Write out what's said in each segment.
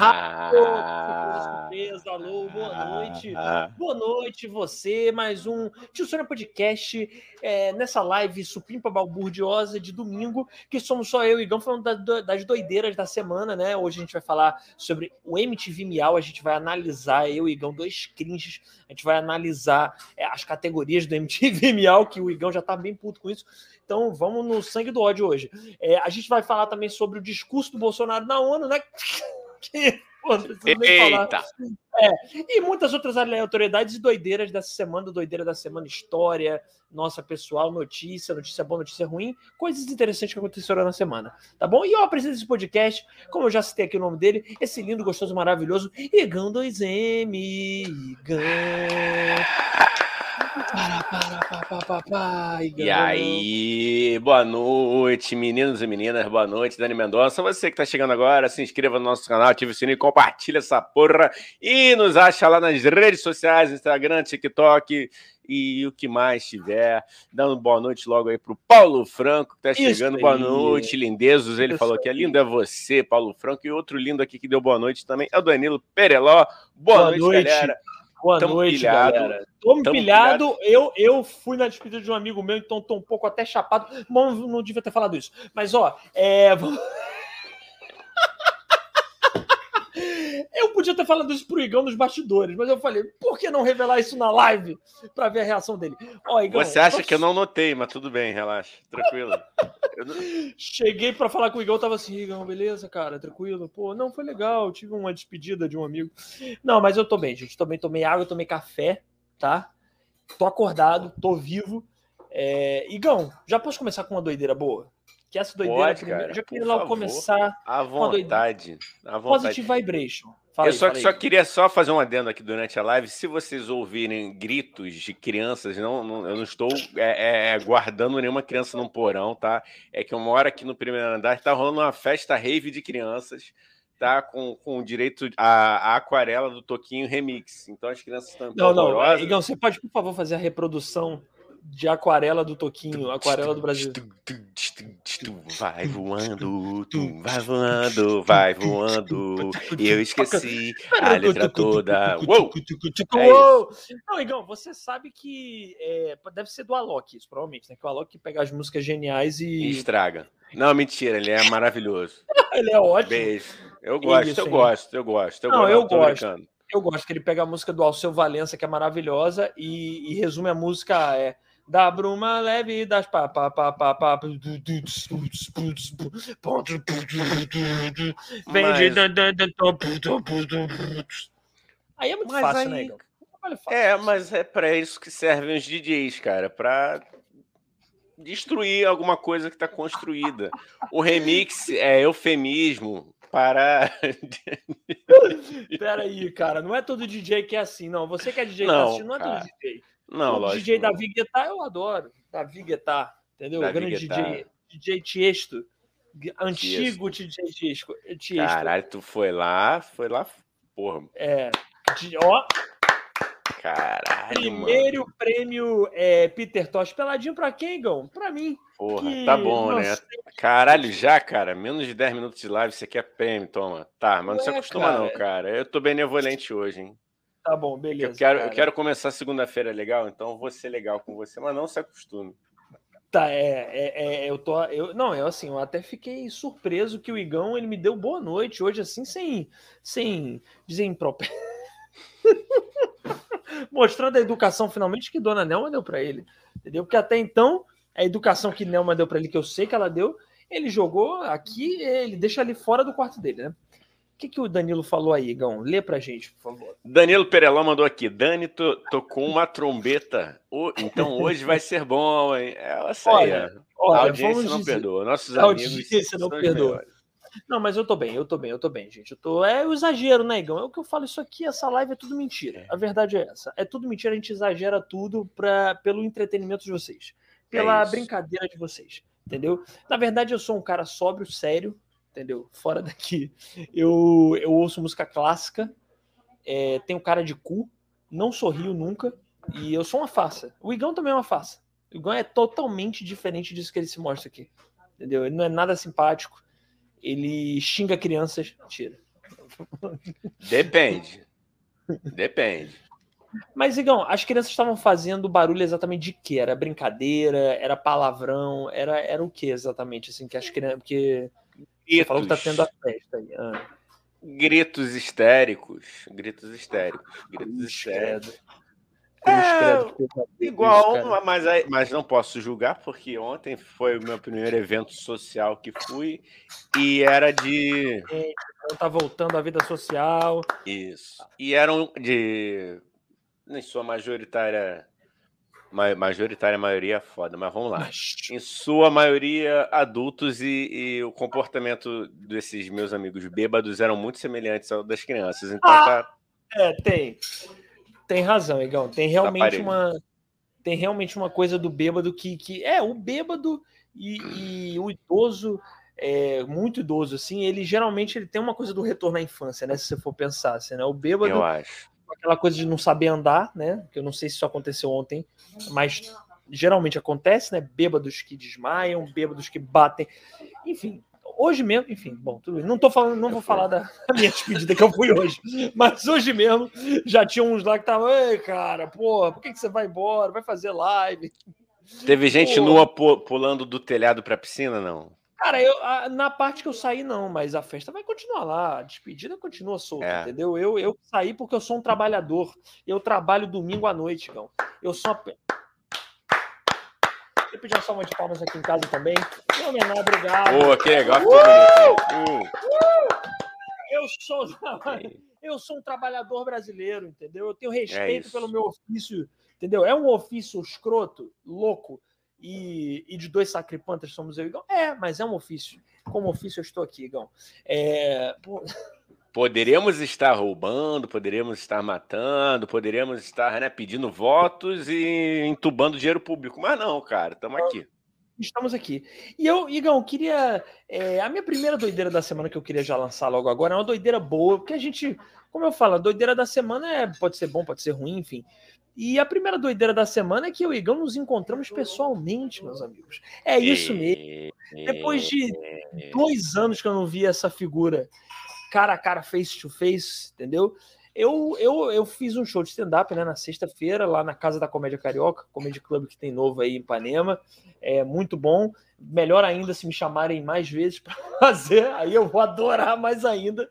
Ah, surpresa, alô, boa noite. Boa noite, você. Mais um Tio Sônia Podcast é, nessa live supimpa balburdiosa de domingo, que somos só eu e Igão falando da- das doideiras da semana, né? Hoje a gente vai falar sobre o MTV Miau, a gente vai analisar, eu e Igão, dois cringes, a gente vai analisar é, as categorias do MTV Miau, que o Igão já tá bem puto com isso. Então vamos no sangue do ódio hoje. É, a gente vai falar também sobre o discurso do Bolsonaro na ONU, né? Que, pô. Eita! E muitas outras aleatoriedades e doideiras dessa semana, doideira da semana, história, nossa pessoal, notícia, notícia boa, notícia ruim, coisas interessantes que aconteceram na semana, tá bom? E eu apresento esse podcast, como eu já citei aqui o nome dele, esse lindo, gostoso, maravilhoso, Igão 2M, Igão. Para, para, para, para, para. E aí, boa noite, meninos e meninas, boa noite, Dani Mendonça. Você que tá chegando agora, se inscreva no nosso canal, ative o sininho, compartilha essa porra e nos acha lá nas redes sociais, Instagram, TikTok e o que mais tiver. Dando boa noite logo aí pro Paulo Franco, que tá chegando. Boa noite, lindezos. Ele Isso falou que é lindo é você, Paulo Franco. E outro lindo aqui que deu boa noite também é o Danilo Pereló. Boa, Boa noite, noite. galera. Boa Tamo noite, pilhado. galera. Tô Tamo pilhado. Eu, eu fui na despedida de um amigo meu, então tô um pouco até chapado. Bom, não devia ter falado isso. Mas, ó, é. vamos- Eu podia ter falado isso pro Igão nos bastidores, mas eu falei, por que não revelar isso na live pra ver a reação dele? Ó, Igão, Você acha que eu não notei, mas tudo bem, relaxa, tranquilo. Não- Cheguei pra falar com o Igão, tava assim, Igão, beleza, cara, tranquilo. Pô, não, foi legal, tive uma despedida de um amigo. Não, mas eu tô bem, gente. Tô bem, tomei água, tomei café, tá? Tô acordado, tô vivo. É... Igão, já posso começar com uma doideira boa? Que essa doideira Pode, primeiro. cara, já queria logo favor. começar. À vontade. À vontade. Positive Vibration. Fala Eu só, só queria só fazer um adendo aqui durante a live. Se vocês ouvirem gritos de crianças, não, não- eu não estou é, é, guardando nenhuma criança num porão, tá? É que eu moro aqui no primeiro andar, tá rolando uma festa rave de crianças, tá? Com, com direito à, à aquarela do Toquinho Remix. Então as crianças estão Não, não. Igão, você pode, por favor, fazer a reprodução de aquarela do Toquinho, aquarela do Brasil. Vai voando, tu vai voando, vai voando. E eu esqueci a letra toda. Uou! É Uou! Não, Igão, você sabe que é, deve ser do Alok, isso, provavelmente, né? Que o Alok pega as músicas geniais E e. estraga. Não, mentira, ele é maravilhoso. Ele é ótimo. Beijo. Eu gosto, Isso, eu gosto, eu gosto. Eu Não, gosto, eu gosto. brincando. Eu gosto que ele pega a música do Alceu Valença, que é maravilhosa, e, e resume a música é. Da bruma leve das pá, pá, pá, Vem de Mas- Aí é muito Mas fácil, aí- né, Igão? Olha, fácil. É, mas é pra isso que servem os DJs, cara, pra destruir alguma coisa que tá construída. O remix é eufemismo para Pera aí, cara, não é todo DJ que é assim, não. Você que é DJ Não, tá assistindo, não é cara. todo DJ. Não, o lógico. DJ não. Davi Guetta eu adoro. Davi Guetta, entendeu? Davi o grande Guetta. DJ, DJ Tiesto. Antigo DJ Tiesto. Tiesto. Caralho, tu foi lá, foi lá, porra, É, ó, caralho, mano. primeiro prêmio é, Peter Tosh. Peladinho pra quem, Gão? Pra mim. Porra, que tá bom, não né? sei. Caralho, já, cara, menos de 10 minutos de live, você quer prêmio, toma. Tá, mas não se Ué, acostuma não, cara. cara. Eu tô benevolente hoje, hein? Tá bom, beleza. Eu quero, eu quero começar segunda-feira legal, então vou ser legal com você, mas não se acostume. Tá, é, é, é, eu tô, eu, não, eu assim, eu até fiquei surpreso que o Igão, ele me deu boa noite hoje, assim, sem, sem dizer impróprio. Mostrando a educação, finalmente, que Dona Nelma deu pra ele, entendeu? Porque até então, a educação que Nelma deu pra ele, que eu sei que ela deu, ele jogou aqui, ele deixa ali fora do quarto dele, né? O que, que o Danilo falou aí, Igão? Lê pra gente, por favor. Danilo Pereló mandou aqui. Dani to- tocou uma trombeta. Então hoje vai ser bom, hein? É, essa aí, Olha, a Olha, audiência não dizer- perdoa. Nossos A amigos. audiência não perdoa. melhores. Não, mas eu tô bem, eu tô bem, eu tô bem, gente. Eu tô... É o exagero, né, Igão? É o que eu falo, isso aqui, essa live é tudo mentira. A verdade é essa. É tudo mentira, a gente exagera tudo pra... pelo entretenimento de vocês. Pela É brincadeira de vocês. Entendeu? Na verdade, eu sou um cara sóbrio, sério, entendeu? Fora daqui. Eu, eu ouço música clássica, é, tenho cara de cu, não sorrio nunca, e eu sou uma farsa. O Igão também é uma farsa. O Igão é totalmente diferente disso que ele se mostra aqui. Entendeu? Ele não é nada simpático. Ele xinga crianças. Mentira. Depende. Depende. Mas, Igão, as crianças estavam fazendo barulho exatamente de quê? Era brincadeira? Era palavrão? Era, era o que exatamente? Assim, que as crianças. Porque você falou que tá tendo a festa aí. Ah. Gritos histéricos. Gritos histéricos. Gritos histéricos. É, igual, mas, mas não posso julgar, porque ontem foi o meu primeiro evento social que fui e era de. Então tá voltando à vida social. Isso. E eram de. Em sua majoritária. Majoritária maioria é foda, mas vamos lá. Em sua maioria, adultos e, e, o comportamento desses meus amigos bêbados eram muito semelhantes ao das crianças. Então ah, tá. É, tem. Tem razão, Igão. Tem realmente uma. Tem realmente uma coisa do bêbado que. que é, o bêbado e, e o idoso, é, muito idoso, assim, ele geralmente ele tem uma coisa do retorno à infância, né? Se você for pensar, assim, né? O bêbado. Eu acho. Aquela coisa de não saber andar, né? Que eu não sei se isso aconteceu ontem, mas geralmente acontece, né? Bêbados que desmaiam, bêbados que batem. Enfim, hoje mesmo, enfim, bom, tudo bem. Não tô falando, não vou falar da minha despedida que eu fui hoje, mas hoje mesmo já tinha uns lá que estavam, ei, cara, porra, por que, que você vai embora? Vai fazer live? Teve gente porra. nua pulando do telhado para a piscina, não? Cara, eu, a, na parte que eu saí, não, mas a festa vai continuar lá, a despedida continua solta, é. entendeu? Eu, eu saí porque eu sou um trabalhador. Eu trabalho domingo à noite, Gão. Eu sou. Eu pedi uma salva de palmas aqui em casa também. Meu menor, obrigado. Boa, que legal, uh! uh! Uh! Eu sou, eu sou um trabalhador brasileiro, entendeu? Eu tenho respeito é pelo meu ofício, entendeu? É um ofício escroto, louco, e, e de dois sacripantas somos eu e Igão. É, mas é um ofício. Como ofício eu estou aqui, Igão. É... Pô... Poderíamos estar roubando, poderíamos estar matando, poderíamos estar né, pedindo votos e entubando dinheiro público, mas não, cara, estamos aqui. Estamos aqui. E eu, Igão, queria. É, a minha primeira doideira da semana que eu queria já lançar logo agora é uma doideira boa, porque a gente, como eu falo, a doideira da semana é, pode ser bom, pode ser ruim, enfim. E a primeira doideira da semana é que eu e Igão nos encontramos pessoalmente, meus amigos. É isso mesmo. Depois de dois anos que eu não vi essa figura cara a cara, face to face, entendeu? Eu, eu, eu fiz um show de stand-up né, na sexta-feira, lá na Casa da Comédia Carioca, Comedy Club que tem novo aí em Ipanema. É muito bom. Melhor ainda se me chamarem mais vezes para fazer, aí eu vou adorar mais ainda.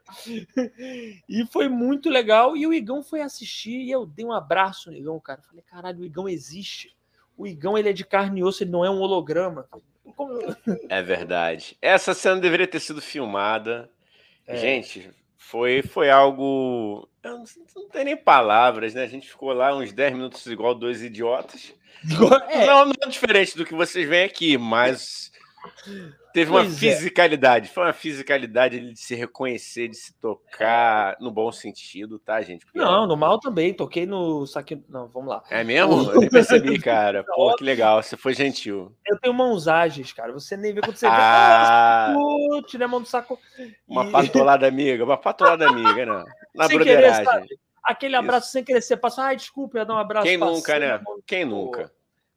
E foi muito legal. E o Igão foi assistir e eu dei um abraço no Igão, cara. Falei, caralho, o Igão existe. O Igão ele é de carne e osso, ele não é um holograma. Como... É verdade. Essa cena deveria ter sido filmada é. Gente, foi, foi algo. Eu não, não tem nem palavras, né? A gente ficou lá uns 10 minutos igual dois idiotas. É. Não, não é diferente do que vocês veem aqui, mas Teve uma pois é. fisicalidade, é. foi uma fisicalidade de se reconhecer, de se tocar no bom sentido, tá, gente? Porque não, no mal também, toquei no saque. Não, vamos lá. É mesmo? Eu nem percebi, cara. Pô, que legal, você foi gentil. Eu tenho mãos ágeis, cara. Você nem vê quando você ah, vê. Tirei a mão do saco. Uma e... patolada amiga, uma patolada amiga, né? Na sem. Querer, Aquele abraço Isso. sem querer ser passar. Ai, desculpa, ia dar um abraço. Quem nunca, né? Quem nunca?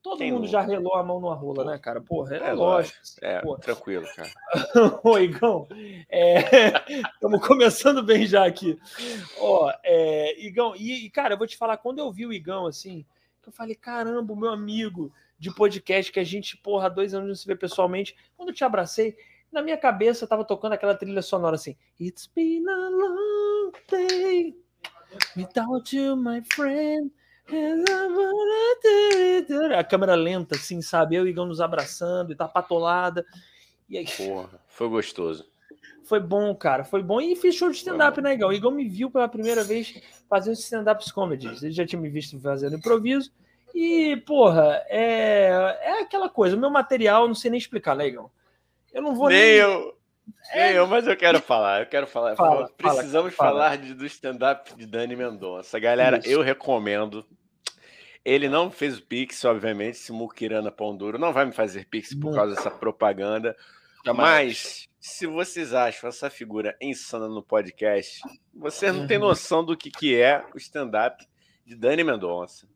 Todo Quem mundo já relou a mão numa rola, né, cara? Porra, é, é lógico. É, porra. tranquilo, cara. Ô, Igão, estamos é... começando bem já aqui. Ó, é... Igão, e, e, cara, eu vou te falar, quando eu vi o Igão assim, eu falei, caramba, meu amigo de podcast que a gente, porra, há dois anos não se vê pessoalmente. Quando eu te abracei, na minha cabeça tava tocando aquela trilha sonora assim: It's been a long day without you, my friend. A câmera lenta, assim, sabe? Eu e o Igão nos abraçando e tá patolada. E aí... Porra, foi gostoso. Foi bom, cara, foi bom. E fiz show de stand-up, né, Igão? O Igão me viu pela primeira vez fazendo stand-up comedy. Ele já tinha me visto fazendo improviso. E, porra, é, é aquela coisa. O meu material, não sei nem explicar, né, Igão? Eu não vou nem. nem... Eu. É... Eu, mas eu quero falar, eu quero falar. Fala, Precisamos fala, falar De, do stand-up de Dani Mendonça. Galera, Isso. eu recomendo. Ele não fez o Pix, obviamente, se Mukirana Pão Duro não vai me fazer Pix por causa dessa propaganda. Mas, se vocês acham essa figura insana no podcast, vocês não têm uhum. noção do que, que é o stand-up de Dani Mendonça.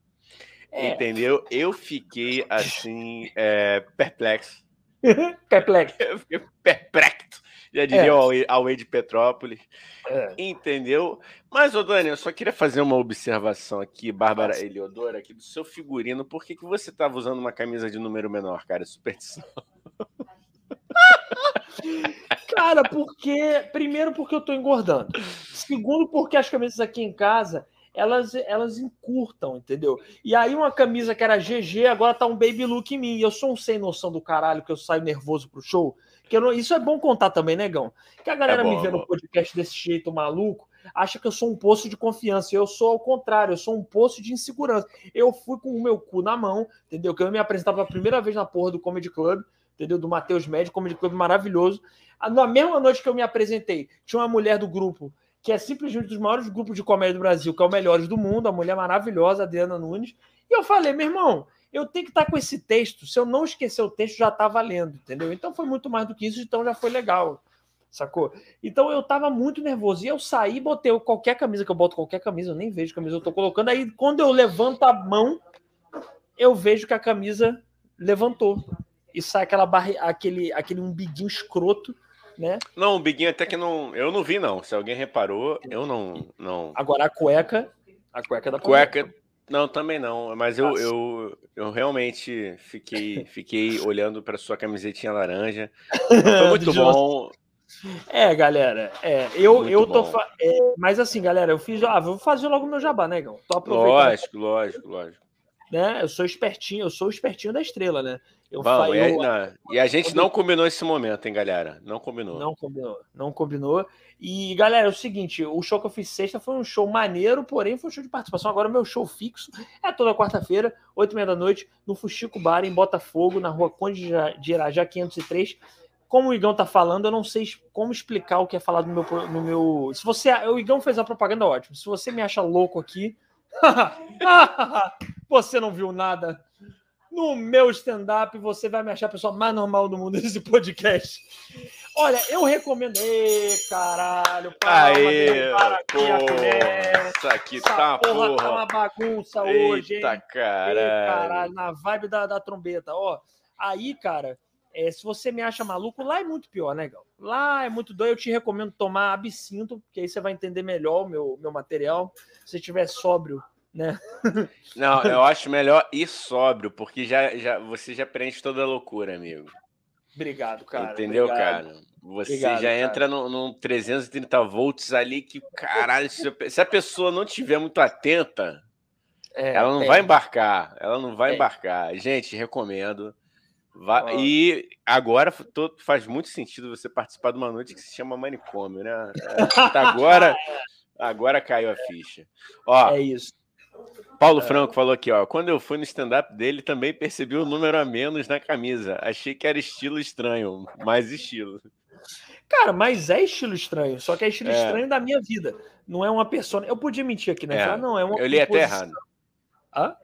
É. Entendeu? Eu fiquei assim, é, perplexo. perplexo. Eu fiquei perplexo. Já diria é. ao de Petrópolis. É. Entendeu? Mas, ô Dani, eu só queria fazer uma observação aqui, Bárbara Nossa. Eliodora, aqui do seu figurino. Por que, que você estava usando uma camisa de número menor, cara? Superstição. Cara, porque. Primeiro, porque eu tô engordando. Segundo, porque as camisas aqui em casa elas, elas encurtam, entendeu? E aí uma camisa que era GG, agora tá um baby look em mim. Eu sou um sem noção do caralho, que eu saio nervoso pro show. Que não, isso é bom contar também, negão. Né, que a galera é bom, me vê é no podcast desse jeito maluco, acha que eu sou um poço de confiança. Eu sou ao contrário, eu sou um poço de insegurança. Eu fui com o meu cu na mão, entendeu? Que eu me apresentava pela primeira vez na porra do Comedy Club, entendeu? Do Matheus Médio, Comedy Club maravilhoso. Na mesma noite que eu me apresentei, tinha uma mulher do grupo que é simplesmente um dos maiores grupos de comédia do Brasil, que é o Melhores do Mundo, a mulher maravilhosa, Adriana Nunes. E eu falei, meu irmão, eu tenho que estar com esse texto. Se eu não esquecer o texto, já está valendo, entendeu? Então foi muito mais do que isso, então já foi legal, sacou? Então eu estava muito nervoso. E eu saí, botei qualquer camisa que eu boto, qualquer camisa, eu nem vejo camisa eu estou colocando. Aí quando eu levanto a mão, eu vejo que a camisa levantou. E sai aquela barre, aquele, aquele umbiguinho escroto né? Não, o Biguinho até que não. Eu não vi, não. Se alguém reparou, eu não. não... Agora a cueca. A cueca da cueca. Não, também não. Mas eu, eu, eu realmente fiquei, fiquei olhando para sua camisetinha laranja. Foi muito bom. É, galera, é, eu, eu tô. É, mas assim, galera, eu fiz. Ah, vou fazer logo meu jabá, né, Gão? Lógico, lógico, lógico. Né? Eu sou espertinho, eu sou o espertinho da estrela, né? Eu Vamos, eu, e, a gente não combinou esse momento, hein, galera? Não combinou. Não combinou, não combinou. E, galera, é o seguinte: o show que eu fiz sexta foi um show maneiro, porém foi um show de participação. Agora, meu show fixo é toda quarta-feira, oito e meia da noite, no Fuxico Bar, em Botafogo, na rua Conde de Irajá 503. Como o Igão tá falando, eu não sei como explicar o que é falado no meu. No meu... Se você. O Igão fez a propaganda ótimo. Se você me acha louco aqui. você não viu nada no meu stand-up, você vai me achar a pessoa mais normal do mundo nesse podcast. Olha, eu recomendo. Ê, caralho, Aê, porra, isso aqui Essa tá porra, porra. tá uma bagunça Eita, hoje, hein? caralho. Caralho, na vibe da, da trombeta. Ó, aí, cara, é, se você me acha maluco, lá é muito pior, né, Gal? Lá é muito doido. Eu te recomendo tomar absinto, porque aí você vai entender melhor o meu, meu material. Se você estiver sóbrio, né? Não, eu acho melhor ir sóbrio, porque já, já você já preenche toda a loucura, amigo. Obrigado, cara. Entendeu, obrigado. cara? Você obrigado, já entra num, num 330 volts ali que, caralho, se, se, a pessoa não tiver muito atenta, é, ela não é. vai embarcar. Ela não vai é. embarcar. Gente, recomendo. Vai, E agora faz muito sentido você participar de uma noite que se chama manicômio, né? É, agora, agora caiu a ficha. Ó, é isso. Paulo é. Franco falou aqui, ó. Quando eu fui no stand-up dele, também percebi o número a menos na camisa. Achei que era estilo estranho, mais estilo. Cara, mas é estilo estranho, só que é estilo é. estranho da minha vida. Não é uma pessoa. Eu podia mentir aqui, né? É. Não, é uma Eu li até errado. Hã?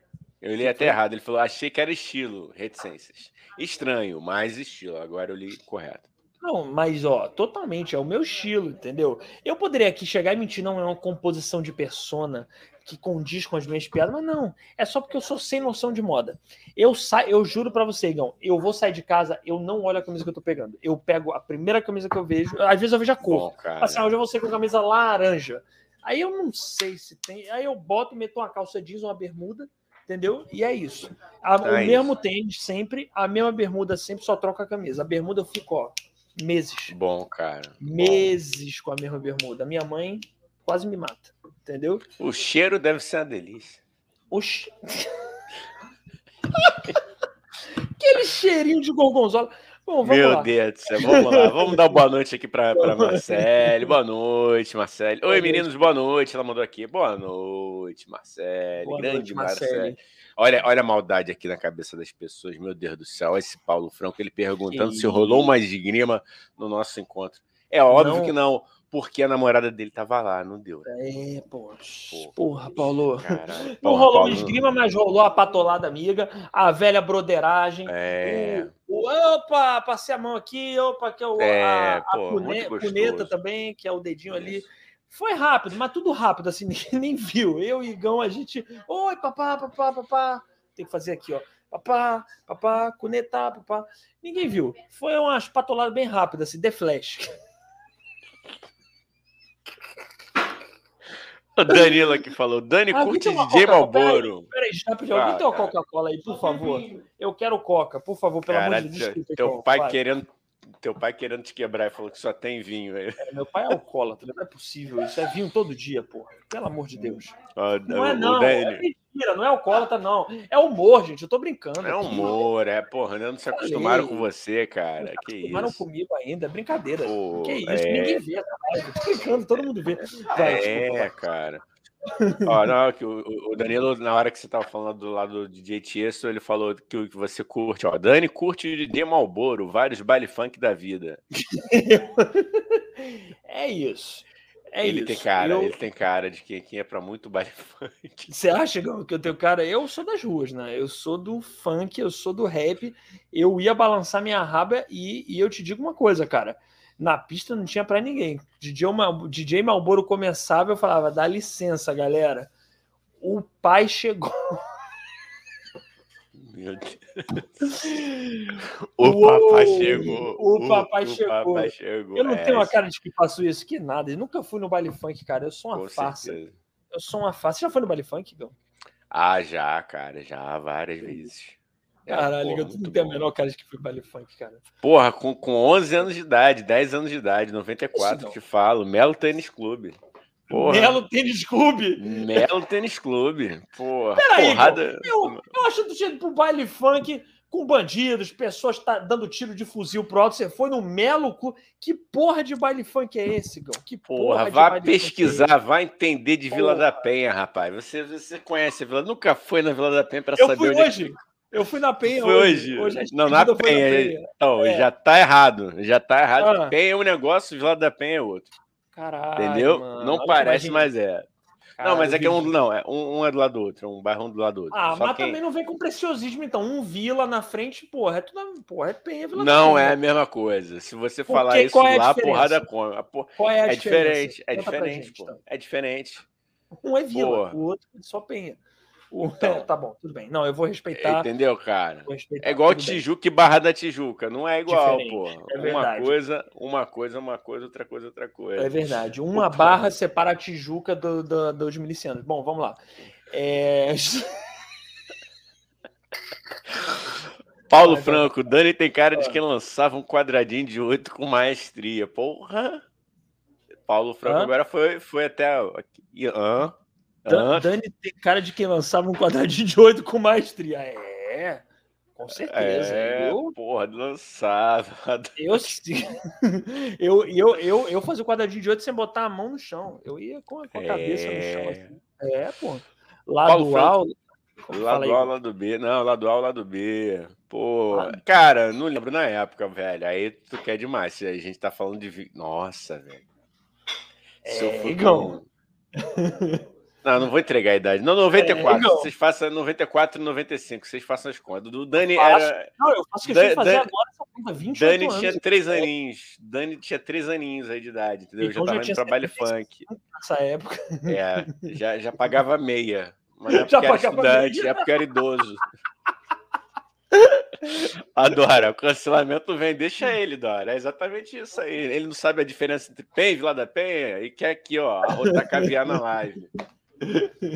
Eu li até errado. Ele falou: achei que era estilo, reticências. Estranho, mais estilo. Agora eu li correto. Não, mas ó, totalmente, é o meu estilo, entendeu? Eu poderia aqui chegar e mentir, não é uma composição de persona, que condiz com as minhas piadas, mas não, é só porque eu sou sem noção de moda. Eu sa eu juro para você, Igão, eu vou sair de casa, eu não olho a camisa que eu tô pegando. Eu pego a primeira camisa que eu vejo, às vezes eu vejo a cor. Bom, assim, hoje eu vou sair com a camisa laranja. Aí eu não sei se tem, aí eu boto, meto uma calça jeans, uma bermuda, entendeu? E é isso. A, é o isso. mesmo tênis sempre, a mesma bermuda sempre, só troca a camisa. A bermuda eu fico, ó, meses. Bom, cara. Meses Bom. com a mesma bermuda. Minha mãe quase me mata. Entendeu? O cheiro deve ser uma delícia. O che... Aquele cheirinho de gorgonzola. Bom, Meu lá. Deus do céu, vamos lá. Vamos dar boa noite aqui para Marcele. Boa noite, Marcele. Oi, meninos, boa noite. Ela mandou aqui. Boa noite, Marcele. Boa Grande Marcele. Olha, olha a maldade aqui na cabeça das pessoas. Meu Deus do céu. Esse Paulo Franco, ele perguntando se rolou uma esgrima no nosso encontro. É óbvio não. que não porque a namorada dele tava lá, não deu. Né? É, poxa. Porra, Paulo. Caralho, não rolou Paulo... esgrima, mas rolou a patolada amiga, a velha broderagem. É. O, o, opa, passei a mão aqui, opa, que é o, é, a, a pô, pune, puneta também, que é o dedinho Isso. ali. Foi rápido, mas tudo rápido, assim, ninguém nem viu. Eu e Igão, a gente. Oi, papá, papá, papá. Tem que fazer aqui, ó. Papá, papá, conectar, papá. Ninguém viu. Foi uma espatolada bem rápida, assim, de Flash. O Danilo que falou. Dani ah, curte DJ Malboro. Peraí, peraí, peraí, alguém ah, tem uma Coca-Cola aí, por favor. Eu quero Coca, por favor, pelo cara, amor de Deus. Teu pai querendo teu pai querendo te quebrar e falou que só tem vinho. É, Meu pai é alcoólatra, não é possível. Isso é vinho todo dia, porra. Pelo amor de Deus. Ó, Não é não, é mentira, não é alcoólatra, não. É humor, gente. Eu tô brincando. É humor, é, porra, né? não se acostumaram com você, cara. Que Tomaram isso. comigo ainda, é brincadeira. Pô, que isso, é. ninguém vê live. Tô brincando, todo mundo vê. Vai, desculpa, É, vai. cara. Ó, não, que o, o Danilo, na hora que você tava falando do lado do DJ Tiesto, ele falou que o que você curte, ó. Dani curte o DJ Malboro, vários baile funk da vida. É isso. É ele isso. tem cara, Eu- ele tem cara de quem, quem é pra muito baile funk. Você acha que eu tenho cara? Eu sou das ruas, né? Eu sou do funk, eu sou do rap. Eu ia balançar minha raba e, e eu te digo uma coisa, cara. Na pista não tinha pra ninguém. DJ, DJ Malboro começava, eu falava: dá licença, galera. O pai chegou. Meu Deus. O Uou! papai chegou. O papai o chegou. papai chegou. Eu não É, tenho uma cara de que faço isso, que nada. Eu nunca fui no baile funk, cara. Eu sou uma com farsa. certeza. Eu sou uma farsa. Você já foi no baile funk, Gão? Ah, já, cara, já, várias vezes. É, Caralho, porra, eu tu não tem a menor cara de que fui no baile funk, cara. Porra, com, com 11 anos de idade, 10 anos de idade, 94, Isso não. te falo. Melo Tênis Clube. Porra. Melo Tênis Clube. Melo Tênis Clube. Porra. Peraí, porrada. Eu, eu acho que tu tinha ido pro baile funk com bandidos, pessoas tá dando tiro de fuzil pro alto. Você foi no Melo Clube. Que porra de baile funk é esse, Gão? Que porra, Porra, de vá baile funk é pesquisar, vá entender de Vila Porra. da Penha, rapaz. Você, você conhece a Vila, nunca foi na Vila da Penha para saber fui onde é que- hoje. Eu fui na Penha Foi hoje. a Não, na despedida foi Penha. Então, É. já tá errado. Já tá errado. Ah. Penha é um negócio, Vila da Penha é outro. Caralho, Entendeu? mano. não Olha parece, mas é. Não, mas é que é um, não, é um, um é do lado do outro, é um bairro um do lado do outro. Ah, Só mas quem- também não vem com preciosismo, então. Um Vila na frente, porra, é tudo. Porra, é Penha, Vila Não Penha. é a mesma coisa. Se você falar isso é lá, a porrada come. A por- Qual é a É diferença? diferente, é Conta diferente, gente, pô. então. É diferente. Um é Vila, Porra. o outro é só Penha. Então. É, tá bom, tudo bem. Não, eu vou respeitar. Entendeu, cara? Respeitar É igual tudo bem. Tijuca e Barra da Tijuca. Não é igual, Diferente, pô. é uma coisa, uma coisa, uma coisa, outra coisa, outra coisa. É verdade. Uma barra separa a Tijuca do, do- dos milicianos. Bom, vamos lá. É... Paulo vai. Franco, Dani tem cara de Ah. quem lançava um quadradinho de oito com maestria. Porra! Paulo Franco Hã? agora foi, foi até. aqui. Hã? Dan-? Dani tem cara de quem lançava um quadradinho de oito com maestria. É, com certeza. É, Eu, porra, lançava. eu, sim. eu, eu, eu, eu fazia o quadradinho de oito sem botar a mão no chão. Eu ia com a, com a cabeça no chão. É. Assim. É, pô. Lá do alto. Lado. A, lado B. Não, lado A, lado B. Pô, Ah. cara, não lembro na época, velho. Aí tu quer demais. Se a gente tá falando de. Nossa, velho. Se É, Igão. com- Não, não vou entregar a idade. Não, 94. É, Igão. Vocês façam 94 e 95. Vocês façam as contas. Do Dani faço. era. Não, eu faço questão de Dan- fazer Dan- agora essa conta. 28 Dani anos. tinha três aninhos. Dani tinha três aninhos aí de idade, entendeu? Então já já tava tinha indo pra baile 75. funk. Nessa época. É, já, já pagava meia. Mas não é Já porque era pagava estudante, é porque era idoso. Adora, o cancelamento vem, deixa ele, Dora. É exatamente isso aí. Ele não sabe a diferença entre PEN e Vila da Penha e quer aqui, ó, arrotar caviar na live.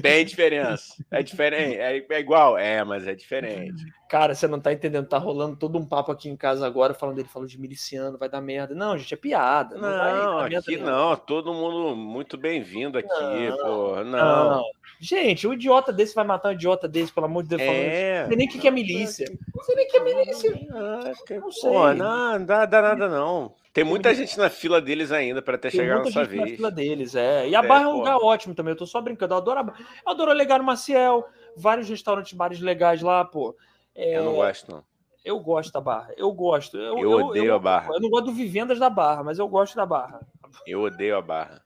Tem diferença. É diferente. É, é igual? É, mas é diferente. Cara, você não tá entendendo. Tá rolando todo um papo aqui em casa agora, falando dele, falando de miliciano, vai dar merda. Não, gente, é piada. Não, vai Não, merda aqui nenhuma. não. Todo mundo muito bem-vindo aqui, Não, pô. Não. Não. Gente, um idiota desse vai matar um idiota desse, pelo amor de Deus. É. Não sei nem o que que é milícia. Não sei nem o que é milícia. Não sei. Pô, não, não dá, dá nada não. Tem muita gente na fila deles ainda para até Tem chegar muita nossa gente na fila deles, é. E a É, Barra é um lugar ótimo também. Eu tô só brincando. Eu adoro a Barra. Eu adoro Legar no Maciel, vários restaurantes, bares legais lá, pô. É, Eu não gosto, não. Eu gosto da Barra. Eu gosto. Eu, Eu odeio a Barra. Eu não gosto do Vivendas da Barra, mas eu gosto da Barra. Eu odeio a barra.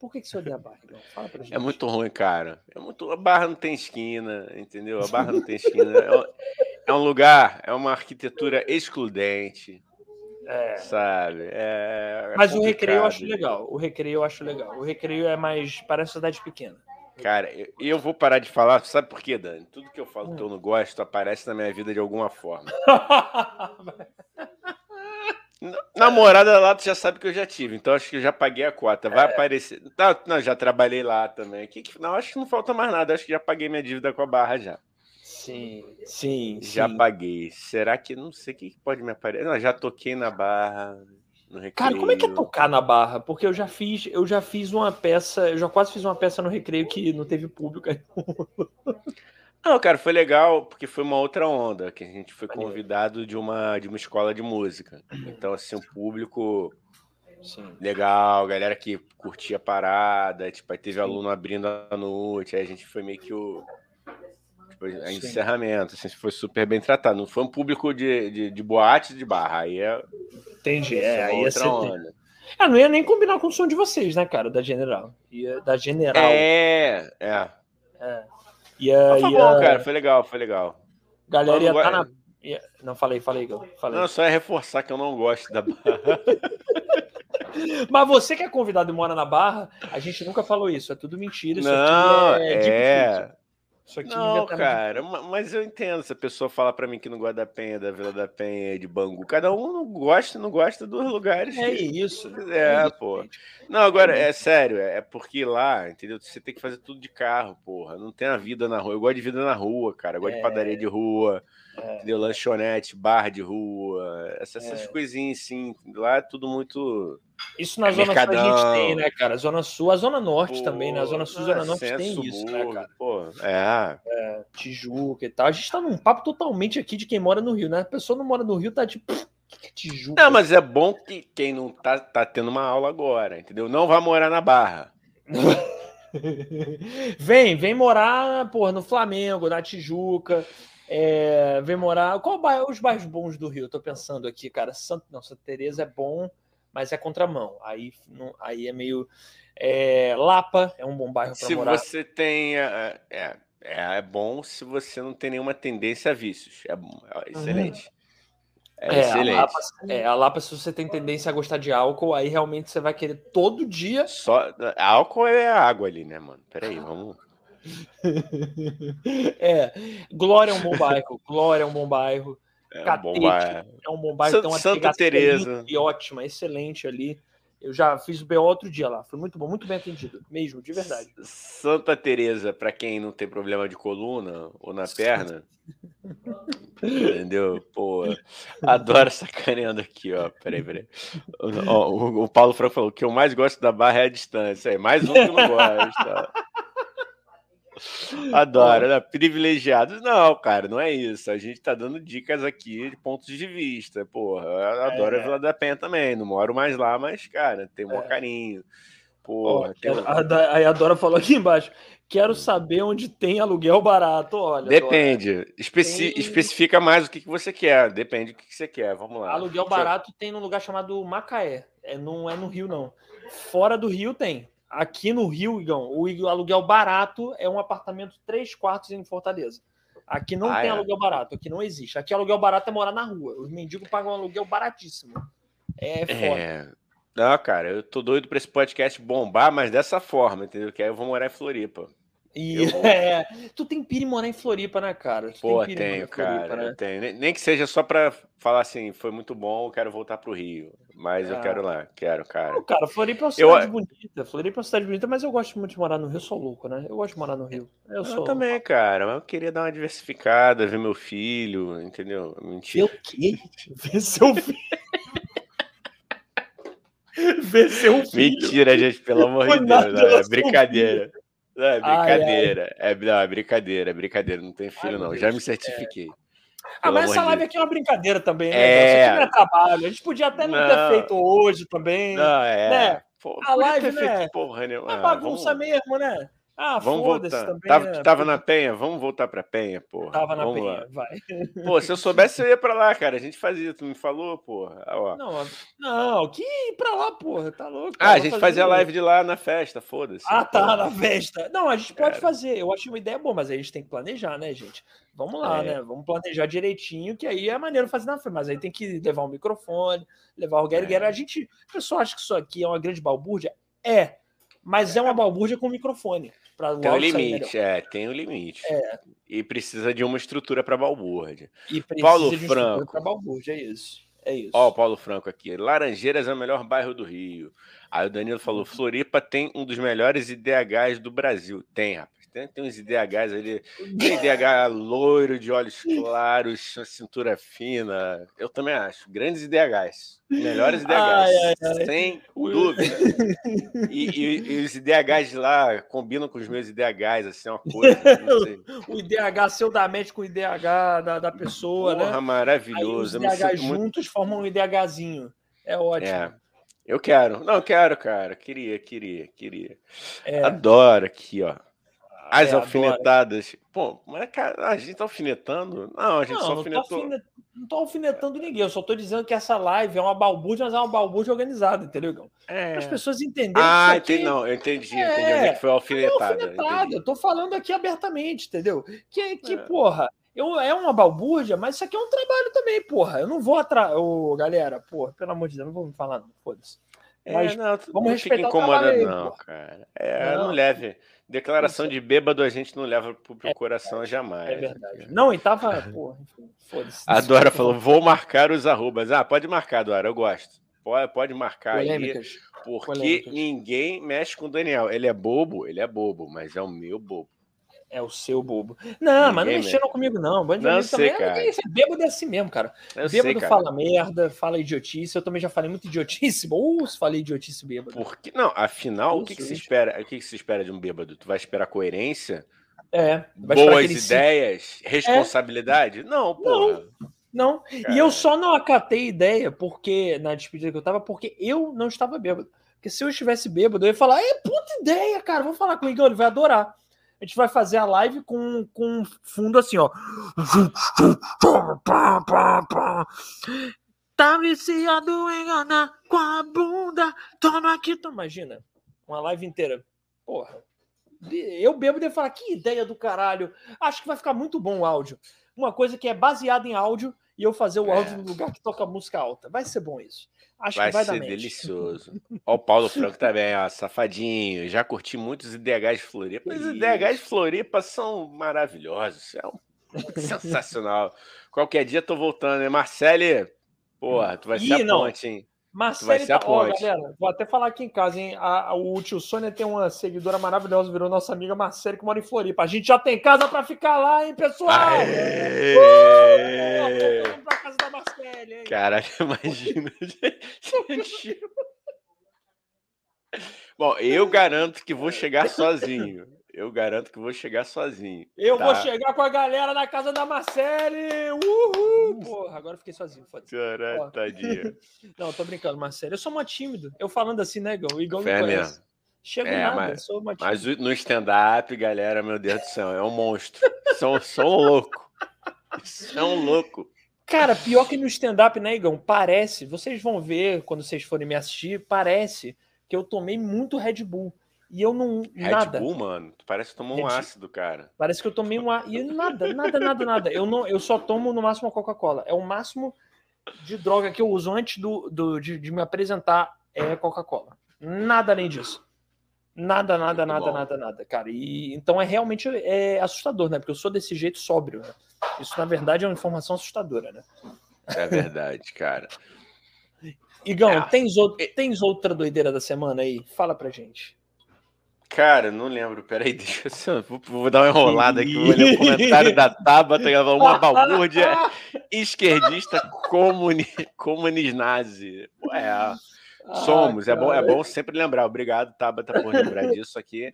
Por que, que você odeia a Barra? Fala pra gente. É muito ruim, cara. É muito... A barra não tem esquina, entendeu? A barra não tem esquina. É um- É um lugar, é uma arquitetura excludente, É. sabe? É, é Mas o recreio eu acho legal. O recreio eu acho legal. O recreio é mais. Parece cidade pequena. Cara, eu, eu vou parar de falar, sabe por quê, Dani? Tudo que eu falo Hum. que eu não gosto aparece na minha vida de alguma forma. Namorada lá, tu já sabe que eu já tive, então acho que eu já paguei a cota. Vai é. aparecer. Não, não, já trabalhei lá também. Que, não, acho que não falta mais nada. Acho que já paguei minha dívida com a barra já. Sim, sim. Já sim. paguei. Será que não sei o que pode me aparecer? Não, já toquei na barra. Cara, como é que é tocar na barra? Porque eu já fiz, eu já fiz uma peça, eu já quase fiz uma peça no recreio que não teve público. Não, cara, foi legal porque foi uma outra onda, que a gente foi convidado de uma, de uma escola de música. Então, assim, o público Sim. legal, galera que curtia a parada, tipo, aí teve Sim. aluno abrindo a noite, aí a gente foi meio que o tipo, encerramento, assim, foi super bem tratado. Não foi um público de, de, de boate de barra, aí é. Entendi, é, aí outra onda. Ah, não ia nem combinar com o som de vocês, né, cara, da General. Ia, da General. É, é. É. Ia, foi ia... bom, cara, foi legal, foi legal. Galera ia estar tá na. Não, falei, falei, falei. Não, só é reforçar que eu não gosto da barra. Mas você que é convidado e mora na Barra, a gente nunca falou isso. É tudo mentira. Isso não, é. é... não, cara, mas eu entendo se a pessoa fala para mim que não gosta da Penha, da Vila da Penha, de Bangu. Cada um não gosta, não gosta dos lugares. É isso. É, é isso, pô. Gente. Não, agora, é sério, é porque lá, entendeu? Você tem que fazer tudo de carro, porra. Não tem a vida na rua. Eu gosto de vida na rua, cara. Eu gosto é... de padaria de rua. É. Entendeu? Lanchonete, bar de rua, essas, essas é. coisinhas, sim. Lá é tudo muito. Isso na é Zona Mercadão. Sul a gente tem, né, cara? Zona Sul, a Zona Norte Pô, também, né? A Zona Sul Zona Norte tem isso, né, cara? Pô, é. é. Tijuca e tal. A gente tá num papo totalmente aqui de quem mora no Rio, né? A pessoa não mora no Rio, tá tipo. Que é Tijuca? Não, mas é bom que quem não tá, tá tendo uma aula agora, entendeu? Não vai morar na Barra. vem, vem morar, porra, no Flamengo, na Tijuca. É, vem morar. Qual bairro, os bairros bons do Rio? Tô pensando aqui, cara. Santo, não, Santa Teresa é bom, mas é contramão. Aí, não, aí é meio. É, Lapa é um bom bairro para morar. Se você tem. É, é, é, bom se você não tem nenhuma tendência a vícios. É, é excelente. Uhum. É, é, excelente. A Lapa, é, a Lapa, se você tem tendência a gostar de álcool, aí realmente você vai querer todo dia. Só álcool é água ali, né, mano? Peraí, vamos. é, Glória é um bom bairro. Glória é um bom bairro. É um bom bairro. É um bom bairro. Santa, uma Santa Teresa. E ótima, excelente ali. Eu já fiz o BO outro dia lá. Foi muito bom, muito bem atendido. Mesmo, de verdade. Santa Teresa, para quem não tem problema de coluna ou na perna. entendeu? Pô, adoro sacaneando aqui, ó. Peraí, peraí. Ó, o, o Paulo Franco falou que eu mais gosto da barra é a distância. É mais um que eu não gosto. Adoro, né? Privilegiados. Não, cara, não é isso. A gente tá dando dicas aqui de pontos de vista. Porra, eu adoro é. a Vila da Penha também. Não moro mais lá, mas, cara, tem um é. carinho. Porra, tem a, a, a Dora falou aqui embaixo. Quero saber onde tem aluguel barato. Olha, Depende. Dora. Especi tem... Especifica mais o que, que você quer. Depende do que, que você quer. Vamos lá. Aluguel barato tem num lugar chamado Macaé. É, não é no Rio, não. Fora do Rio tem. Aqui no Rio, Igão, o aluguel barato é um apartamento três quartos em Fortaleza. Aqui não ah, tem é? aluguel barato, aqui não existe. Aqui aluguel barato é morar na rua. Os mendigos pagam um aluguel baratíssimo. É foda. É... Não, cara, eu tô doido pra esse podcast bombar, mas dessa forma, entendeu? Que aí eu vou morar em Floripa. E é, tu tem pira em morar em Floripa, né, cara? Tu Pô, tenho, cara. né? tenho. Nem que seja só pra falar assim, foi muito bom, eu quero voltar pro Rio. Mas eu quero lá, quero, cara. Não, cara, Floripa é uma cidade eu... bonita. Floripa é uma cidade bonita, mas eu gosto muito de morar no Rio, eu sou louco, né? Eu gosto de morar no Rio. Eu, eu sou... também, cara. Mas eu queria dar uma diversificada, ver meu filho, entendeu? Mentira. Ver o quê? Ver seu filho. ver seu filho. Mentira, gente, pelo amor de Deus. É brincadeira. Não, é brincadeira. Ai, ai. É, não, é brincadeira, é brincadeira. Não tem filho, ai, não. Já me certifiquei. É. Ah, mas essa live aqui é uma brincadeira também, né? É... Isso aqui não é trabalho. A gente podia até não, não ter feito hoje também. Não, é. Né? Pô, a live, né? Porra, né? É bagunça vamos... mesmo, né? Ah, vamos voltar. Também, tava, né? tava na Penha, vamos voltar pra Penha, pô. Tava na vamos Penha, lá. vai. Pô, se eu soubesse, eu ia pra lá, cara. A gente fazia, tu me falou, porra. Ó. Não, não, que ir pra lá, porra, tá louco. Ah, a gente fazia live de lá na festa, foda-se. Ah, tá, porra. na festa. Não, a gente pode fazer. Eu achei uma ideia boa, mas aí a gente tem que planejar, né, gente? Vamos lá, é. né? Vamos planejar direitinho, que aí é maneiro fazer na frente. Mas aí tem que levar o um microfone, levar o Gary é. A gente, o pessoal acha que isso aqui é uma grande balbúrdia? É, mas é uma balbúrdia com microfone. Tem o um limite, é, tem o um limite. É. E precisa de uma estrutura para balbúrdia. E precisa Paulo de uma Franco. para balbúrdia, é isso. É isso. Ó, o Paulo Franco aqui. Laranjeiras é o melhor bairro do Rio. Aí o Danilo falou: Floripa tem um dos melhores IDHs do Brasil. Tem, rapaz. Tem, tem uns IDHs ali. Tem IDH loiro, de olhos claros, cintura fina. Eu também acho. Grandes IDHs. Melhores IDHs. Ai, ai, ai. Sem dúvida. E, e, e, os IDHs de lá combinam com os meus IDHs, assim, é uma coisa. o IDH seu da mente com o IDH da, da pessoa, Porra, né? maravilhoso. Aí, os IDHs juntos muito... formam um IDHzinho. É ótimo. É. Eu quero. Não, quero, cara. Queria, queria, queria. É. Adoro aqui, ó. As é, alfinetadas. Pô, mas cara, a gente tá alfinetando? Não, a gente não, só alfinetou. Não tô, não tô alfinetando ninguém, eu só tô dizendo que essa live é uma balbúrdia, mas é uma balbúrdia organizada, entendeu? É. As pessoas entenderam ah, entendi, não, eu entendi, é, entendi onde é que foi alfinetada. É alfinetada, eu tô falando aqui abertamente, entendeu? Que, que é. porra, eu, é uma balbúrdia, mas isso aqui é um trabalho também, porra. Eu não vou atrás. Ô, galera, porra, pelo amor de Deus, não vou me falar, não, foda-se. É, mas não, vamos não respeitar fica incomodado, não, cara. É, não, não leve. Declaração de bêbado a gente não leva pro, pro é, coração jamais. É verdade. Não, e tava. Porra, foda-se. A Dora falou: vou marcar os arrobas. Ah, pode marcar, Dora, eu gosto. Pode, pode marcar Polêmicas. aí. Porque Polêmicas. ninguém mexe com o Daniel. Ele é bobo, ele é bobo, mas é o meu bobo. É o seu bobo. Não, Ninguém mas não mexeram comigo, não. Band não sei, também cara. é isso. Bêbado é assim mesmo, cara. Eu bêbado sei, fala merda, fala idiotice. Eu também já falei muito idiotice. Ou falei idiotice bêbado. Por que não? Afinal, o que, que se espera? O que, que se espera de um bêbado? Tu vai esperar coerência? É. Boas ideias? Se... Responsabilidade? É. Não, porra. Não. não. E eu só não acatei ideia porque na despedida que eu tava, porque eu não estava bêbado. Porque se eu estivesse bêbado, eu ia falar, é puta ideia, cara. Vou falar com o Igor, ele vai adorar a gente vai fazer a live com, com fundo assim, ó. Tá viciado em enganar com a bunda. Toma aqui, toma. Imagina, uma live inteira. Porra. Eu bebo e falar, que ideia do caralho. Acho que vai ficar muito bom o áudio. Uma coisa que é baseada em áudio e eu fazer o é. áudio no lugar que toca música alta. Vai ser bom isso. Acho vai que vai ser delicioso. Ó, o Paulo Franco também, ó, safadinho. Já curti muitos IDHs de Floripa. Os IDHs de Floripa são maravilhosos. É um... sensacional. Qualquer dia tô voltando, né? Marcele, porra, tu vai Ih, ser a não. ponte, hein? Marcele tá, ó, galera, vou até falar aqui em casa, hein? A, a, o tio Sônia tem uma seguidora maravilhosa, virou nossa amiga Marcele, que mora em Floripa. A gente já tem casa para ficar lá, hein, pessoal? Aê! Uh! Vamos pra casa da Marcele, hein? Caralho, imagina. Bom, eu garanto que vou chegar sozinho. Eu garanto que vou chegar sozinho. Eu tá? vou chegar com a galera na casa da Marcele. Uhul! Porra, agora fiquei sozinho. Caralho, tadinha. Não, tô brincando, Marcele. Eu sou uma tímido. Eu falando assim, né, Gão? O Igão me conhece. Mesmo. Chego é, nada, mas, sou uma Mas no stand-up, galera, meu Deus do céu, é um monstro. sou, sou um louco. É um louco. Cara, pior que no stand-up, né, Igão? Parece, vocês vão ver quando vocês forem me assistir, parece que eu tomei muito Red Bull. E eu não. Red nada. Bull, mano. Parece que tomou um ácido, cara. Parece que eu tomei um ácido. E nada, nada, nada, nada. Eu, não, eu só tomo no máximo Coca-Cola. É o máximo de droga que eu uso antes do, do de, de me apresentar é Coca-Cola. Nada além disso. Nada, nada, Muito nada, bom. nada, nada, cara. E então é realmente é assustador, né? Porque eu sou desse jeito sóbrio. Né? Isso, na verdade, é uma informação assustadora, né? É verdade, cara. Igão, é. tens, tens outra doideira da semana aí? Fala pra gente. Cara, não lembro. Peraí, deixa eu. Vou, vou dar uma enrolada aqui. Vou ler o comentário da Tabata, uma balbúrdia esquerdista comuni, comunisnazi. É, somos. é, bom, é bom sempre lembrar. Obrigado, Tabata, por lembrar disso aqui.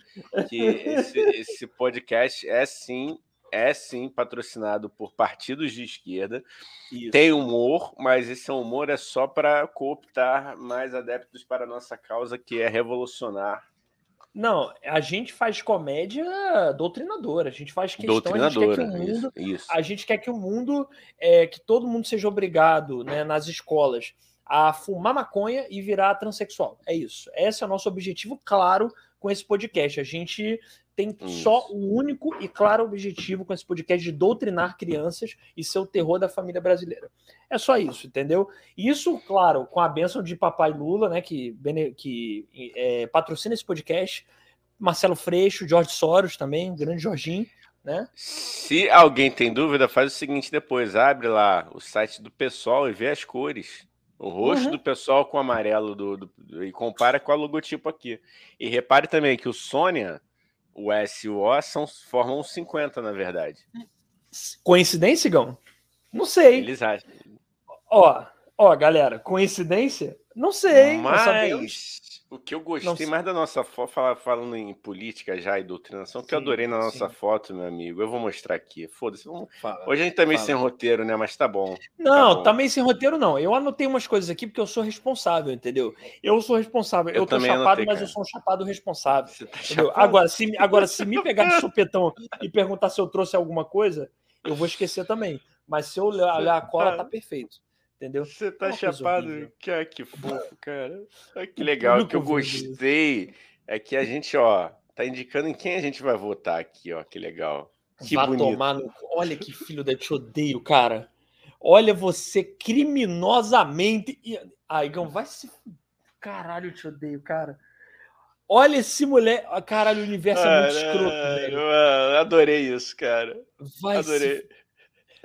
Que esse, esse podcast é sim é sim patrocinado por partidos de esquerda. Isso. Tem humor, mas esse humor é só para cooptar mais adeptos para a nossa causa, que é revolucionar não, a gente faz comédia doutrinadora, a gente faz questão, a gente quer que o mundo, isso, isso. a gente quer que o mundo, é, que todo mundo seja obrigado, né, nas escolas, a fumar maconha e virar transexual. É isso. Esse é o nosso objetivo, claro, com esse podcast. A gente tem Isso. só o único e claro objetivo com esse podcast de doutrinar crianças e ser o terror da família brasileira. É só isso, entendeu? Isso, claro, com a bênção de papai Lula, né, que, que é, patrocina esse podcast, Marcelo Freixo, Jorge Soros também, grande Jorginho. né? Se alguém tem dúvida, faz o seguinte depois, abre lá o site do pessoal e vê as cores. O rosto uhum. do pessoal com o amarelo do, do, e compara com a logotipo aqui. E repare também que o Sônia, o S e o O são, formam 50, na verdade. Coincidência, Gão? Não sei. Eles acham. Ó, ó, galera, coincidência? Não sei. Mas o que eu gostei mais da nossa foto, falando em política já e doutrinação, que eu adorei na nossa sim. foto, meu amigo. Eu vou mostrar aqui. Foda-se. Vamos... Hoje a gente tá meio fala. sem roteiro, né? Mas tá bom. Não, tá, bom. tá meio sem roteiro, não. Eu anotei umas coisas aqui porque eu sou responsável, entendeu? Eu sou responsável. Eu, eu tô chapado, anotei, mas eu sou um chapado responsável. Tá chapado? Agora, se, agora, se me pegar de supetão e perguntar se eu trouxe alguma coisa, eu vou esquecer também. Mas se eu olhar a cola, tá perfeito. Entendeu? Você tá chapado? Que, ah, que fofo, cara. Ah, que legal. O que eu gostei é que a gente, ó, tá indicando em quem a gente vai votar aqui, ó. Que legal. Que Vá bonito. tomar no... Olha que filho da te odeio, cara. Olha você criminosamente. Ah, Igão, vai se. Caralho, eu te odeio, cara. Olha esse mulher. Caralho, o universo é muito escroto, velho. Adorei isso, cara. Vai Adorei. Se...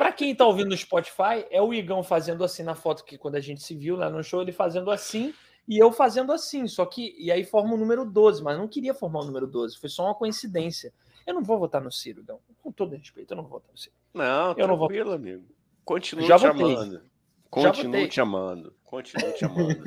Para quem tá ouvindo no Spotify, é o Igão fazendo assim na foto que quando a gente se viu lá no show, ele fazendo assim e eu fazendo assim. Só que, e aí forma o número 12, mas não queria formar o número 12, foi só uma coincidência. Eu não vou votar no Ciro, Igão. Com todo respeito, eu não vou votar no Ciro. Não, eu não vou. amigo. Continuo Já te votei. amando. Continuo te amando. Continuo te amando.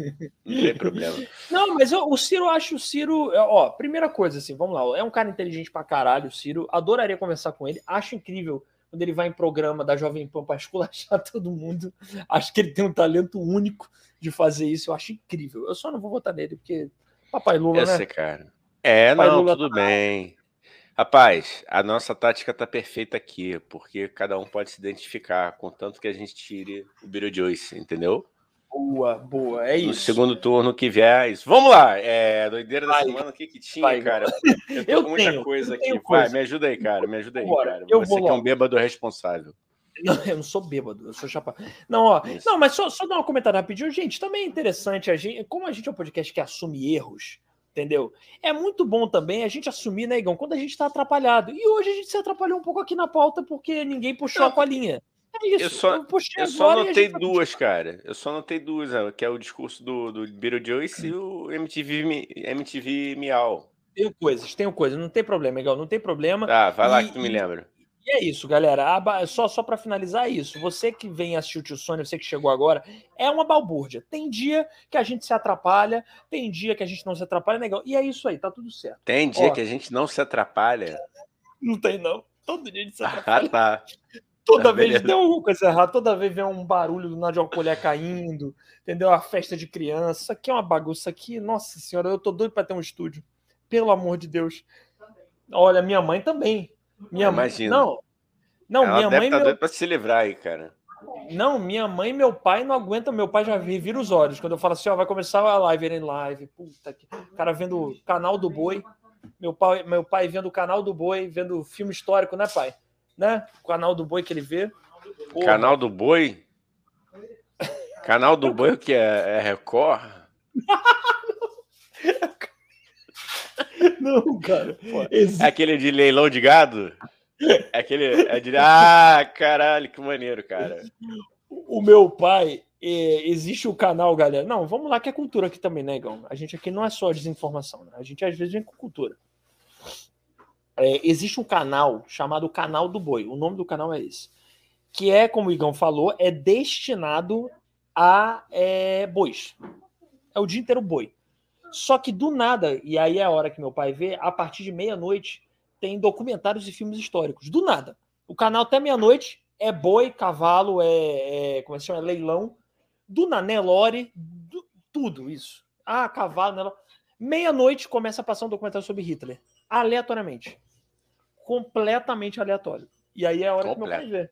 Não tem problema. Não, mas eu, o Ciro, eu acho o Ciro. Ó, primeira coisa, assim, vamos lá. É um cara inteligente pra caralho, o Ciro. Adoraria conversar com ele. Acho incrível quando ele vai em programa da Jovem Pan para esculachar todo mundo. Acho que ele tem um talento único de fazer isso. Eu acho incrível. Eu só não vou votar nele, porque Papai Lula, Esse né? cara. É, Papai não, Lula tudo tá... bem. Rapaz, a nossa tática tá perfeita aqui, porque cada um pode se identificar, contanto que a gente tire o Beetlejuice, entendeu? Boa, boa, é isso. No segundo turno que vier, isso. Vamos lá, é, doideira da vai, semana, o que que tinha, vai, cara? Eu tô eu com muita tenho, coisa aqui. Vai, coisa. me ajuda aí, cara, me ajuda aí, Bora, cara. Eu Você que é um bêbado responsável. Não, eu não sou bêbado, eu sou chapado. Não, ó, não, mas só, só dar um comentário rapidinho. Gente, também é interessante, a gente, como a gente é um podcast que assume erros, entendeu? É muito bom também a gente assumir, né, Igão, quando a gente tá atrapalhado. E hoje a gente se atrapalhou um pouco aqui na pauta porque ninguém puxou não. a colinha. É isso. Eu só, eu, eu só notei duas, cara. Eu só notei duas, né, que é o discurso do, do Beetlejuice e o MTV, MTV Miau. Tenho coisas, tenho coisas, não tem problema, legal, não tem problema. Tá, vai lá e, que tu me lembra. E é isso, galera. Só, só para finalizar é isso. Você que vem assistir o Tio Sônia, você que chegou agora, é uma balbúrdia. Tem dia que a gente se atrapalha, tem dia que a gente não se atrapalha, legal. E é isso aí, tá tudo certo. Tem dia Ó, que a gente não se atrapalha? Não tem, não. Todo dia a gente se atrapalha. Ah, tá. Toda vez beleza. tem alguma coisa errada, toda vez vem um barulho do nada de uma colher caindo, entendeu? A festa de criança. Isso aqui é uma bagunça aqui. Nossa senhora, eu tô doido para ter um estúdio. Pelo amor de Deus. Olha, minha mãe também. Minha Imagina. Não. Não, Ela minha deve mãe. Tá meu... doido pra se livrar aí, cara. Não, minha mãe e meu pai não aguentam. Meu pai já vira os olhos quando eu falo assim: ó, vai começar a live em live. Puta que. O cara vendo o canal do boi. Meu pai, meu pai vendo o canal do boi, vendo filme histórico, né, pai? Né? O canal do boi que ele vê. Porra. Canal do Boi? Canal do Boi o que é? É Record? Não, cara. É aquele de leilão de gado? É aquele. É de... Ah, caralho, que maneiro, cara. O meu pai, é, existe o canal, galera. Não, vamos lá, que é cultura aqui também, né, Gão? A gente aqui não é só desinformação, né? A gente às vezes vem com cultura. É, existe um canal chamado Canal do Boi. O nome do canal é esse que é, como o Igão falou, é destinado a é, bois. É o dia inteiro boi. Só que do nada, e aí é a hora que meu pai vê, a partir de meia-noite tem documentários e filmes históricos. Do nada. O canal até meia-noite é boi, cavalo, é, é como é que chama? É leilão. Do Nelore, do, tudo isso. Ah, cavalo, Nelore. Meia-noite começa a passar um documentário sobre Hitler. Aleatoriamente. Completamente aleatório. E aí é a hora Completo. que meu pai vê.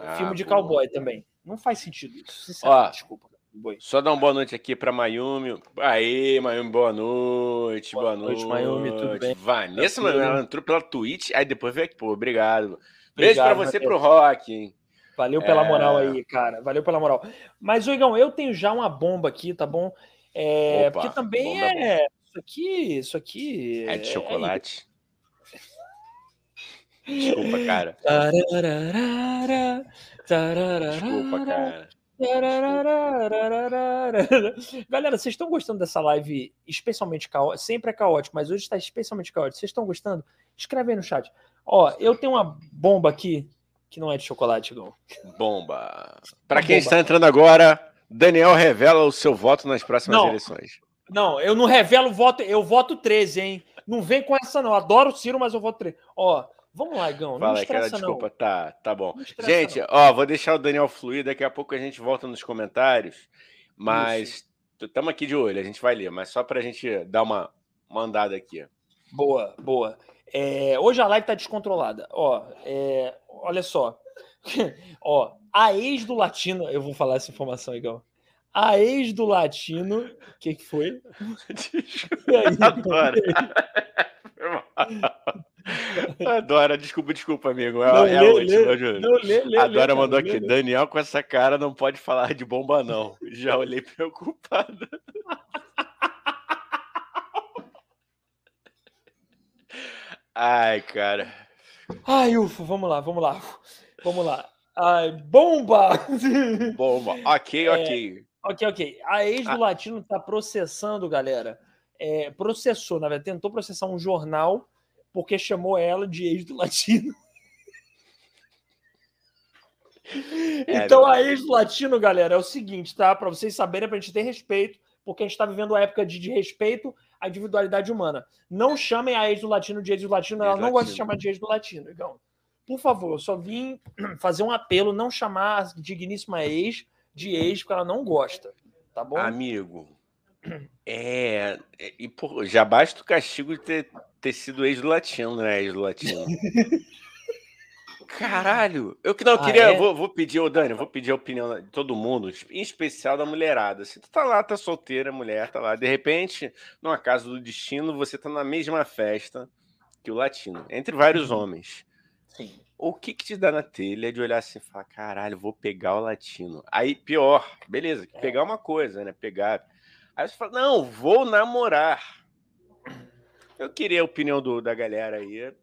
Ah, Filme de cowboy também. Não faz sentido isso. Ó, desculpa. Boi. Só dar uma boa noite aqui para Mayumi. Aê, Mayumi, boa noite. Boa, boa noite, Mayumi, tudo bem? Vanessa, mano, ela entrou pela Twitch, aí depois veio aqui, pô, obrigado. Beijo para você Mateus. pro Rock, hein? Valeu pela é... moral aí, cara. Valeu pela moral. Mas, Igão, eu tenho já uma bomba aqui, tá bom? É, Opa, porque também é. Isso aqui, isso aqui. É de chocolate. Desculpa, cara. Desculpa, cara. Galera, vocês estão gostando dessa live especialmente caótica? Sempre é caótico, mas hoje está especialmente caótico. Vocês estão gostando? Escreve aí no chat. Ó, eu tenho uma bomba aqui que não é de chocolate, Gão. Bomba. Para quem bomba. está entrando agora, Daniel revela o seu voto nas próximas não, eleições. Não, eu não revelo o voto, eu voto 13, hein? Não vem com essa, não. Adoro o Ciro, mas eu voto 13. Ó, vamos lá, Igão. Não Fala, estressa, cara, desculpa. Não. Tá, tá bom. Gente, não. ó, vou deixar o Daniel fluir. Daqui a pouco a gente volta nos comentários. Mas estamos aqui de olho, a gente vai ler. Mas só para a gente dar uma, uma andada aqui. Boa, boa. É, hoje a live tá descontrolada. Ó, é, olha só. ó, a ex do Latino, eu vou falar essa informação, Igão. A ex do Latino, o que, que foi? Adoro. Adora, desculpa, desculpa, amigo. É, não, é lê, a última, lê, não, lê, lê, Adora mandou aqui. Daniel com essa cara não pode falar de bomba, não. Já olhei preocupado. Ai, cara. Ai, ufa, vamos lá, vamos lá. Vamos lá. Ai, bomba! Bomba. Ok, é, ok. Ok, ok. A ex do ah. Latino está processando, galera. É, processou, na verdade, tentou processar um jornal porque chamou ela de ex do Latino. É, então, a ex do Latino, galera, é o seguinte, tá? Para vocês saberem, para a gente ter respeito, porque a gente está vivendo uma época de, de, respeito à individualidade humana. Não chamem a ex do Latino de ex do Latino, ela não gosta de chamar de ex do Latino. Então, por favor, eu só vim fazer um apelo, não chamar a digníssima ex de ex, porque ela não gosta. Tá bom? Amigo, é. é e por, já basta o castigo de ter, ter sido ex do latino, né? Ex do latino. Caralho! Eu que não ah, queria. É? Vou, vou pedir, ô Dani, vou pedir a opinião de todo mundo, em especial da mulherada. Se tu tá lá, tá solteira, mulher, tá lá. De repente, numa casa do destino, você tá na mesma festa que o latino, entre vários uhum. homens. Sim o que que te dá na telha de olhar assim e falar, caralho, vou pegar o latino? Aí, pior, beleza, é. pegar uma coisa, né? Pegar. Aí você fala, não, vou namorar. Eu queria a opinião do, da galera aí. O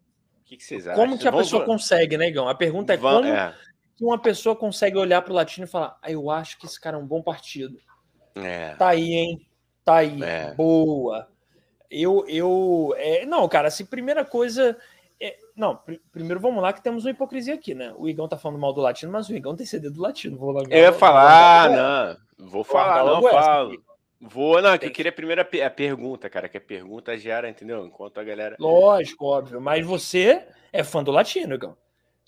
que, que vocês acham? Como que a Vamos... pessoa consegue, né, Igão? A pergunta é Vamos... como é. que uma pessoa consegue olhar pro latino e falar, ah, eu acho que esse cara é um bom partido. É. Tá aí, hein? Tá aí. É. Boa. Eu, eu. É... Não, cara, assim, primeira coisa é, não, pr primeiro vamos lá que temos uma hipocrisia aqui, né? O Igão tá falando mal do latino, mas o Igão tem CD do latino. Vou lá, eu ia falar, não. Vou falar, não, falo. Vou, não, que eu queria primeiro a, a pergunta, cara, que a pergunta gera, entendeu? Enquanto a galera. Lógico, óbvio. Mas você é fã do latino, Igão.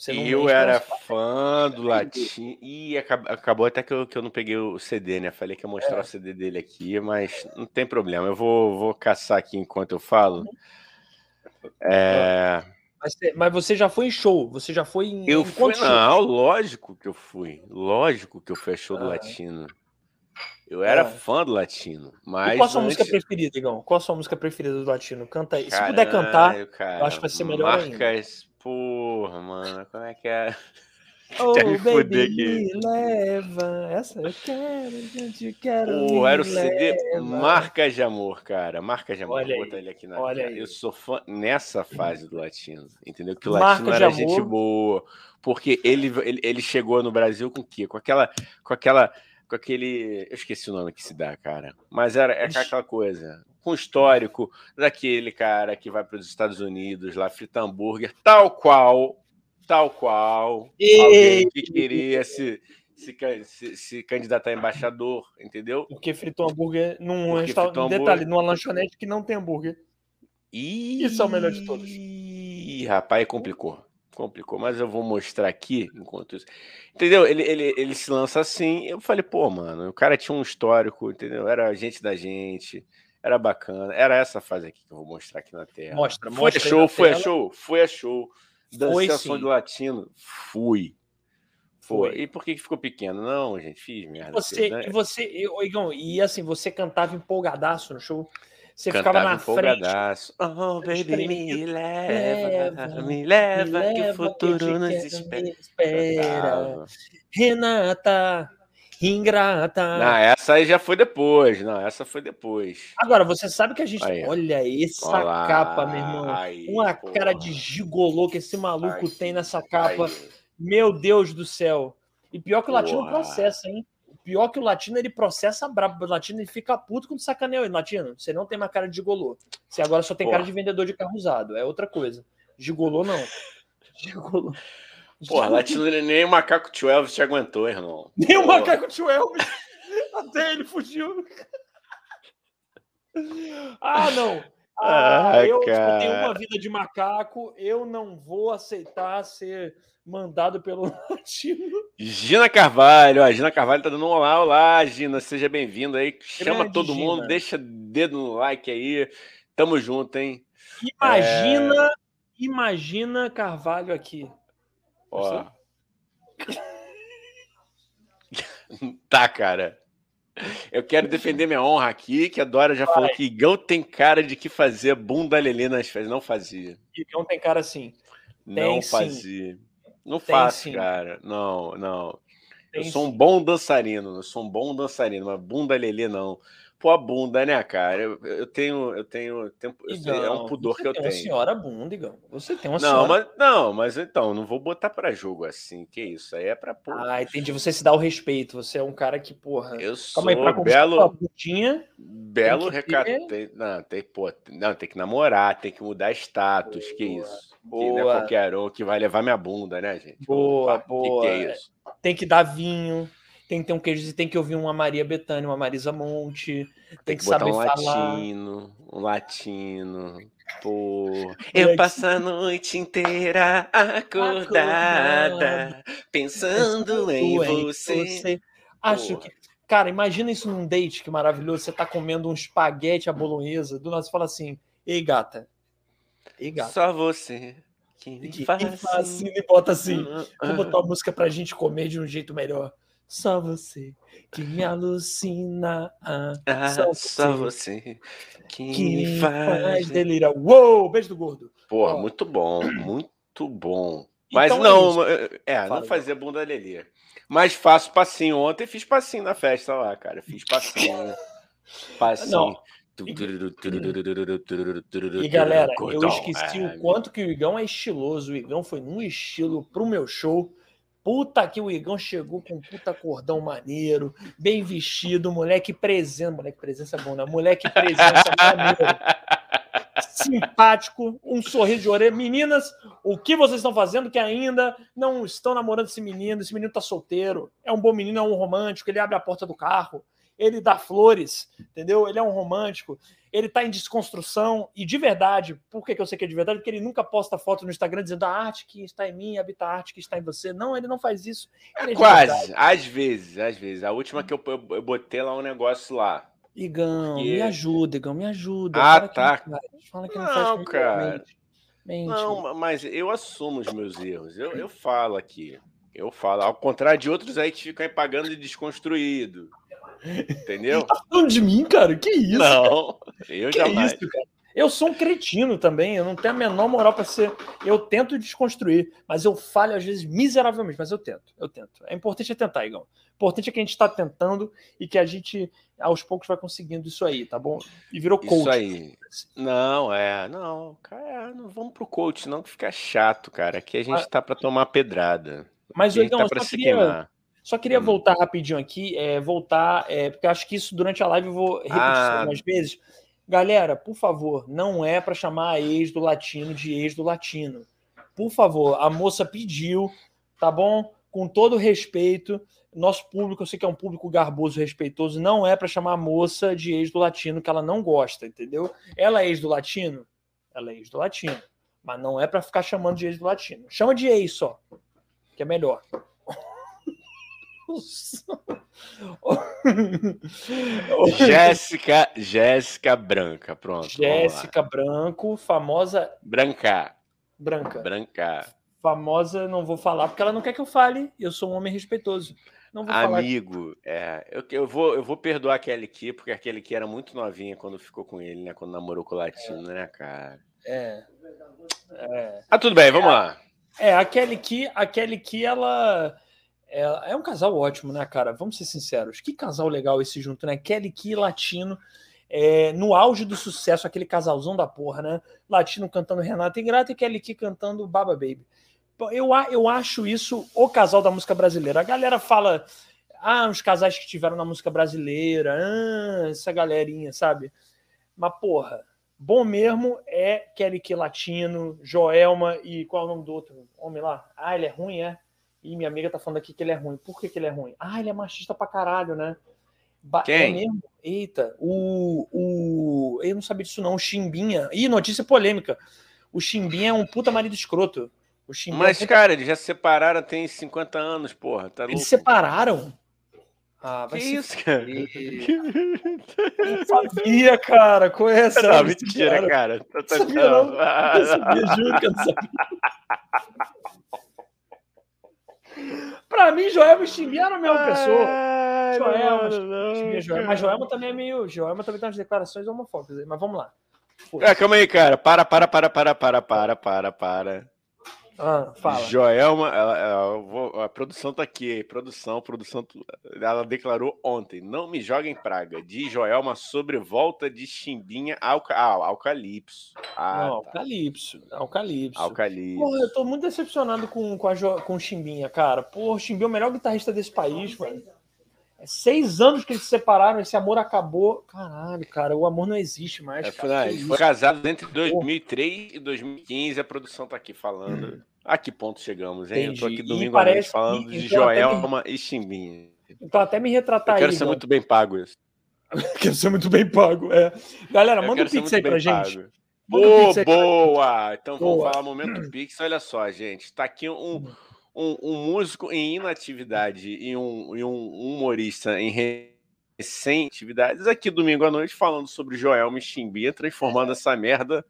eu era fã do latino. E acabou até que eu, que eu não peguei o CD, né? Falei que ia mostrar é. o CD dele aqui, mas não tem problema. Eu vou, vou caçar aqui enquanto eu falo. Uhum. É. Mas, mas, você já foi em show? Você já foi em. Eu em fui, não, lógico que eu fui. Lógico que eu fui a show do ah. Latino. Eu era ah. fã do Latino. Mas e qual a sua antes... música preferida, Igão? Qual a sua música preferida do Latino? Canta aí. Caralho, Se puder cantar, cara, eu acho que vai ser melhor marcas, ainda. Porra, mano, como é que é? Oh, baby, me leva. Essa eu quero, gente, eu quero. Oh, era o CD. Marcas de Amor, cara. Marcas de Amor. Olha Vou botar ele aqui na Olha. Eu sou fã nessa fase do Latino. Entendeu? Que o Latino Marca era gente boa. Porque ele, ele, ele chegou no Brasil com o quê? Com aquela. Com aquela. Com aquele. Eu esqueci o nome que se dá, cara. Mas era é aquela coisa. Com histórico daquele cara que vai para os Estados Unidos lá, frita hambúrguer, tal qual tal qual e... alguém que queria se, se, se, se, candidatar a embaixador, entendeu? Porque fritou hambúrguer num restaurante. Detalhe, numa lanchonete que não tem hambúrguer. E... Isso é o melhor de todos. Ih, rapaz, complicou. Complicou, mas eu vou mostrar aqui enquanto isso. Entendeu? Ele, ele, ele se lança assim. Eu falei, pô, mano, o cara tinha um histórico, entendeu? Era gente da gente, era bacana. Era essa fase aqui que eu vou mostrar aqui na tela. Mostra, foi mostra. Show, foi a show, foi a show. Dançação de latino. Fui. Foi. E por que ficou pequeno? Não, gente, fiz merda. Você, né? e você, Igão, e assim, você cantava empolgadaço no show. Você cantava ficava na frente. Oh, baby, me leva, leva, me leva, me que o futuro nos espera. espera. Renata, Ingrata. Não, essa aí já foi depois. Não, essa foi depois. Agora, você sabe que a gente. Aí. Olha essa Olá. capa, meu irmão. Aí, Uma porra. cara de gigolô que esse maluco Aí, tem nessa capa. Meu Deus do céu. E pior que o latino processa, hein? Pior que o latino, ele processa brabo. O latino ele fica puto quando sacaneia ele. Latino, você não tem mais cara de gigolô. Você agora só tem cara Porra. de vendedor de carro usado. É outra coisa. Gigolô, não. Gigolô. Porra, latino nem o macaco 12 te aguentou, irmão. Nem o Porra. macaco tio Elvis. Até ele fugiu. Ah, não. Ah, Ah, eu só cara. tenho uma vida de macaco. Eu não vou aceitar ser mandado pelo latino. Gina Carvalho, a Gina Carvalho tá dando um olá, olá, Gina, seja bem-vindo aí. Chama Grande todo mundo, Gina. deixa dedo no like aí. Tamo junto, hein? Imagina, imagina Carvalho aqui. Ó. tá, cara. Eu quero defender minha honra aqui, que a Dora já falou que Igão tem cara de que fazia bunda lelê nas festas. Não fazia. Igão tem cara assim. Não sim. fazia. Não Tem faço, sim. cara. Não, não. Tem eu sou um sim. bom dançarino, eu sou um bom dançarino, mas bunda lelê não. Pô, a bunda, né, cara? Eu, eu tenho, eu tenho, tempo, é um pudor você que eu tem tenho. Uma senhora bunda, Igão. Você tem uma Não, senhora. mas não, mas então, não vou botar pra jogo assim. Que isso? Aí é pra pô. Ah, entendi. Você se dá o respeito. Você é um cara que, porra. eu sou aí, pra belo, bundinha, belo tem que recado. ter- Tem, não, tem, pô, não, tem que namorar, tem que mudar status. que Boa, isso? Que não é boa. qualquer um que vai levar minha bunda, né, gente? Boa, Opa, boa. Que que é isso? tem que dar vinho, tem que ter um queijo, e tem que ouvir uma Maria Bethânia, uma Marisa Monte, tem, Tem que, que saber um falar. latino, um latino. Pô, eu passo a noite inteira acordada, pensando em você. Acho que. Cara, imagina isso num date que maravilhoso. Você tá comendo um espaguete à bolonhesa, do nada você fala assim: Ei, gata. Ei, gata. Só você que me E faz faz assim, assim. e bota assim. Ah, Vou botar uma música pra gente comer de um jeito melhor. Só você que me alucina. ah, ah, só só você você que, que me faz. delirar. Uou! Beijo do gordo. Porra, Ó. muito bom, muito bom. Mas Então é não, é, Fala, não fazia bunda lelê. Mas faço passinho. Ontem fiz passinho na festa lá, cara. Fiz passinho. Passinho. Não. E galera, eu esqueci É, o quanto que o Igão é estiloso. O Igão foi num estilo pro meu show. Puta que o Igão chegou com um puta cordão maneiro, bem vestido, moleque presença. Moleque presença é bom, né? Moleque presença maneiro. Simpático, um sorriso de orelha. Meninas, o que vocês estão fazendo que ainda não estão namorando esse menino? Esse menino tá solteiro. É um bom menino, é um romântico. Ele abre a porta do carro, ele dá flores, entendeu? Ele é um romântico. Ele tá em desconstrução e de verdade. Por que, que eu sei que é de verdade? Porque ele nunca posta foto no Instagram dizendo a arte que está em mim habita a arte que está em você. Não, ele não faz isso. É verdade. Quase, às vezes, às vezes. A última que eu, eu, eu botei lá um negócio lá. Igão, Porque- me ajuda, Igão, me ajuda. Ah, Fala que tá. não faz. Fala que não, Não, faz cara. mente. Mente. Não, mas eu assumo os meus erros. Eu, eu falo aqui. Eu falo. Ao contrário de outros aí que ficam aí pagando de desconstruído. Entendeu? Tá falando de mim, cara? Que isso? Não, eu que jamais. isso, cara? Eu sou um cretino também, eu não tenho a menor moral para ser. Eu tento desconstruir, mas eu falho às vezes miseravelmente, mas eu tento, eu tento. É importante é tentar, Igão. O importante é que a gente está tentando e que a gente, aos poucos, vai conseguindo isso aí, tá bom? E virou coach. Isso aí. Não, é, não, cara, não vamos pro coach, não, que fica chato, cara. Aqui a gente Mas- tá pra tomar pedrada. Mas, Igão, tá eu só se queria. Só queria Hum. voltar rapidinho aqui, é, voltar, é, porque acho que isso durante a live eu vou repetir Ah. algumas vezes. Galera, por favor, não é para chamar a ex do latino de ex do latino. Por favor, a moça pediu, tá bom? Com todo respeito, nosso público, eu sei que é um público garboso, respeitoso, não é para chamar a moça de ex do latino que ela não gosta, entendeu? Ela é ex do latino? Ela é ex do latino, mas não é para ficar chamando de ex do latino. Chama de ex só, que é melhor. Jéssica, Jéssica Branca, pronto. Jéssica Branco, famosa Branca, branca. Branca. Famosa, não vou falar porque ela não quer que eu fale. Eu sou um homem respeitoso. Não vou falar. Amigo, é, eu, eu, vou, eu vou perdoar aquele aqui, porque aquele que era muito novinha quando ficou com ele, né? Quando namorou com o latino, né, cara? É. É, Ah, tudo bem, vamos lá. é aquele que, aquele que ela É, é um casal ótimo, né, cara? Vamos ser sinceros. Que casal legal esse junto, né? Kelly Key Latino. É, no auge do sucesso, aquele casalzão da porra, né? Latino cantando Renata Ingrata e Kelly Key cantando Baba Baby. Eu, eu acho isso o casal da música brasileira. A galera fala, ah, os casais que tiveram na música brasileira, ah, essa galerinha, sabe? Mas, porra, bom mesmo é Kelly Key Latino, Joelma e qual é o nome do outro homem lá? Ah, ele é ruim, é? E minha amiga tá falando aqui que ele é ruim. Por que, que ele é ruim? Ah, ele é machista pra caralho, né? Ba Quem? É mesmo? Eita, o, o. Eu não sabia disso, não. O Chimbinha. Ih, notícia polêmica. O Chimbinha é um puta marido escroto. O Chimbinha Mas, é puta... cara, eles já se separaram tem 50 anos, porra. Tá eles separaram? Ah, que isso, cara? Não sabia, cara. Com essa. Não, mentira, cara. Não sabia, não. não sabia, juro que eu não sabia. Pra mim, Joelma e Chimbinha eram a mesma pessoa. Joelma, Chimbinha, Joelma. Mas Joelma também é meio. Joelma também tem umas declarações homofóbicas aí, mas vamos lá. É, calma aí, cara. Para, para, para, para, para, para, para, para. Ah, fala. Joelma, ela, ela, a produção tá aqui, produção, produção, ela declarou ontem, não me joga em praga, de Joelma sobre volta de Chimbinha ao, ah, ao Calypso. Ah, não, tá. Calypso, ao Calypso. Ao Calypso. Porra, eu tô muito decepcionado com, com, a com o Chimbinha, cara. Porra, o Chimbinha é o melhor guitarrista desse país, velho. É seis anos que eles se separaram, esse amor acabou. Caralho, cara, o amor não existe mais. É, cara, foi, foi casado entre 2003 e 2015, a produção tá aqui falando. Hum. A que ponto chegamos, hein? Entendi. Eu tô aqui domingo à noite falando de então Joelma me... e Chimbinha. Então até me retratar eu quero aí. Quero ser muito bem pago isso. quero ser muito bem pago, é. Galera, manda um pix aí pra gente. Oh, boa! Então boa. vamos falar momento Pix. Olha só, gente. Tá aqui um, hum um, um músico em inatividade e um, e um humorista em recém-atividades aqui domingo à noite falando sobre Joel Michimbia transformando essa merda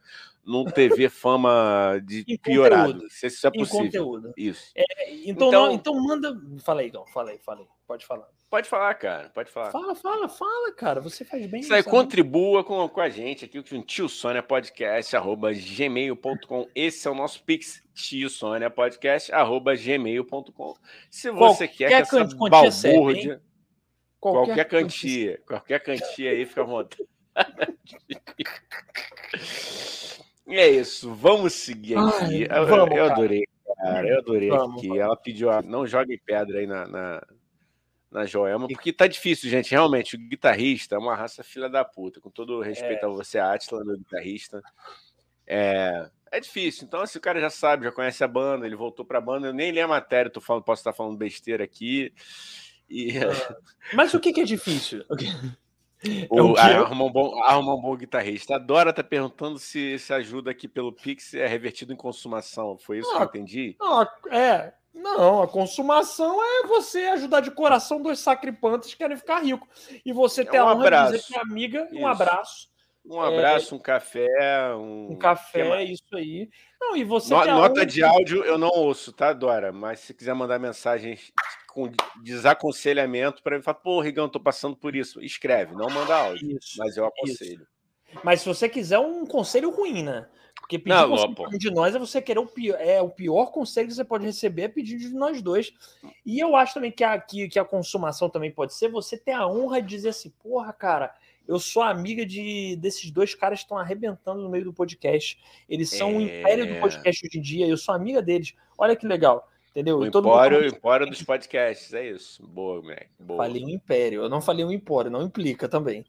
num TV fama de piorado. Se isso é possível. Conteúdo. Isso. É, então, então, não, então manda. Fala aí, Dom. Fala aí, fala aí. Pode falar. Pode falar, cara. Pode falar. Fala, fala, fala, cara. Você faz bem. Isso aí, contribua com, com a gente aqui, com Tio Sônia Podcast, arroba gmail.com. Esse é o nosso Pix, Tio Sônia Podcast, arroba gmail.com. Se você qualquer quer que essa balbúrdia... Qualquer, qualquer cantia, qualquer cantia aí, fica à vontade. E é isso, vamos seguir aqui. Ai, eu, vamos, eu, adorei, cara. Eu adorei vamos, aqui. Vamos. Ela pediu, não jogue pedra aí na, na, na Joelma, porque tá difícil, gente. Realmente, o guitarrista é uma raça filha da puta. Com todo respeito é. a você, Atila, meu guitarrista. É, é difícil. Então, se o cara já sabe, já conhece a banda, ele voltou pra banda, eu nem li a matéria, tô falando, posso estar falando besteira aqui. E... Ah. Mas o que, que é difícil? O, é arruma, um bom, arruma um bom guitarrista. A Dora tá perguntando se essa ajuda aqui pelo Pix é revertido em consumação. Foi isso que eu entendi? é. Não, a consumação é você ajudar de coração dois sacripantes que querem ficar rico. E você é ter um a honra abraço. de dizer que amiga, isso. um abraço. Um abraço, é, um café, um, um café, isso aí. Não, e você no, nota de áudio eu não ouço, tá, Dora? Mas se quiser mandar mensagem com desaconselhamento para mim, falar, pô, Rigão, tô passando por isso. Escreve, não manda áudio, isso, mas eu aconselho. Isso. Mas se você quiser um conselho ruim, né? Porque pedir não, conselho de nós é você querer o pior, é o pior conselho que você pode receber é pedir de nós dois. E eu acho também que a, que, que a consumação também pode ser você ter a honra de dizer assim, porra, cara, eu sou amiga de desses dois caras que estão arrebentando no meio do podcast. Eles são é... o império do podcast hoje em dia. Eu sou amiga deles. Olha que legal. Entendeu? O empório, mundo... empório dos podcasts, é isso. Boa, moleque. Boa. Falei um império. Eu não falei um empório, não implica também.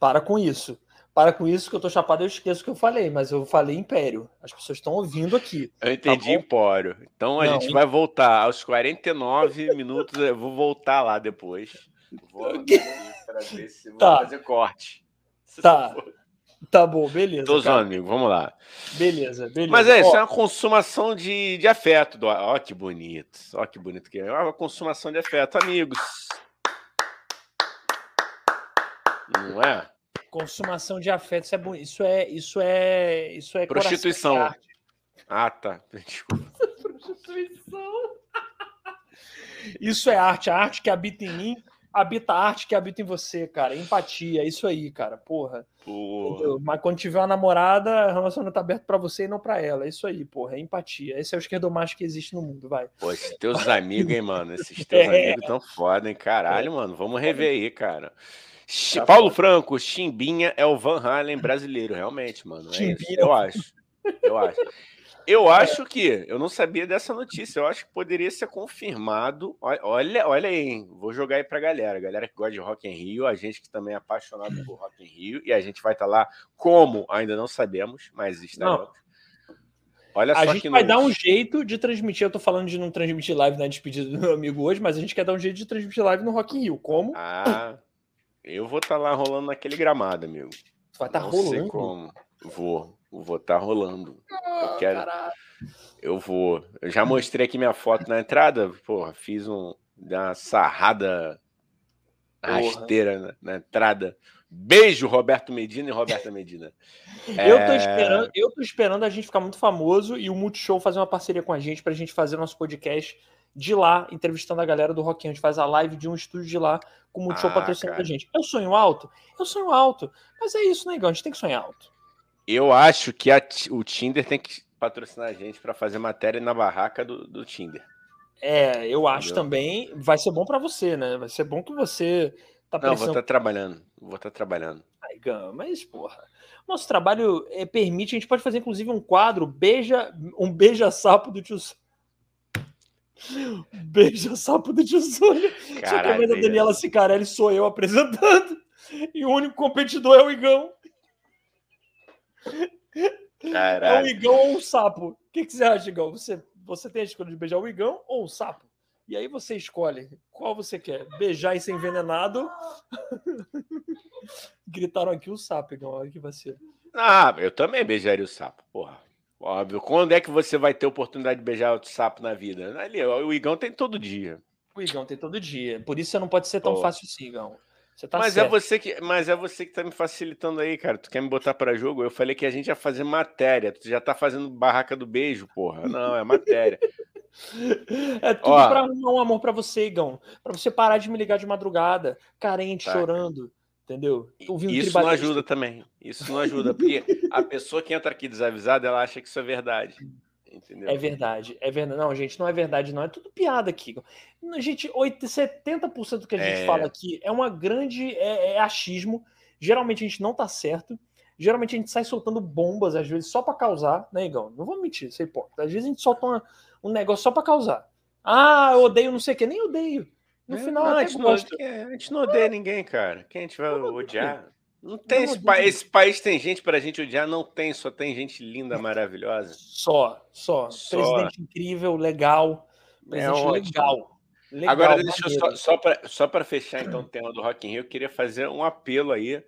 Para com isso. Para com isso que eu tô chapado, eu esqueço o que eu falei, mas eu falei império. As pessoas estão ouvindo aqui. Eu entendi tá empório. Então a não, gente vai voltar aos 49 minutos. Eu vou voltar lá depois. Vou vou tá. fazer corte. Tá. Tá bom, beleza. Tô zoando, amigo. Vamos lá. Beleza, beleza. Mas é, isso é uma consumação de, de afeto. Do... Ó, que bonito. Ó, que bonito que é. É uma consumação de afeto, amigos. Não é? Consumação de afeto, isso é bonito. Isso é. Isso é. Isso é Prostituição. Ah, tá. Prostituição. Isso é arte, a arte que habita em mim habita a arte que habita em você, cara. Empatia, é isso aí, cara. Porra. porra. Mas quando tiver uma namorada, a relacionamento tá aberto para você e não para ela. É isso aí, porra. É empatia. Esse é o esquerdomacho que existe no mundo, vai. Pô, esses teus amigos, hein, mano? Esses teus é. amigos tão foda, hein? Caralho, é. mano. Vamos rever aí, cara. Tá Paulo Franco, Chimbinha é o Van Halen brasileiro, realmente, mano. É isso, eu acho. Eu acho. Eu acho que, eu não sabia dessa notícia, eu acho que poderia ser confirmado. Olha, olha aí, hein? vou jogar aí pra galera, galera que gosta de Rock in Rio, a gente que também é apaixonado por Rock in Rio, e a gente vai estar tá lá como, ainda não sabemos, mas estaremos. Olha a gente vai dar um jeito de transmitir. Eu tô falando de não transmitir live na despedida do meu amigo hoje, mas a gente quer dar um jeito de transmitir live no Rock in Rio. Como? Ah, eu vou estar tá lá rolando naquele gramado, amigo. Vai estar tá rolando? Sei como. Vou. Vou estar tá rolando. eu quero. Eu vou. Eu já mostrei aqui minha foto na entrada. Porra, fiz um, uma sarrada rasteira na, na, entrada. Beijo, Roberto Medina e Roberta Medina. eu, tô é... esperando, eu tô esperando a gente ficar muito famoso e o Multishow fazer uma parceria com a gente pra gente fazer nosso podcast de lá, entrevistando a galera do Rock. A gente faz a live de um estúdio de lá com o Multishow ah, patrocinando a gente. Eu sonho alto? Eu sonho alto. Mas é isso, negão. Né, a gente tem que sonhar alto. Eu acho que a, o Tinder tem que patrocinar a gente para fazer matéria na barraca do, do Tinder. É, eu acho Entendeu? também. Vai ser bom para você, né? Vai ser bom que você tá Não, vou estar tá trabalhando. Vou estar tá trabalhando. Ai, mas, porra. Nosso trabalho é, permite, a gente pode fazer inclusive um quadro, beija, um beija-sapo do tio Beija-sapo do tio Sônia. Só que a Daniela Cicarelli sou eu apresentando. E o único competidor é o Igão. Caralho. É o Igão ou o sapo? O que, que você acha, Igão? Você, você tem a escolha de beijar o Igão ou o sapo? E aí você escolhe qual você quer. Beijar e ser envenenado. Gritaram aqui o sapo, Igão. Olha que vacilo. Ah, eu também beijaria o sapo, porra. Óbvio. Quando é que você vai ter oportunidade de beijar outro sapo na vida? Ali, o Igão tem todo dia. O Igão tem todo dia. Por isso você não pode ser tão fácil assim, Igão. Tá mas, é certo. é você que, mas é você que tá me facilitando aí, cara. Tu quer me botar para jogo? Eu falei que a gente ia fazer matéria. Tu já tá fazendo barraca do beijo, porra. Não, é matéria. é tudo Ó, pra arrumar um amor para você, Igão. Para você parar de me ligar de madrugada, carente, tá. chorando. Entendeu? Isso não ajuda também. Isso não ajuda, porque a pessoa que entra aqui desavisada, ela acha que isso é verdade. Entendeu? É verdade, é verdade. Não, gente, não é verdade, não. É tudo piada aqui. Gente, 70% do que a gente é... fala aqui é uma grande. É, é, achismo. Geralmente a gente não tá certo. Geralmente a gente sai soltando bombas, às vezes, só para causar, né, Igão? Não vou mentir, sei pô. Às vezes a gente solta uma, um negócio só para causar. Ah, eu odeio não sei o que, nem odeio. No é, final, não, a, gente não, a gente não odeia ninguém, cara. Quem a gente vai odiar? Não tem esse, pa esse, país tem gente para a gente odiar, não tem, só tem gente linda, maravilhosa. Só, só. só. Presidente incrível, legal. É presidente é legal. legal. Agora, deixa eu só, só para fechar então o tema do Rock in Rio, eu queria fazer um apelo aí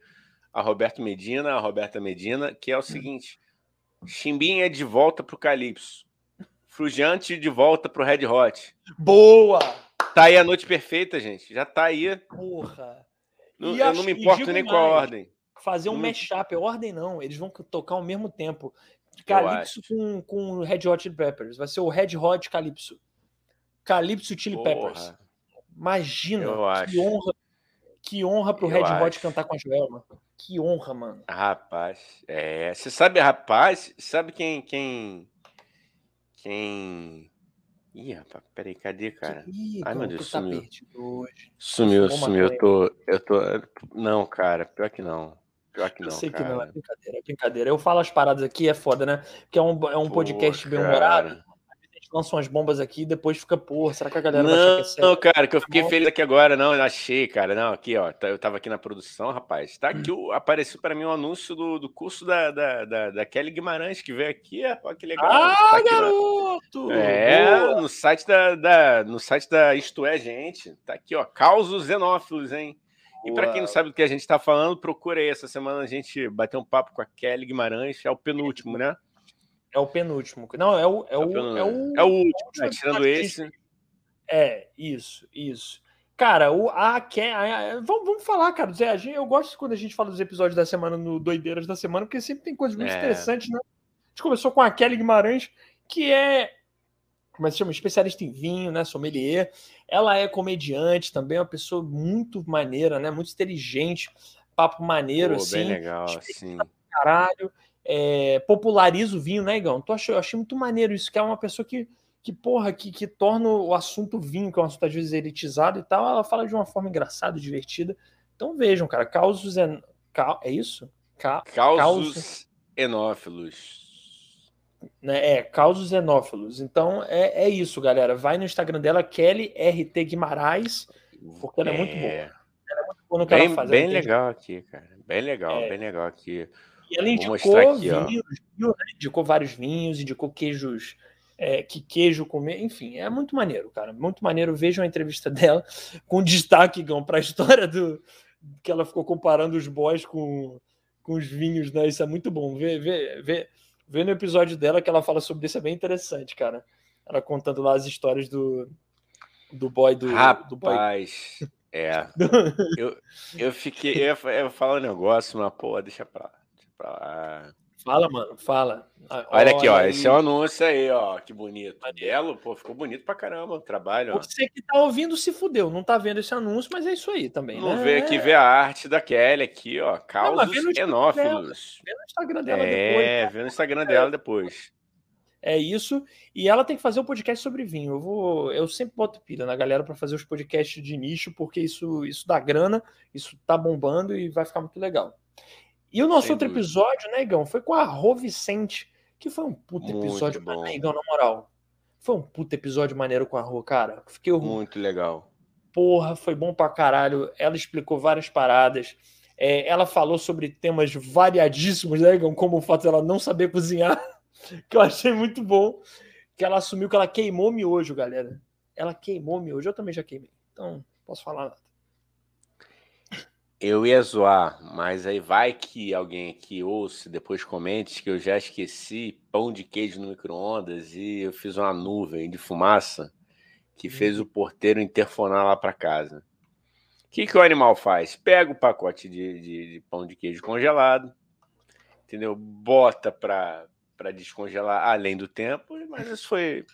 a Roberto Medina, a Roberta Medina, que é o seguinte: Chimbinha é de volta pro Calypso. Frujante de volta pro Red Hot. Boa! Tá aí a noite perfeita, gente. Já tá aí. Porra. Não, eu não me importo nem com a ordem. Fazer um não mashup, é ordem não, eles vão tocar ao mesmo tempo. Calypso com, com Red Hot Chili Peppers. Vai ser o Red Hot Calypso. Calypso Chili Porra. Peppers. Imagina eu que acho. honra. Que honra pro eu Red acho. Hot cantar com a Joelma. Que honra, mano. Rapaz, é. Você sabe, rapaz, sabe quem. Quem. Quem Ih, rapaz, peraí, cadê, cara? Ih, Ai, meu Deus, tá sumiu. Sumiu, sumiu. Eu tô, eu tô. Não, cara, pior que não. Pior que não. Eu sei cara. que não, é brincadeira, é brincadeira. Eu falo as paradas aqui, é foda, né? Porque é um, é um Pô, podcast bem humorado lança umas bombas aqui e depois fica, porra, será que a galera não, vai achar que é sério? Não, cara, que eu fiquei não. feliz aqui agora, não, eu achei, cara, não, aqui, ó, tá, eu tava aqui na produção, rapaz, tá aqui, o, apareceu para mim um anúncio do, do curso da, da, da, da, Kelly Guimarães, que veio aqui, ó, que legal. Ah, tá garoto! É, Boa. no site da, da, no site da Isto É, gente, tá aqui, ó, Causos Xenófilos, hein? E para quem não sabe do que a gente está falando, procura aí. Essa semana a gente bateu um papo com a Kelly Guimarães, é o penúltimo, né? É o penúltimo. Não, é o, é, é o, é o, é o último, né? tirando esse. É, isso, isso. Cara, o, a, a, a, vamos, vamos falar, cara. Zé, a gente, eu gosto quando a gente fala dos episódios da semana no Doideiras da Semana, porque sempre tem coisas muito é. interessantes, né? A gente começou com a Kelly Guimarães, que é como é que se chama? Especialista em vinho, né? Sommelier. Ela é comediante também, é uma pessoa muito maneira, né? Muito inteligente, papo maneiro, Pô, assim. Bem legal, sim. Caralho. É, populariza o vinho, né, Igão? Tô achei, eu achei muito maneiro isso, que é uma pessoa que, que porra, que, que torna o assunto vinho, que é um assunto às vezes elitizado e tal, ela fala de uma forma engraçada, divertida. Então vejam, cara, causos é, é isso? Ca... Causos, causos enófilos né? É, causos xenófilos. Então é, é isso, galera. Vai no Instagram dela, Kelly RT Guimarães, porque ela é, é muito boa. Ela é muito boa no que bem, ela faz. Bem legal aqui, cara. Bem legal, é. bem legal aqui. E ela indicou aqui, vinhos, né? indicou vários vinhos, indicou queijos, é, que queijo comer, enfim, é muito maneiro, cara. Muito maneiro. Vejam a entrevista dela com destaque, Gão, para a história do que ela ficou comparando os boys com, com os vinhos, né? Isso é muito bom. Vê, vê, vê Vê no episódio dela que ela fala sobre isso, é bem interessante, cara. Ela contando lá as histórias do, do boy do. Rapaz, do boy. é. eu, eu fiquei. Eu ia falar um negócio, mas, pô, deixa pra lá. Pra lá. Fala, mano, fala. Olha, Olha aqui, ó. Aí. Esse é o anúncio aí, ó. Que bonito. Belo, pô, ficou bonito pra caramba o trabalho. Ó. Você que tá ouvindo se fudeu, não tá vendo esse anúncio, mas é isso aí também. Não né? vê aqui, vê a arte da Kelly aqui, ó. Causos enófilos. Vê no Instagram dela é, depois. É, vê no Instagram dela depois. É isso. E ela tem que fazer um podcast sobre vinho. Eu vou, eu sempre boto pilha na galera para fazer os podcasts de nicho, porque isso, isso dá grana, isso tá bombando e vai ficar muito legal. E o nosso Sem outro dúvida. episódio, né, Igão, foi com a Rô Vicente, que foi um puto episódio, né, Igão, na moral. Foi um puto episódio maneiro com a Rô, cara. Fiquei muito legal. Porra, foi bom pra caralho. Ela explicou várias paradas. É, ela falou sobre temas variadíssimos, né, Igão, como o fato dela não saber cozinhar, que eu achei muito bom. Que ela assumiu que ela queimou miojo, galera. Ela queimou miojo, eu também já queimei. Então, posso falar nada. Eu ia zoar, mas aí vai que alguém aqui ouça, depois comente que eu já esqueci pão de queijo no micro-ondas e eu fiz uma nuvem de fumaça que fez uhum. o porteiro interfonar lá para casa. O que, que o animal faz? Pega o pacote de, de, de pão de queijo congelado, entendeu? Bota para descongelar além do tempo, mas isso foi,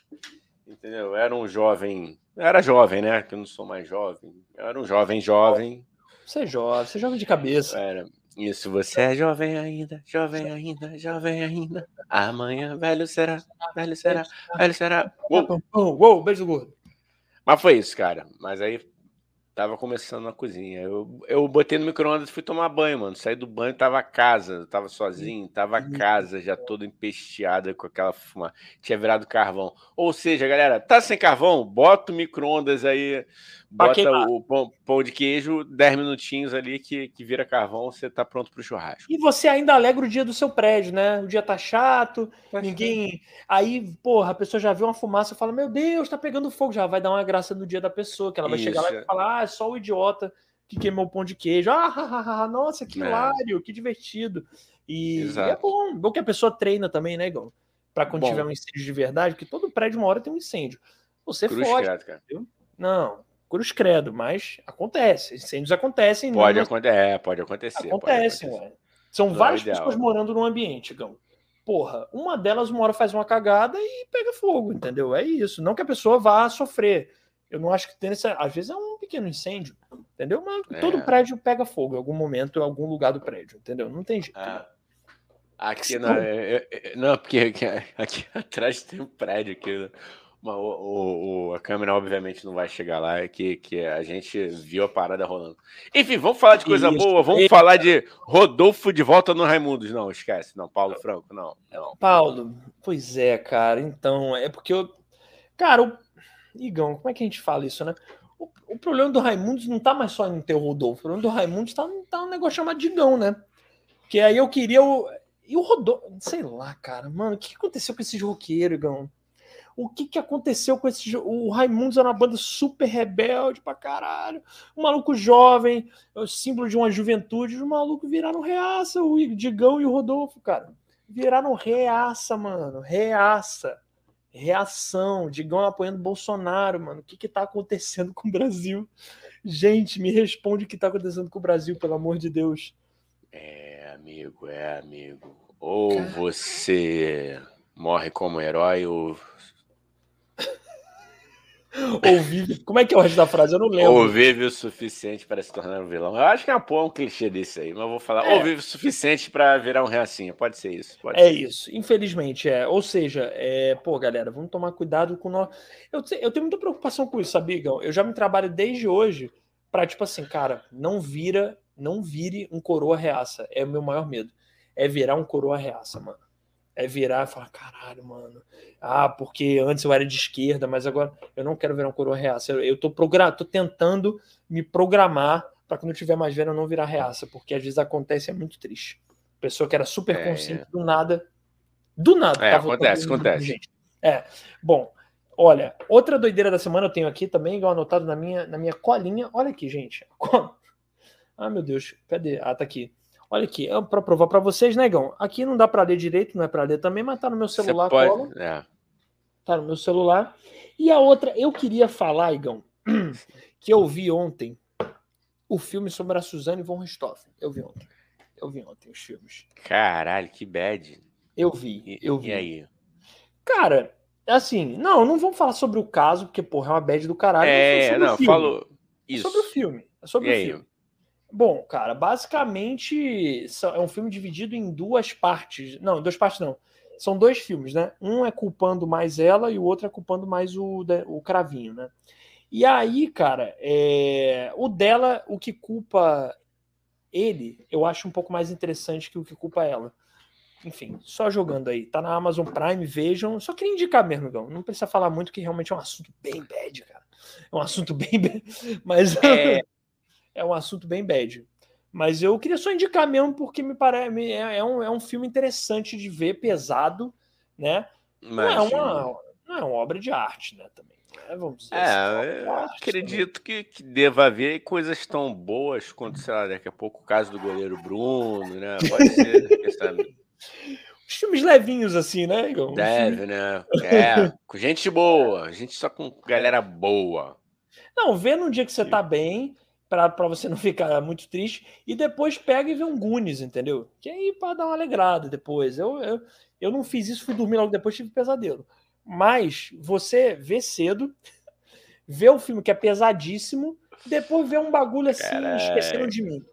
entendeu? Era um jovem, era jovem, né? Que eu não sou mais jovem. Eu era um jovem jovem você é jovem, você é jovem de cabeça. Era. Isso, você é jovem ainda, jovem ainda, jovem ainda. Amanhã, velho será, velho será, velho será. Uou, uou, uou beijo gordo. Mas foi isso, cara. Mas aí Tava começando na cozinha. Eu, eu botei no micro-ondas e fui tomar banho, mano. Saí do banho, tava a casa, tava sozinho, tava a uhum. casa já toda empesteada com aquela fumaça. Tinha virado carvão. Ou seja, galera, tá sem carvão? Bota o micro-ondas aí, bota o pão, pão, de queijo, 10 minutinhos ali que, que vira carvão, você tá pronto pro churrasco. E você ainda alegra o dia do seu prédio, né? O dia tá chato, ninguém. Aí, porra, a pessoa já vê uma fumaça e fala: Meu Deus, tá pegando fogo. Já vai dar uma graça no dia da pessoa, que ela vai Isso. chegar lá e falar: ah, é só o idiota que queimou o pão de queijo. Ah, nossa, que é. hilário, que divertido. E, e, é bom, bom que a pessoa treina também, né, Igor? Para quando bom. tiver um incêndio de verdade, que todo prédio uma hora tem um incêndio. Você cruz fode. Credo, cara. Não, cruz credo, mas acontece. Incêndios acontecem. Pode, não... acontecer, é, pode acontecer. Acontece, pode acontecer. São não é várias é pessoas morando num ambiente, Gão. Porra, uma delas uma hora faz uma cagada e pega fogo, entendeu? É isso. Não que a pessoa vá sofrer eu não acho que tem essa. Às vezes é um pequeno incêndio, entendeu? Mas é. todo prédio pega fogo em algum momento, em algum lugar do prédio, entendeu? Não tem jeito. Ah. Aqui não, é, é, não, porque aqui, aqui, atrás tem um prédio aqui. Né? O, o, o, a câmera, obviamente, não vai chegar lá, é que, que a gente viu a parada rolando. Enfim, vamos falar de coisa Isso. boa, vamos falar de Rodolfo de volta no Raimundos. Não, esquece, não, Paulo Franco, não. não. Paulo, pois é, cara, então, é porque eu. Cara, o Igão, como é que a gente fala isso, né? O, o problema do Raimundos não tá mais só em ter o Rodolfo. O problema do Raimundos tá, tá um negócio chamado Digão, né? Que aí eu queria o. E o Rodolfo. Sei lá, cara, mano, o que aconteceu com esses roqueiros, Igão? O que, que aconteceu com esse. O Raimundos era uma banda super rebelde pra caralho. Um maluco jovem, o símbolo de uma juventude. Os malucos viraram reaça, o Digão e o Rodolfo, cara. Viraram reaça, mano. Reaça reação, Digão apoiando Bolsonaro, mano. O que que tá acontecendo com o Brasil? Gente, me responde o que tá acontecendo com o Brasil, pelo amor de Deus. É, amigo, é, amigo. Ou você morre como herói, ou Ou vive. Como é que é o resto da frase? Eu não lembro. Ou vive o suficiente para se tornar um vilão. Eu acho que é um, um clichê desse aí, mas eu vou falar. É. Ou vive o suficiente para virar um reacinha. Pode ser isso. Pode é ser. isso. Infelizmente, é. Ou seja, é... pô, galera, vamos tomar cuidado com nós. Eu, eu tenho muita preocupação com isso, sabia, Gão? Eu já me trabalho desde hoje para, tipo assim, cara, não vira, não vire um coroa reaça. É o meu maior medo. É virar um coroa reaça, mano é virar e falar, caralho, mano. Ah, porque antes eu era de esquerda, mas agora eu não quero virar um coroa reaça. Eu, eu tô, program... tô tentando me programar para quando eu tiver mais velho eu não virar reaça, porque às vezes acontece é muito triste. Pessoa que era super é. consciente do nada, do nada. É, acontece, acontece. Gente. É, bom, olha, outra doideira da semana eu tenho aqui também, igual anotado na minha, na minha colinha. Olha aqui, gente. Ah, meu Deus, cadê? Ah, tá aqui. Olha aqui, é para provar para vocês, negão. Né, aqui não dá para ler direito, não é para ler também, mas tá no meu celular. Você pode, é. Tá no meu celular. E a outra, eu queria falar, Igão, que eu vi ontem o filme sobre a Suzane von Richthofen. Eu vi ontem. Eu vi ontem os filmes. Caralho, que bad. Eu vi, eu vi. E aí? Cara, assim, não, não vamos falar sobre o caso, porque, porra, é uma bad do caralho. É, não, falou. Isso. É sobre o filme. É sobre e o aí? filme. Bom, cara, basicamente é um filme dividido em duas partes. Não, duas partes não. São dois filmes, né? Um é culpando mais ela e o outro é culpando mais o, o Cravinho, né? E aí, cara, é... o dela, o que culpa ele, eu acho um pouco mais interessante que o que culpa ela. Enfim, só jogando aí. Tá na Amazon Prime, vejam. Só queria indicar mesmo, Gão. Não precisa falar muito, que realmente é um assunto bem bad, cara. É um assunto bem bad. Mas. É é um assunto bem bad. Mas eu queria só indicar mesmo, porque me parece é, é, um, é um filme interessante de ver, pesado, né? Não é, uma, não é uma obra de arte, né? Também. Né? Vamos dizer é, assim, eu acredito que, que deva haver coisas tão boas quanto, sei lá, daqui a pouco o caso do goleiro Bruno, né? Pode ser. Os filmes levinhos, assim, né, Igor? Deve, né? É, com gente boa, gente só com galera boa. Não, vê num dia que você tá bem, para você não ficar muito triste, e depois pega e vê um Gunis, entendeu? Que aí para dar uma alegrada depois. Eu, eu, eu não fiz isso, fui dormir logo depois, tive pesadelo. Mas você vê cedo, vê o filme que é pesadíssimo, depois vê um bagulho assim, Carai. esquecendo de mim.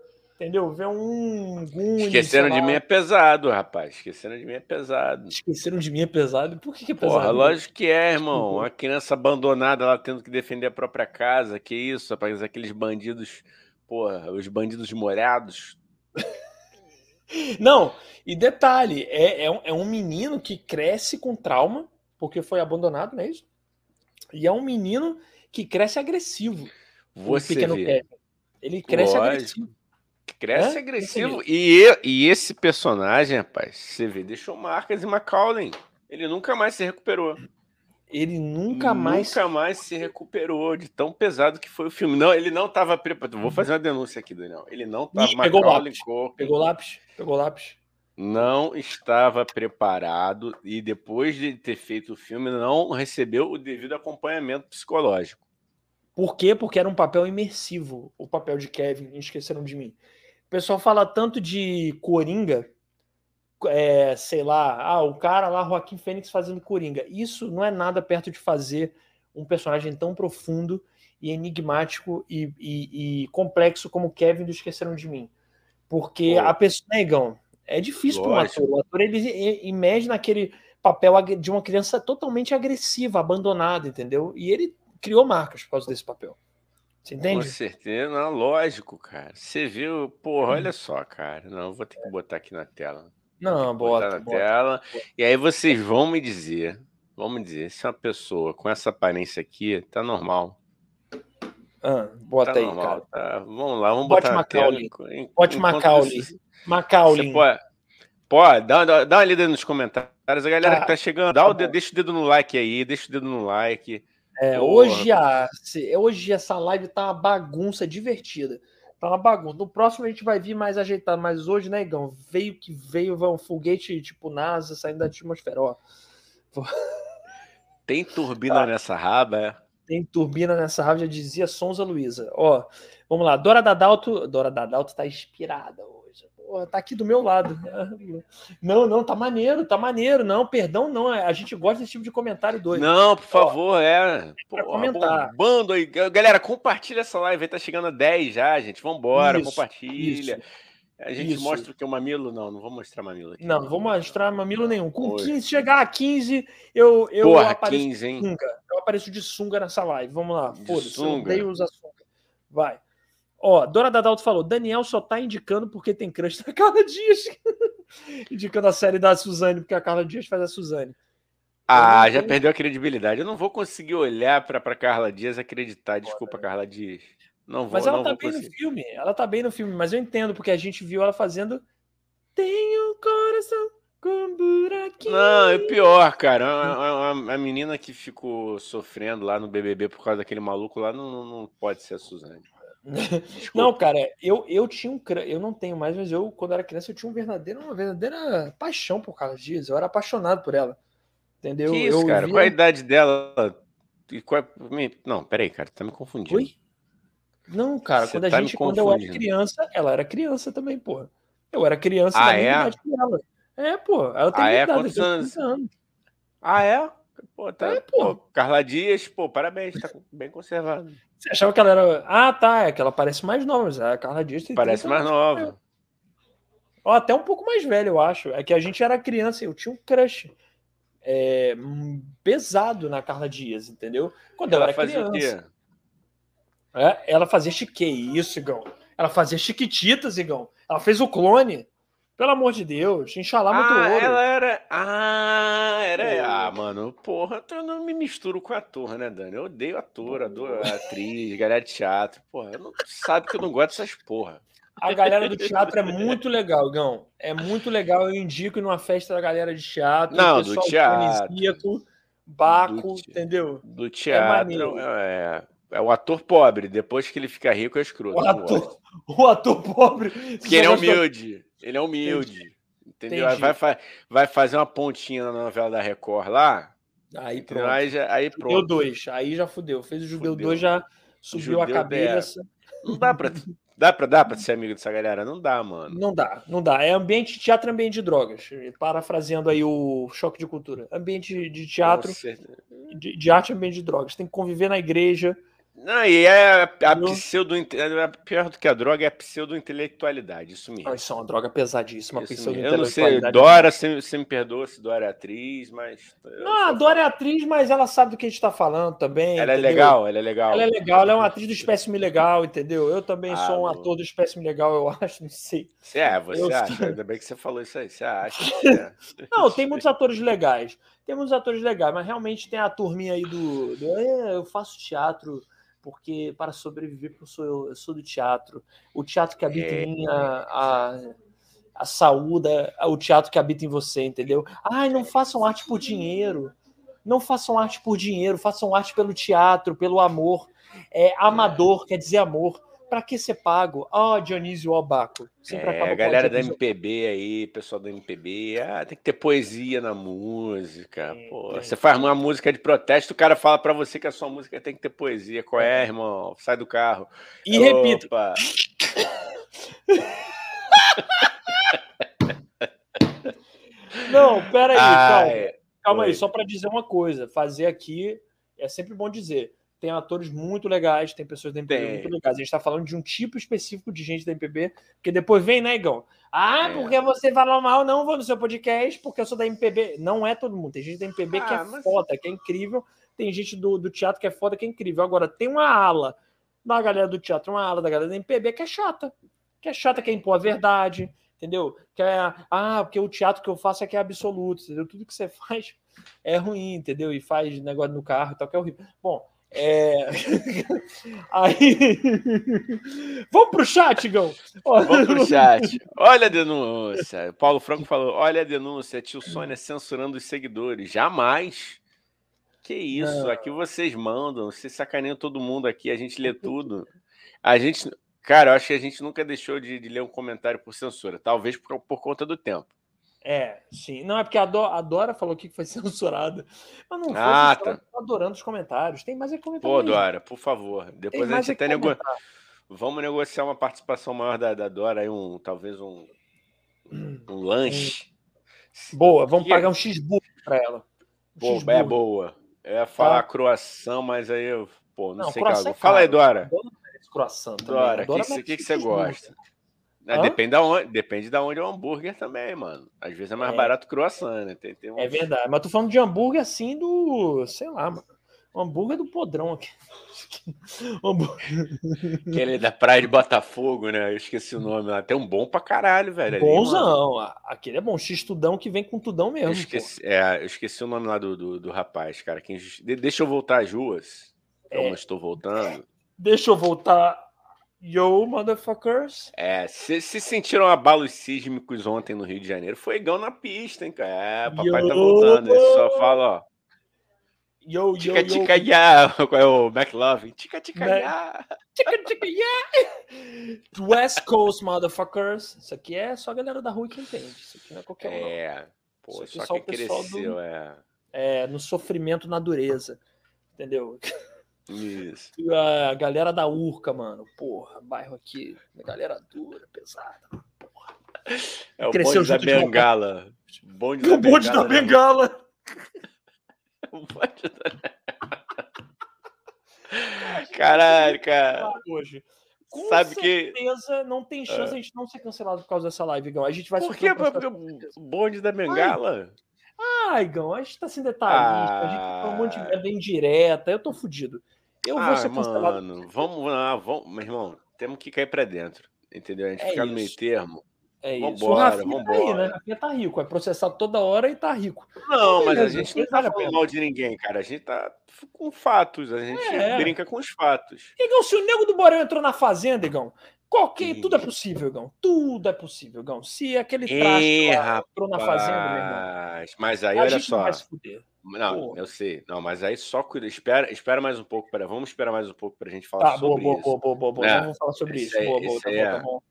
Entendeu? Ver um Goonies, Esqueceram de mim é pesado, rapaz. Esqueceram de mim é pesado. Esqueceram de mim é pesado? Por que, que é pesado? Porra, lógico que é, irmão. Uma criança abandonada lá tendo que defender a própria casa. Que isso, rapaz? Aqueles bandidos, porra, os bandidos morados. Não, e detalhe, é, é, um, é um menino que cresce com trauma, porque foi abandonado, não é isso? E é um menino que cresce agressivo. Você pequeno vê. Kevin. Ele cresce Lógico. agressivo. Cresce é? agressivo. E, e esse personagem, rapaz, você vê, deixou marcas em Macaulay. Ele nunca mais se recuperou. Ele nunca mais. Nunca mais se recuperou de tão pesado que foi o filme. Não, ele não estava preparado. Vou fazer uma denúncia aqui, Daniel. Ele não estava. Pegou lápis. Pegou lápis. Pegou lápis. Não estava preparado e depois de ter feito o filme não recebeu o devido acompanhamento psicológico. Por quê? Porque era um papel imersivo, o papel de Kevin, esqueceram de mim. O pessoal fala tanto de Coringa, é, sei lá, ah, o cara lá, Joaquim Fênix fazendo Coringa. Isso não é nada perto de fazer um personagem tão profundo e enigmático e, e, e complexo como Kevin do Esqueceram de Mim. Porque Pô. a pessoa, negão, é difícil para um ator. O ator ele emerge naquele papel de uma criança totalmente agressiva, abandonada, entendeu? E ele criou marcas por causa desse papel. Você entende? Com certeza, não, lógico, cara. Você viu, porra, olha só, cara. Não, vou ter que botar aqui na tela. Não, bota. na bota, tela. Bota. E aí vocês vão me dizer, vão me dizer, se uma pessoa com essa aparência aqui tá normal. Ah, bota tá aí, normal, cara. Tá, vamos lá, vamos Bote botar Macaulay. na tela. Bote Macaulay. Você... Macaulay. Pode, pode dá, dá, dá uma lida nos comentários. A galera ah, que tá chegando, dá tá o dedo, deixa o dedo no like aí, deixa o dedo no like. É, hoje, a, hoje essa live tá uma bagunça divertida. Tá uma bagunça. No próximo a gente vai vir mais ajeitado, mas hoje, né, Igão? Veio que veio, vai um foguete tipo NASA saindo da atmosfera, ó. Tem turbina ah, nessa raba, é? Tem turbina nessa raba, já dizia Sonza Luiza. Ó, vamos lá. Dora Dadalto. Dora Dadalto tá inspirada hoje. Pô, tá aqui do meu lado. Não, não, tá maneiro, tá maneiro. Não, perdão, não. A gente gosta desse tipo de comentário doido. Não, por favor, Ó, é. Porra, comentar. Bando aí. Galera, compartilha essa live aí, tá chegando a 10 já, gente. Vambora, isso, compartilha. Isso. A gente isso. mostra o que é o mamilo? Não, não vou mostrar mamilo aqui. Não, não vou mostrar mamilo nenhum. Com 15, chegar a 15, eu, eu Porra, apareço 15, hein? sunga. Eu apareço de sunga nessa live. Vamos lá. Foda-se, eu odeio usar sunga. Vai. Ó, Dora Dadalto falou: Daniel só tá indicando porque tem crush na Carla Dias. indicando a série da Suzane, porque a Carla Dias faz a Suzane. Ah, já perdeu a credibilidade. Eu não vou conseguir olhar para Carla Dias acreditar. Desculpa, Carla Dias. Não vou, mas ela não tá bem conseguir. no filme. Ela tá bem no filme, mas eu entendo, porque a gente viu ela fazendo. Tenho coração com buraquinho. Não, é pior, cara. A, a, a, menina que ficou sofrendo lá no BBB por causa daquele maluco lá não, não pode ser a Suzane. Não, cara, eu, eu tinha um. Eu não tenho mais, mas eu, quando era criança, eu tinha um verdadeiro, uma verdadeira paixão por Carla Dias. Eu era apaixonado por ela. Entendeu? Que isso, eu cara? Via... Qual a idade dela? Qual... Não, peraí, cara, tá me confundindo. Oi? Não, cara, Você quando a tá gente, quando eu era criança, ela era criança também, porra. Eu era criança ah, da é? idade dela. É, pô, ela tem ah, é? idade, anos? anos? Ah, é? Pô, tá, é, pô. Carla Dias, pô, parabéns, tá bem conservado. Você achava que ela era. Ah, tá, é que ela parece mais nova, mas a Carla Dias tem Parece mais nova. Ó, até um pouco mais velho, eu acho. É que a gente era criança, eu tinha um crush é, pesado na Carla Dias, entendeu? Quando ela, ela era criança. O quê? É, ela fazia chique, isso, Igão. Ela fazia chiquititas, Igão. Ela fez o clone. Pelo amor de Deus, Inxalá muito ah, ouro. Ela era. Ah, era. É. Ah, mano, porra, eu não me misturo com ator, né, Dani? Eu odeio ator, adoro atriz, galera de teatro. Porra, não, sabe que eu não gosto dessas porra. A galera do teatro é muito legal, Gão. É muito legal. Eu indico numa festa da galera de teatro. Não, do teatro. Baco, do, entendeu? Do é teatro. É, é, é o ator pobre. Depois que ele fica rico, é escroto. O ator, o ator pobre. Porque ele é humilde. Ele é humilde. Entendi. Entendeu? Entendi. Vai, vai fazer uma pontinha na novela da Record lá. Aí pronto. Aí, já, aí pronto. Judeu 2. Aí já fudeu. Fez o Judeu 2, já subiu Judeu a cabeça. Não dá pra. Dá pra, dá pra ser amigo dessa galera? Não dá, mano. Não dá, não dá. É ambiente de teatro é ambiente de drogas. Parafraseando aí o choque de cultura. Ambiente de teatro, de, de arte é ambiente de drogas. Tem que conviver na igreja, não, e é a pseudo. É pior do que a droga é a pseudo-intelectualidade, isso mesmo. isso é uma droga pesadíssima, pseudo-intelectualidade. Eu não sei, Dora, você, você me perdoa se Dora é atriz, mas. Não, a Dora é atriz, mas ela sabe do que a gente está falando também. Ela é entendeu? é legal, ela é legal. Ela é legal, ela é uma atriz do espécime legal, entendeu? Eu também ah, sou um ator do espécime legal, eu acho, não sei. Você é, você eu acha, ainda bem que você falou isso aí, você acha. É. não, tem muitos atores legais. Tem muitos atores legais, mas realmente tem a turminha aí do. do é, eu faço teatro porque para sobreviver, eu sou, eu sou do teatro. O teatro que habita é. em mim, a, a, a saúde, o teatro que habita em você, entendeu? Ai, não façam arte por dinheiro. Não façam arte por dinheiro, façam arte pelo teatro, pelo amor. É, amador quer dizer amor para que ser pago? Ó, oh, Dionísio Obaco. Sempre é, a galera da MPB aí, pessoal da MPB, ah, tem que ter poesia na música. É, Pô, é, você faz uma música de protesto, o cara fala para você que a sua música tem que ter poesia. Qual é, irmão? Sai do carro. E repito. Não, pera aí, calma. Calma aí, só para dizer uma coisa. Fazer aqui é sempre bom dizer tem atores muito legais, tem pessoas da MPB tem. muito legais. A gente está falando de um tipo específico de gente da MPB, porque depois vem, né, Igão? Ah, é. porque você fala mal, não vou no seu podcast, porque eu sou da MPB. Não é todo mundo. Tem gente da MPB ah, que é mas... foda, que é incrível. Tem gente do, do teatro que é foda, que é incrível. Agora, tem uma ala da galera do teatro, uma ala da galera da MPB que é chata. Que é chata, quer impor a verdade, entendeu? Que é, ah, porque o teatro que eu faço é que é absoluto, entendeu? Tudo que você faz é ruim, entendeu? E faz negócio no carro e tal, que é horrível. Bom, é... Aí. Vamos pro chat, Gão. Vamos pro chat. Olha a denúncia. Paulo Franco falou: olha a denúncia, tio Sônia censurando os seguidores. Jamais. Que isso, Não. aqui vocês mandam, vocês sacaneiam todo mundo aqui, a gente lê tudo. A gente. Cara, eu acho que a gente nunca deixou de, de ler um comentário por censura, talvez por, por conta do tempo. É, sim. Não, é porque a, Dora falou que foi censurada. Mas não foi ah, tá. adorando os comentários. Tem mais é comentário. Pô, Dora, por favor. Depois Tem a gente até nego... Vamos negociar uma participação maior da, da Dora aí, um, talvez um, Um lanche. Boa, vamos pagar um cheeseburger para ela. Um Pô, é boa. Eu ia falar tá. croação, mas aí eu, pô, não, não sei o que. É Fala aí, Dora. Croação Dora, o que, que, você gosta? É, depende, da onde, depende da onde é o hambúrguer também, mano. Às vezes é mais é. barato croissant, né? Tem, tem uns... É verdade, mas tô falando de hambúrguer assim do. sei lá, mano. O hambúrguer do podrão aqui. Aquele da praia de Botafogo, né? Eu esqueci o nome lá. Tem um bom pra caralho, velho. Bonzão. Ali, Aquele é bom. X-tudão que vem com tudão mesmo. Eu esqueci, é, eu esqueci o nome lá do, do, do rapaz, cara. Quem... Deixa eu voltar às ruas. É. Como estou voltando. Deixa eu voltar. Yo, motherfuckers. É, se, se sentiram abalos sísmicos ontem no Rio de Janeiro, foi igual na pista, hein, cara? É, papai Yo. tá voltando. Ele só fala, ó. Yo, tica, yo, tica, yo. ya. Qual é o McLovin? Tica, tica, ya. Tica, tica, ya. West Coast, motherfuckers. Isso aqui é só a galera da rua que entende. Isso aqui não é qualquer um. É, pô, só, só que cresceu, do, é. É, no sofrimento na dureza. Entendeu? Isso. A galera da Urca, mano. Porra, bairro aqui. Galera dura, pesada. Porra. É o Cresceu bonde da Bengala. Bonde da o bonde da Bengala. Né? Caralho, cara. Hoje. Com Sabe certeza que... não tem chance uh... a gente não ser cancelado por causa dessa live, Igão. A gente vai Por quê? Porque o bonde da Bengala? Ai, Igão, a gente tá sem detalhista, ah... a gente tá um monte de merda indireta, eu tô fudido. Eu ah, vou ser cancelado. Mano, vamos lá, vamos, meu irmão, temos que cair pra dentro, entendeu? A gente é ficar no meio termo. É isso. Vambora, o Rafinha tá aí, né? O Rafinha tá rico, é processado toda hora e tá rico. Não, mas a gente não tá falando mal de ninguém, cara. A gente tá com fatos, a gente é. brinca com os fatos. Igão, se o Nego do Borão entrou na Fazenda, Igão, qualquer, tudo é possível, Igão. Tudo é possível, Igão. Se aquele traste entrou na Fazenda, meu irmão. Mas aí, olha só. Não, não eu sei. Não, mas aí só cuida. Espera, espera mais um pouco. Pera, vamos esperar mais um pouco pra gente falar tá, sobre boa, isso. Boa, boa, boa, boa. É, vamos falar sobre isso. Aí, boa, boa, tá bom, tá bom.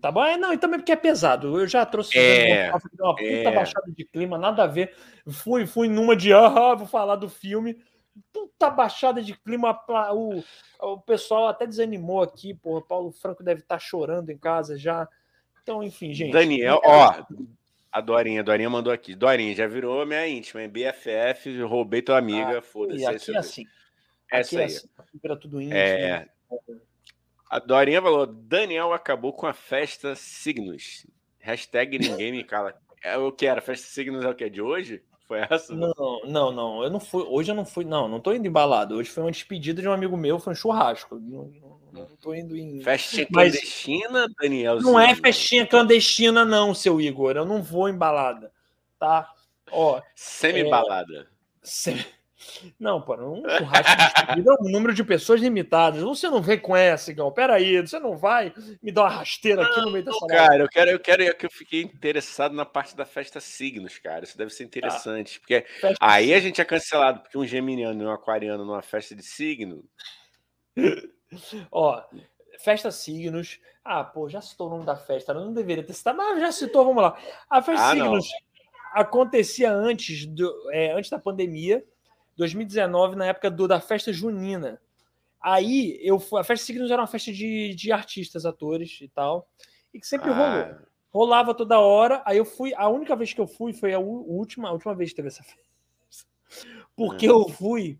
Tá bom? É, não, e também porque é pesado. Eu já trouxe é, uma puta é. baixada de clima, nada a ver. Fui, fui numa de, ah, vou falar do filme. Puta baixada de clima. O, o pessoal até desanimou aqui, porra. Paulo Franco deve estar tá chorando em casa já. Então, enfim, gente. Daniel, ó, a Dorinha, a Dorinha mandou aqui. Dorinha, já virou minha íntima, hein? BFF, roubei tua amiga, ah, foda-se. E aqui é assim. Essa aqui é assim. Vira tudo íntimo. É. A Dorinha falou: Daniel acabou com a festa Signos. Hashtag ninguém me cala. É o que era? Festa Signos é o que? É de hoje? Foi essa? Não, não, não. Eu não fui. Hoje eu não fui. Não, não tô indo embalado. Hoje foi uma despedida de um amigo meu, foi um churrasco. Não, não, não tô indo em. Festinha Mas... clandestina, Daniel? Não é festinha clandestina, não, seu Igor. Eu não vou embalada. Tá? Ó. Semi-balada. É... Semi... Não, pô, um churrasco é um número de pessoas limitadas. Você não vem com essa, Igão. Peraí, você não vai me dar uma rasteira aqui no meio dessa não, Cara, eu quero, eu quero, é que eu fiquei interessado na parte da festa signos, cara. Isso deve ser tá. interessante. Porque aí a gente é cancelado, porque um geminiano e um aquariano numa festa de signo. Ó, festa signos. Ah, pô, já citou o nome da festa. Não deveria ter citado, mas já citou, vamos lá. A festa ah, signos não. acontecia antes, do, é, antes da pandemia 2019, na época do, da festa junina. Aí eu a festa Signos era uma festa de, de artistas, atores e tal, e que sempre ah. rolou. Rolava toda hora. Aí eu fui, a única vez que eu fui foi a última, a última vez que teve essa festa. Porque eu fui.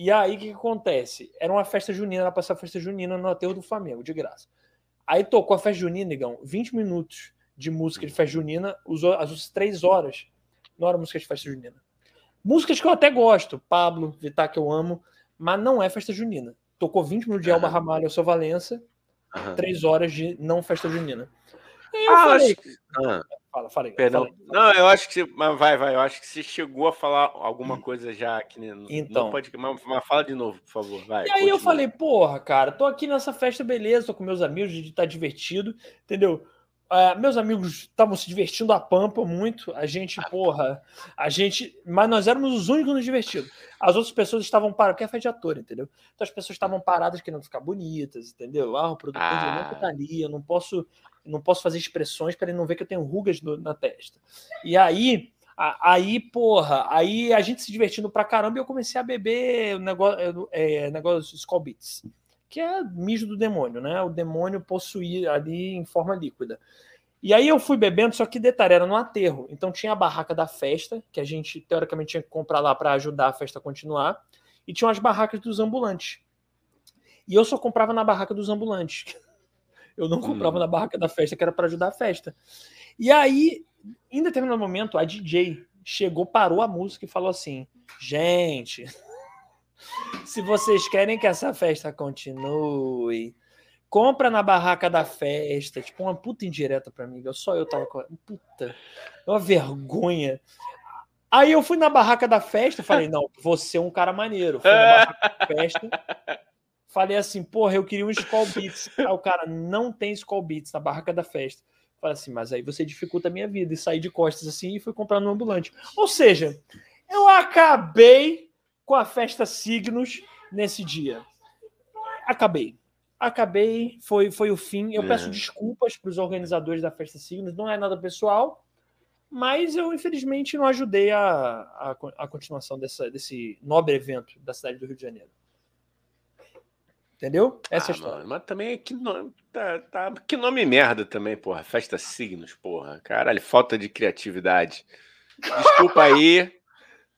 E aí o que, que, acontece? Era uma festa junina, era passar a festa junina no aterro do Flamengo, de graça. Aí tocou a festa junina, negão, 20 minutos de música de festa junina, usou as três horas. Não era música de festa junina. Músicas que eu até gosto, Pablo, Vittar, que eu amo, mas não é festa junina. Tocou 20 minutos de Elba Ramalho, eu sou Valença, uhum. 3 horas de não festa junina. E eu ah, falei, acho... ah. Fala, falei. Perdão. Falei. Não, eu acho que você. Mas vai, vai. Eu acho que você chegou a falar alguma coisa já aqui. Né? Então. Não pode, mas, mas fala de novo, por favor. Vai, e aí continua. eu falei, porra, cara, tô aqui nessa festa, beleza, tô com meus amigos, a gente tá divertido, entendeu? Uh, meus amigos estavam se divertindo a pampa muito. A gente, porra, a gente. Mas nós éramos os únicos nos divertidos. As outras pessoas estavam paradas, porque é festa de ator, entendeu? Então as pessoas estavam paradas querendo ficar bonitas, entendeu? Ah, o produtor ah. de tá ali, eu não posso, não posso fazer expressões para ele não ver que eu tenho rugas no, na testa. E aí, a, aí, porra, aí a gente se divertindo pra caramba e eu comecei a beber negócio, é, negócio Skull Beats que é mijo do demônio, né? O demônio possuir ali em forma líquida. E aí eu fui bebendo, só que detalhe, era no aterro. Então tinha a barraca da festa, que a gente teoricamente tinha que comprar lá para ajudar a festa a continuar, e tinha as barracas dos ambulantes. E eu só comprava na barraca dos ambulantes. Eu não comprava hum. na barraca da festa, que era para ajudar a festa. E aí, em determinado momento, a DJ chegou, parou a música e falou assim: gente, se vocês querem que essa festa continue, compra na barraca da festa. Tipo, uma puta indireta pra mim. Só eu tava com. Puta, uma vergonha. Aí eu fui na barraca da festa, falei, não, você é um cara maneiro. Fui na barraca da festa, falei assim, porra, eu queria um Skull Beats. Aí o cara, não tem Skull Beats na barraca da festa. Falei assim, mas aí você dificulta a minha vida. E saí de costas assim e fui comprar no ambulante. Ou seja, eu acabei com a festa Signos nesse dia. Acabei. Acabei, foi, foi o fim. Eu é. peço desculpas para os organizadores da festa Signos, não é nada pessoal, mas eu infelizmente não ajudei a, a, a continuação dessa, desse nobre evento da cidade do Rio de Janeiro. Entendeu? Essa ah, é a história. Mano, mas também que nome, tá, tá, que nome merda também, porra. Festa Signos, porra. Caralho, falta de criatividade. Desculpa aí.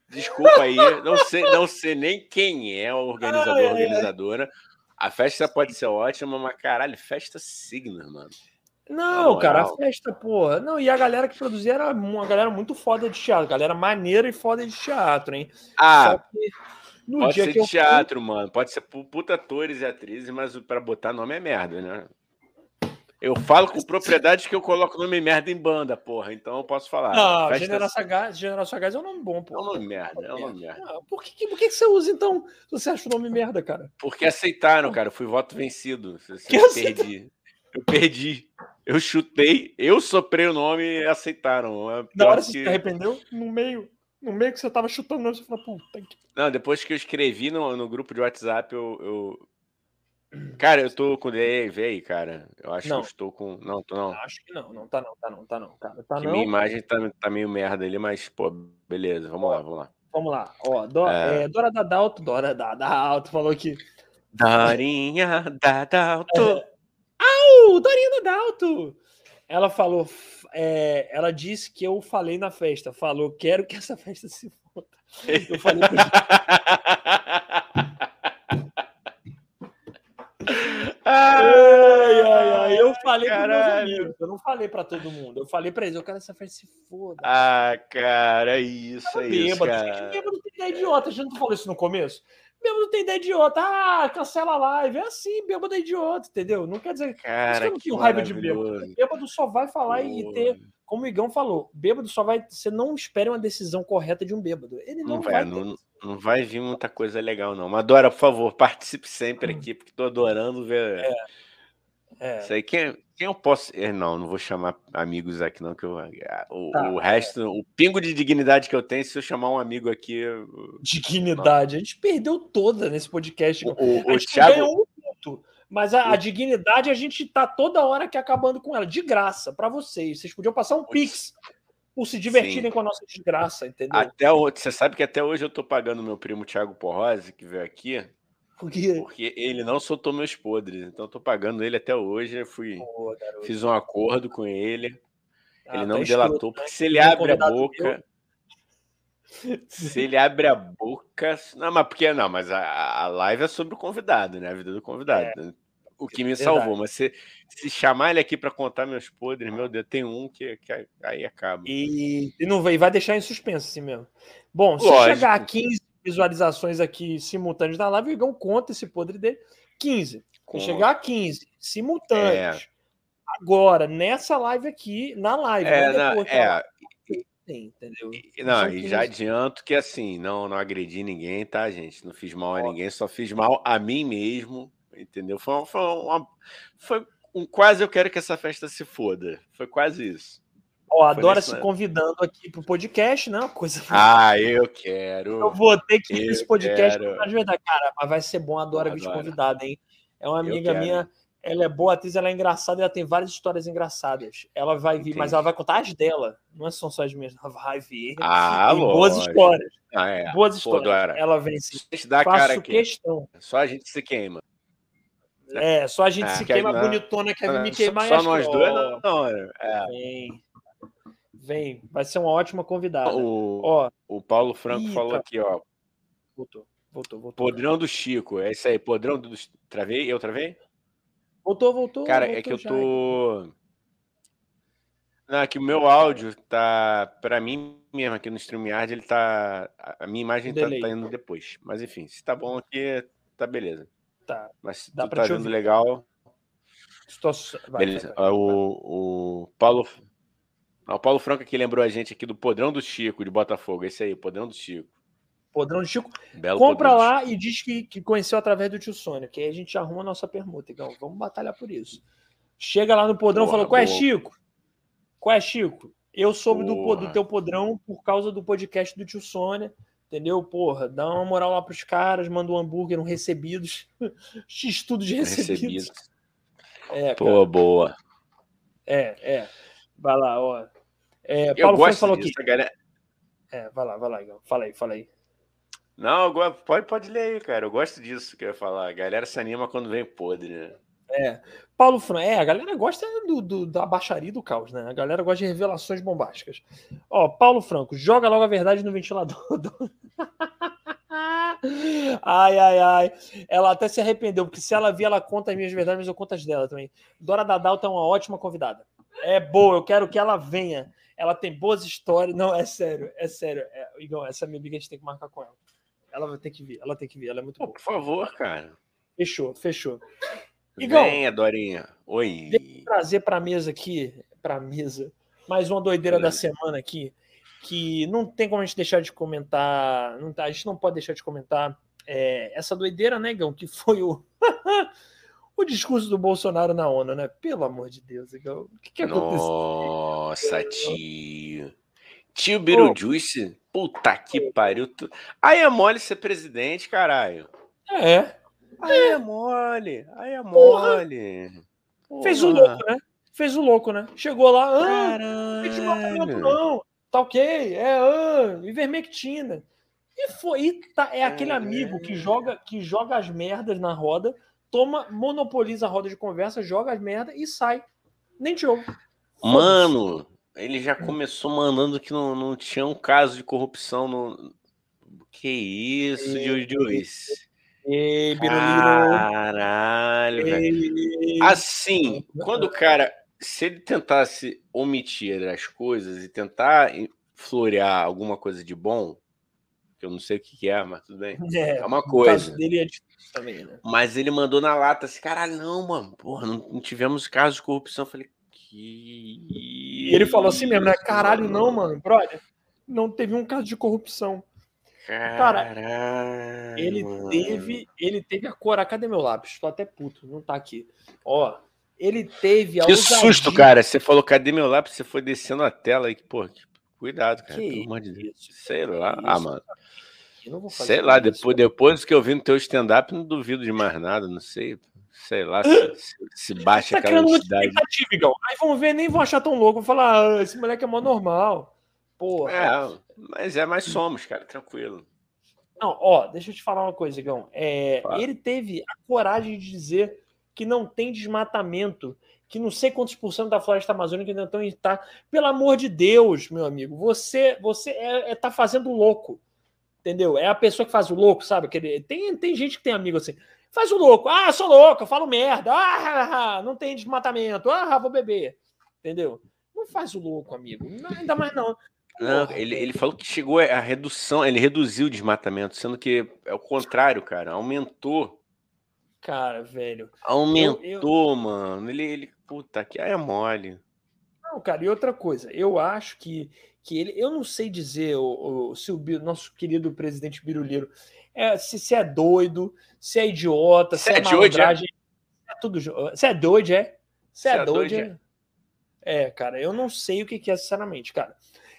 Desculpa aí, não sei, não sei nem quem é o organizador, ou organizadora. A festa pode ser ótima, mas caralho, festa signos, mano. Não, cara, a festa, porra. Não, e a galera que produzia era uma galera muito foda de teatro, galera maneira e foda de teatro, hein? Ah, pode ser de teatro, fui... mano. Pode ser puta atores e atrizes, mas para botar nome é merda, né? Eu falo com propriedade que eu coloco nome merda em banda, porra. Então eu posso falar. Não, Festa... General Sagaz, General Sagaz é um nome bom, porra. É um nome merda, é um nome merda. Ah, por que, por que você usa, então, se você acha o nome merda, cara? Porque aceitaram, cara. Eu fui voto vencido. Eu perdi. Eu perdi. Eu chutei, eu soprei o nome e aceitaram. É Na hora que... você se arrependeu? No meio. No meio que você tava chutando, você falou, puta que. Não, depois que eu escrevi no, no grupo de WhatsApp, eu, eu Cara, eu tô com DEV aí, cara. Eu acho não. que eu estou com. Não, tô não. Acho que não, não tá não, tá não, tá não, cara. Tá que não. Minha imagem tá, tá meio merda ali, mas, pô, beleza, vamos ó, lá, vamos lá. Vamos lá. Ó, do, é... É, Dora Dadalto, Dora Dadalto falou que. Dorinha Dadalto. É. Au! Dorinha Dadalto! Ela falou, é, ela disse que eu falei na festa. Falou, quero que essa festa se foda. Eu falei. Ai, ai, ai. Eu falei para meus amigos, eu não falei para todo mundo. Eu falei para eles, eu quero essa festa se foda. Ah, cara, é isso, é isso, bêbado, cara. Bêbado idiota, a gente não falou isso no começo? Bêbado tem ideia idiota. Ah, cancela a live. É assim, bêbado é idiota, entendeu? Não quer dizer cara, que eu não tenho raiva de bêbado. Bêbado só vai falar Pô. e ter como o Igão falou, bêbado só vai. Você não espera uma decisão correta de um bêbado. Ele não, não vai. vai não, não, vai vir muita coisa legal, não. Mas, Dora, por favor, participe sempre aqui, porque estou adorando ver. É. é. Isso aí, quem, quem eu posso. É, não, não vou chamar amigos aqui, não, que eu, o, tá, o resto, é. o pingo de dignidade que eu tenho, se eu chamar um amigo aqui. Eu... Dignidade. Não. A gente perdeu toda nesse podcast. O, o, o Thiago. Ganhou um ponto. Mas a, a, dignidade a gente tá toda hora aqui acabando com ela, de graça, para vocês. Vocês podiam passar um pix por se divertirem Sim. com a nossa desgraça, entendeu? Até o, você sabe que até hoje eu tô pagando meu primo Thiago Porrose, que veio aqui, Por quê? porque ele não soltou meus podres, então eu tô pagando ele até hoje. Eu fui, Pô, fiz um acordo com ele. Ah, ele não tá delatou, escuro, porque né? se ele abre a boca. Meu se ele abre a boca. Não, mas porque não, mas a, a live é sobre o convidado, né? A vida do convidado. É, o que me salvou. Verdade. Mas se, se chamar ele aqui para contar meus podres, meu Deus, tem um que, que aí acaba. E, e não vai, vai deixar em suspenso assim mesmo. Bom, se Lógico. chegar a 15 visualizações aqui simultâneas na live, o Igão conta esse podre dele. 15. Se chegar a 15 simultâneos. É. Agora, nessa live aqui, na live. É, na, depois, é, entendeu? Não, e já adianto que assim, não, não agredi ninguém, tá, gente? Não fiz mal a ninguém, só fiz mal a mim mesmo, entendeu? Foi, foi, uma, foi um quase eu quero que essa festa se foda. Foi quase isso. Ó, adora se convidando aqui pro podcast, né? Coisa. Ah, eu quero. Eu vou ter que ir nesse podcast pra ajudar, cara. Mas vai ser bom, adora vir convidado, hein? É uma amiga minha ela é boa atriz, ela é engraçada, ela tem várias histórias engraçadas. Ela vai vir, Entendi. mas ela vai contar as dela, não são só as minhas, ela vai vir. Ah, boas histórias. Ah, é. Boas histórias. Pô, ela vem sim. Deixa dar Faço cara aqui. questão. Só a gente se queima. É, só a gente É, se que queima não- bonitona, quer me Só, queimar só e acho nós dois, não. não, é. Vem. Vem. Vai ser uma ótima convidada. O, Ó, o Paulo Franco Ih, falou tá. aqui, ó. voltou. Voltou, voltou. Podrão do Chico. É isso aí, podrão do. Travei? Eu travei? Voltou, voltou. Cara, é voltou que eu já. tô. Não, é que o meu áudio tá. Pra mim mesmo, aqui no StreamYard, ele tá. a- minha imagem tá, tá indo depois. Mas enfim, se tá bom aqui, tá beleza. Tá. Mas se Dá tu tá vendo legal. Situação- vai, beleza. vai, vai. Ah, O, o Paulo. O Paulo Franco aqui lembrou a gente aqui do Podrão do Chico, de Botafogo. Esse aí, Podrão do Chico. Podrão de Chico. Belo Compra do lá e diz que, que conheceu através do tio Sônia, que aí a gente arruma a nossa permuta. Então, vamos batalhar por isso. Chega lá no podrão e falou: Qual é. Chico? Qual é, Chico? Eu soube do, do teu podrão por causa do podcast do tio Sônia. Entendeu? Porra, dá uma moral lá pros caras, manda um hambúrguer, um recebidos. X tudo de recebidos. Recebido. É. Pô, boa. É, é. Vai lá, ó. É, Eu Paulo Franco gosto falou disso, aqui. a galera. É, vai lá, vai lá, Igor. Fala aí, fala aí. Não, eu pode, pode ler aí, cara. Eu gosto disso que eu ia falar. A galera se anima quando vem podre, né? É. Paulo Franco, é, a galera gosta do, do- da baixaria do caos, né? A galera gosta de revelações bombásticas. Ó, Paulo Franco, joga logo a verdade no ventilador. do- ai, ai, ai. Ela até se arrependeu, porque se ela vir, ela conta as minhas verdades, mas eu conto as dela também. Dora Dadalta é uma ótima convidada. É boa, eu quero que ela venha. Ela tem boas histórias. Não, é sério, é sério. É, Igor, essa minha amiga a gente tem que marcar com ela. Ela vai ter que vir, ela tem que vir, ela é muito Pô, boa. por favor, cara. Fechou, fechou. Igor, Venha, Dorinha. Oi. trazer para a mesa aqui, para a mesa, mais uma doideira da Beleza. semana aqui, que não tem como a gente deixar de comentar, não tá, a gente não pode deixar de comentar é, essa doideira, né, Gão, que foi o o discurso do Bolsonaro na ONU, né? Pelo amor de Deus. O que, que aconteceu? Nossa, tio. Tio Beetlejuice? Puta que pariu. Tu... Aí é mole ser presidente, caralho. É, Aí é mole. Aí é Porra. mole. fez o Porra. louco, né? Fez o louco, né? Chegou lá, ah, Caralho. não, tá ok, é, ah, ivermectina. E foi, e tá- é aquele amigo que joga, que joga as merdas na roda, toma, monopoliza a roda de conversa, joga as merdas e sai. Nem ouve. Mano, ele já começou mandando que não, não tinha um caso de corrupção no. Que isso. Juiz? Ei, Biruliro. Caralho, velho. Assim, quando o cara, se ele tentasse omitir as coisas e tentar florear alguma coisa de bom, que eu não sei o que é, mas tudo bem. É, É uma o coisa. caso dele é também, né? Mas ele mandou na lata assim, caralho, não, mano, porra, não, tivemos casos de corrupção. Eu falei, que. E ele falou assim mesmo, né? Caralho, não, mano, brother. Não teve um caso de corrupção. Caralho, Ele mano. teve, ele teve a cor. Cadê meu lápis? Tô até puto, não tá aqui. Ó, ele teve a Que ousadia- susto, cara. Você falou, cadê meu lápis? Você foi descendo a tela aí. Pô, que- cuidado, cara. Que pelo amor de Deus. isso, Sei lá. Ah, mano. Sei lá, depois, depois que eu vi no teu stand-up, não duvido de mais nada. Não sei. Sei lá se, se, se baixa Tá aquela Igão. Aí vão ver, nem vão achar tão louco. Vão falar, ah, esse moleque é mó normal. Porra. É, mas é mais somos, cara, tranquilo. Não, ó, deixa eu te falar uma coisa, Igão. É, Fala. ele teve a coragem de dizer que não tem desmatamento, que não sei quantos por cento da floresta amazônica ainda estão tá. Pelo amor de Deus, meu amigo, você você é, é- tá fazendo louco. Entendeu? É a pessoa que faz o louco, sabe? Tem, tem gente que tem amigo assim. Faz o louco. Ah, sou louco, eu falo merda. Ah, não tem desmatamento. Ah, vou beber. Entendeu? Não faz o louco, amigo. Não, ainda mais não. Não, ele, ele falou que chegou a redução, ele reduziu o desmatamento, sendo que é o contrário, cara. Aumentou. Cara, velho. Aumentou, mano. Ele, ele. Puta, que é mole. Não, cara, e outra coisa, eu acho que, que ele, eu não sei dizer o, o- se o nosso querido presidente Biruliro é, se, se é doido, se é idiota, se, Se é, é doido, é? é tudo, se é doido, é? Se é, Se é doido, doido, é? É, cara, eu não sei o que que é, sinceramente, cara.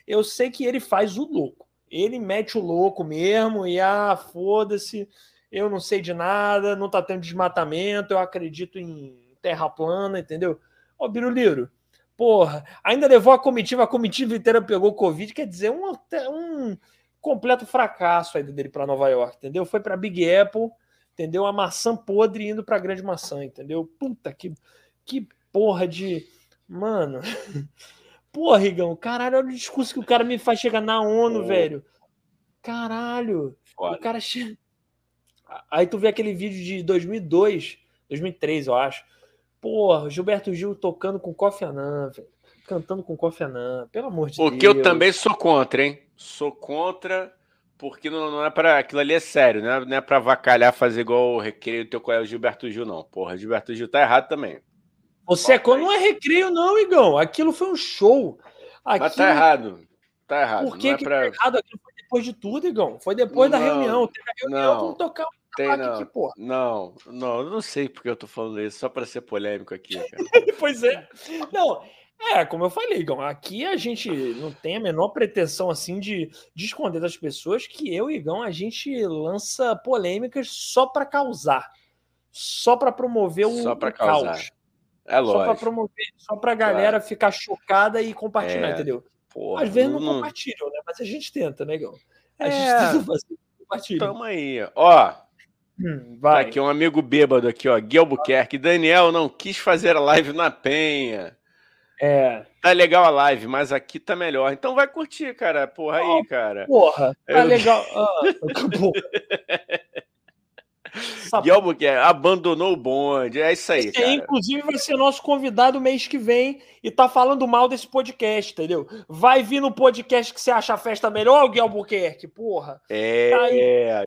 Eu sei que ele faz o louco. Ele mete o louco mesmo e, ah, foda-se, eu não sei de nada, não tá tendo desmatamento, eu acredito em terra plana, entendeu? Ô, Biruliro, porra, ainda levou a comitiva, a comitiva inteira pegou Covid, quer dizer, um, um completo fracasso aí dele para Nova York, entendeu? Foi para Big Apple, entendeu? A maçã podre indo pra grande maçã, entendeu? Puta que, que porra de. Mano. Porra, Rigão, caralho, olha o discurso que o cara me faz chegar na ONU, velho. Caralho. Foda. O cara chega. Aí tu vê aquele vídeo de 2002, 2003, eu acho. Porra, Gilberto Gil tocando com Kofi Annan, velho. Cantando com Kofi Annan, pelo amor de Porque Deus. Porque eu também sou contra, hein? Sou contra, porque não, não é para Aquilo ali é sério, não é, não é pra vacalhar, fazer igual o recreio do teu colega Gilberto Gil, não. Porra, Gilberto Gil tá errado também. Você é quando não é recreio, não, Igão. Aquilo foi um show. Aquilo... Mas tá errado. Tá errado. Por que, não é que pra... tá errado? Aquilo foi depois de tudo, Igão. Foi depois não, da reunião. Teve a reunião, vamos tocar um tem, não, aqui, porra. Não, não, eu não sei porque eu tô falando isso, só para ser polêmico aqui. pois é. Não, é, como eu falei, Igão, aqui a gente não tem a menor pretensão assim de, de esconder das pessoas que eu e Igão a gente lança polêmicas só para causar, só para promover o, só pra causar. caos. É lógico. Só para promover, só para galera claro. ficar chocada e compartilhar, é, entendeu? Porra, Às vezes não, não, compartilham, né? Mas a gente tenta, né, Igão? A é, gente tenta fazer. Tamo aí. Ó, hum, tá vai. Tá aqui um amigo bêbado aqui, ó, Gui Albuquerque. Daniel não quis fazer a live na Penha. É. Tá legal a live, mas aqui tá melhor. Então vai curtir, cara. Porra aí, cara. Porra, tá Eu... legal. Ah, Guilherme que abandonou o bonde. É isso aí. Esse, inclusive, vai ser nosso convidado mês que vem e tá falando mal desse podcast, entendeu? Vai vir no podcast que você acha a festa melhor, Guilherme Albuquerque, porra. É. Tá é.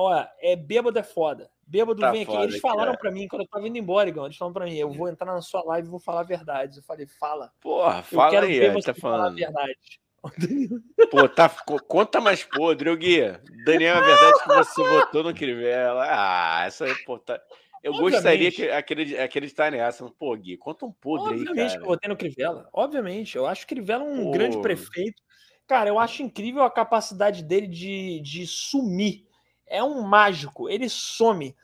Olha, é bêbado é foda. Bêbado tá vem aqui. Eles falaram para mim quando eu tava indo embora, Igão. Eles falaram pra mim: eu vou entrar na sua live e vou falar a verdade. Eu falei: fala. Porra, fala eu quero aí, ver você tá falando. a verdade. Pô, tá, conta mais podre, Gui. Daniel, é verdade que você votou no Crivella. Ah, essa pô, tá... Eu Obviamente. gostaria de acreditar, acreditar nessa. Pô, Gui, conta um podre Obviamente aí, cara. que eu votei no Crivella. Obviamente. Eu acho que Crivella é um pô. grande prefeito. Cara, eu acho incrível a capacidade dele de, de sumir. É um mágico. Ele some.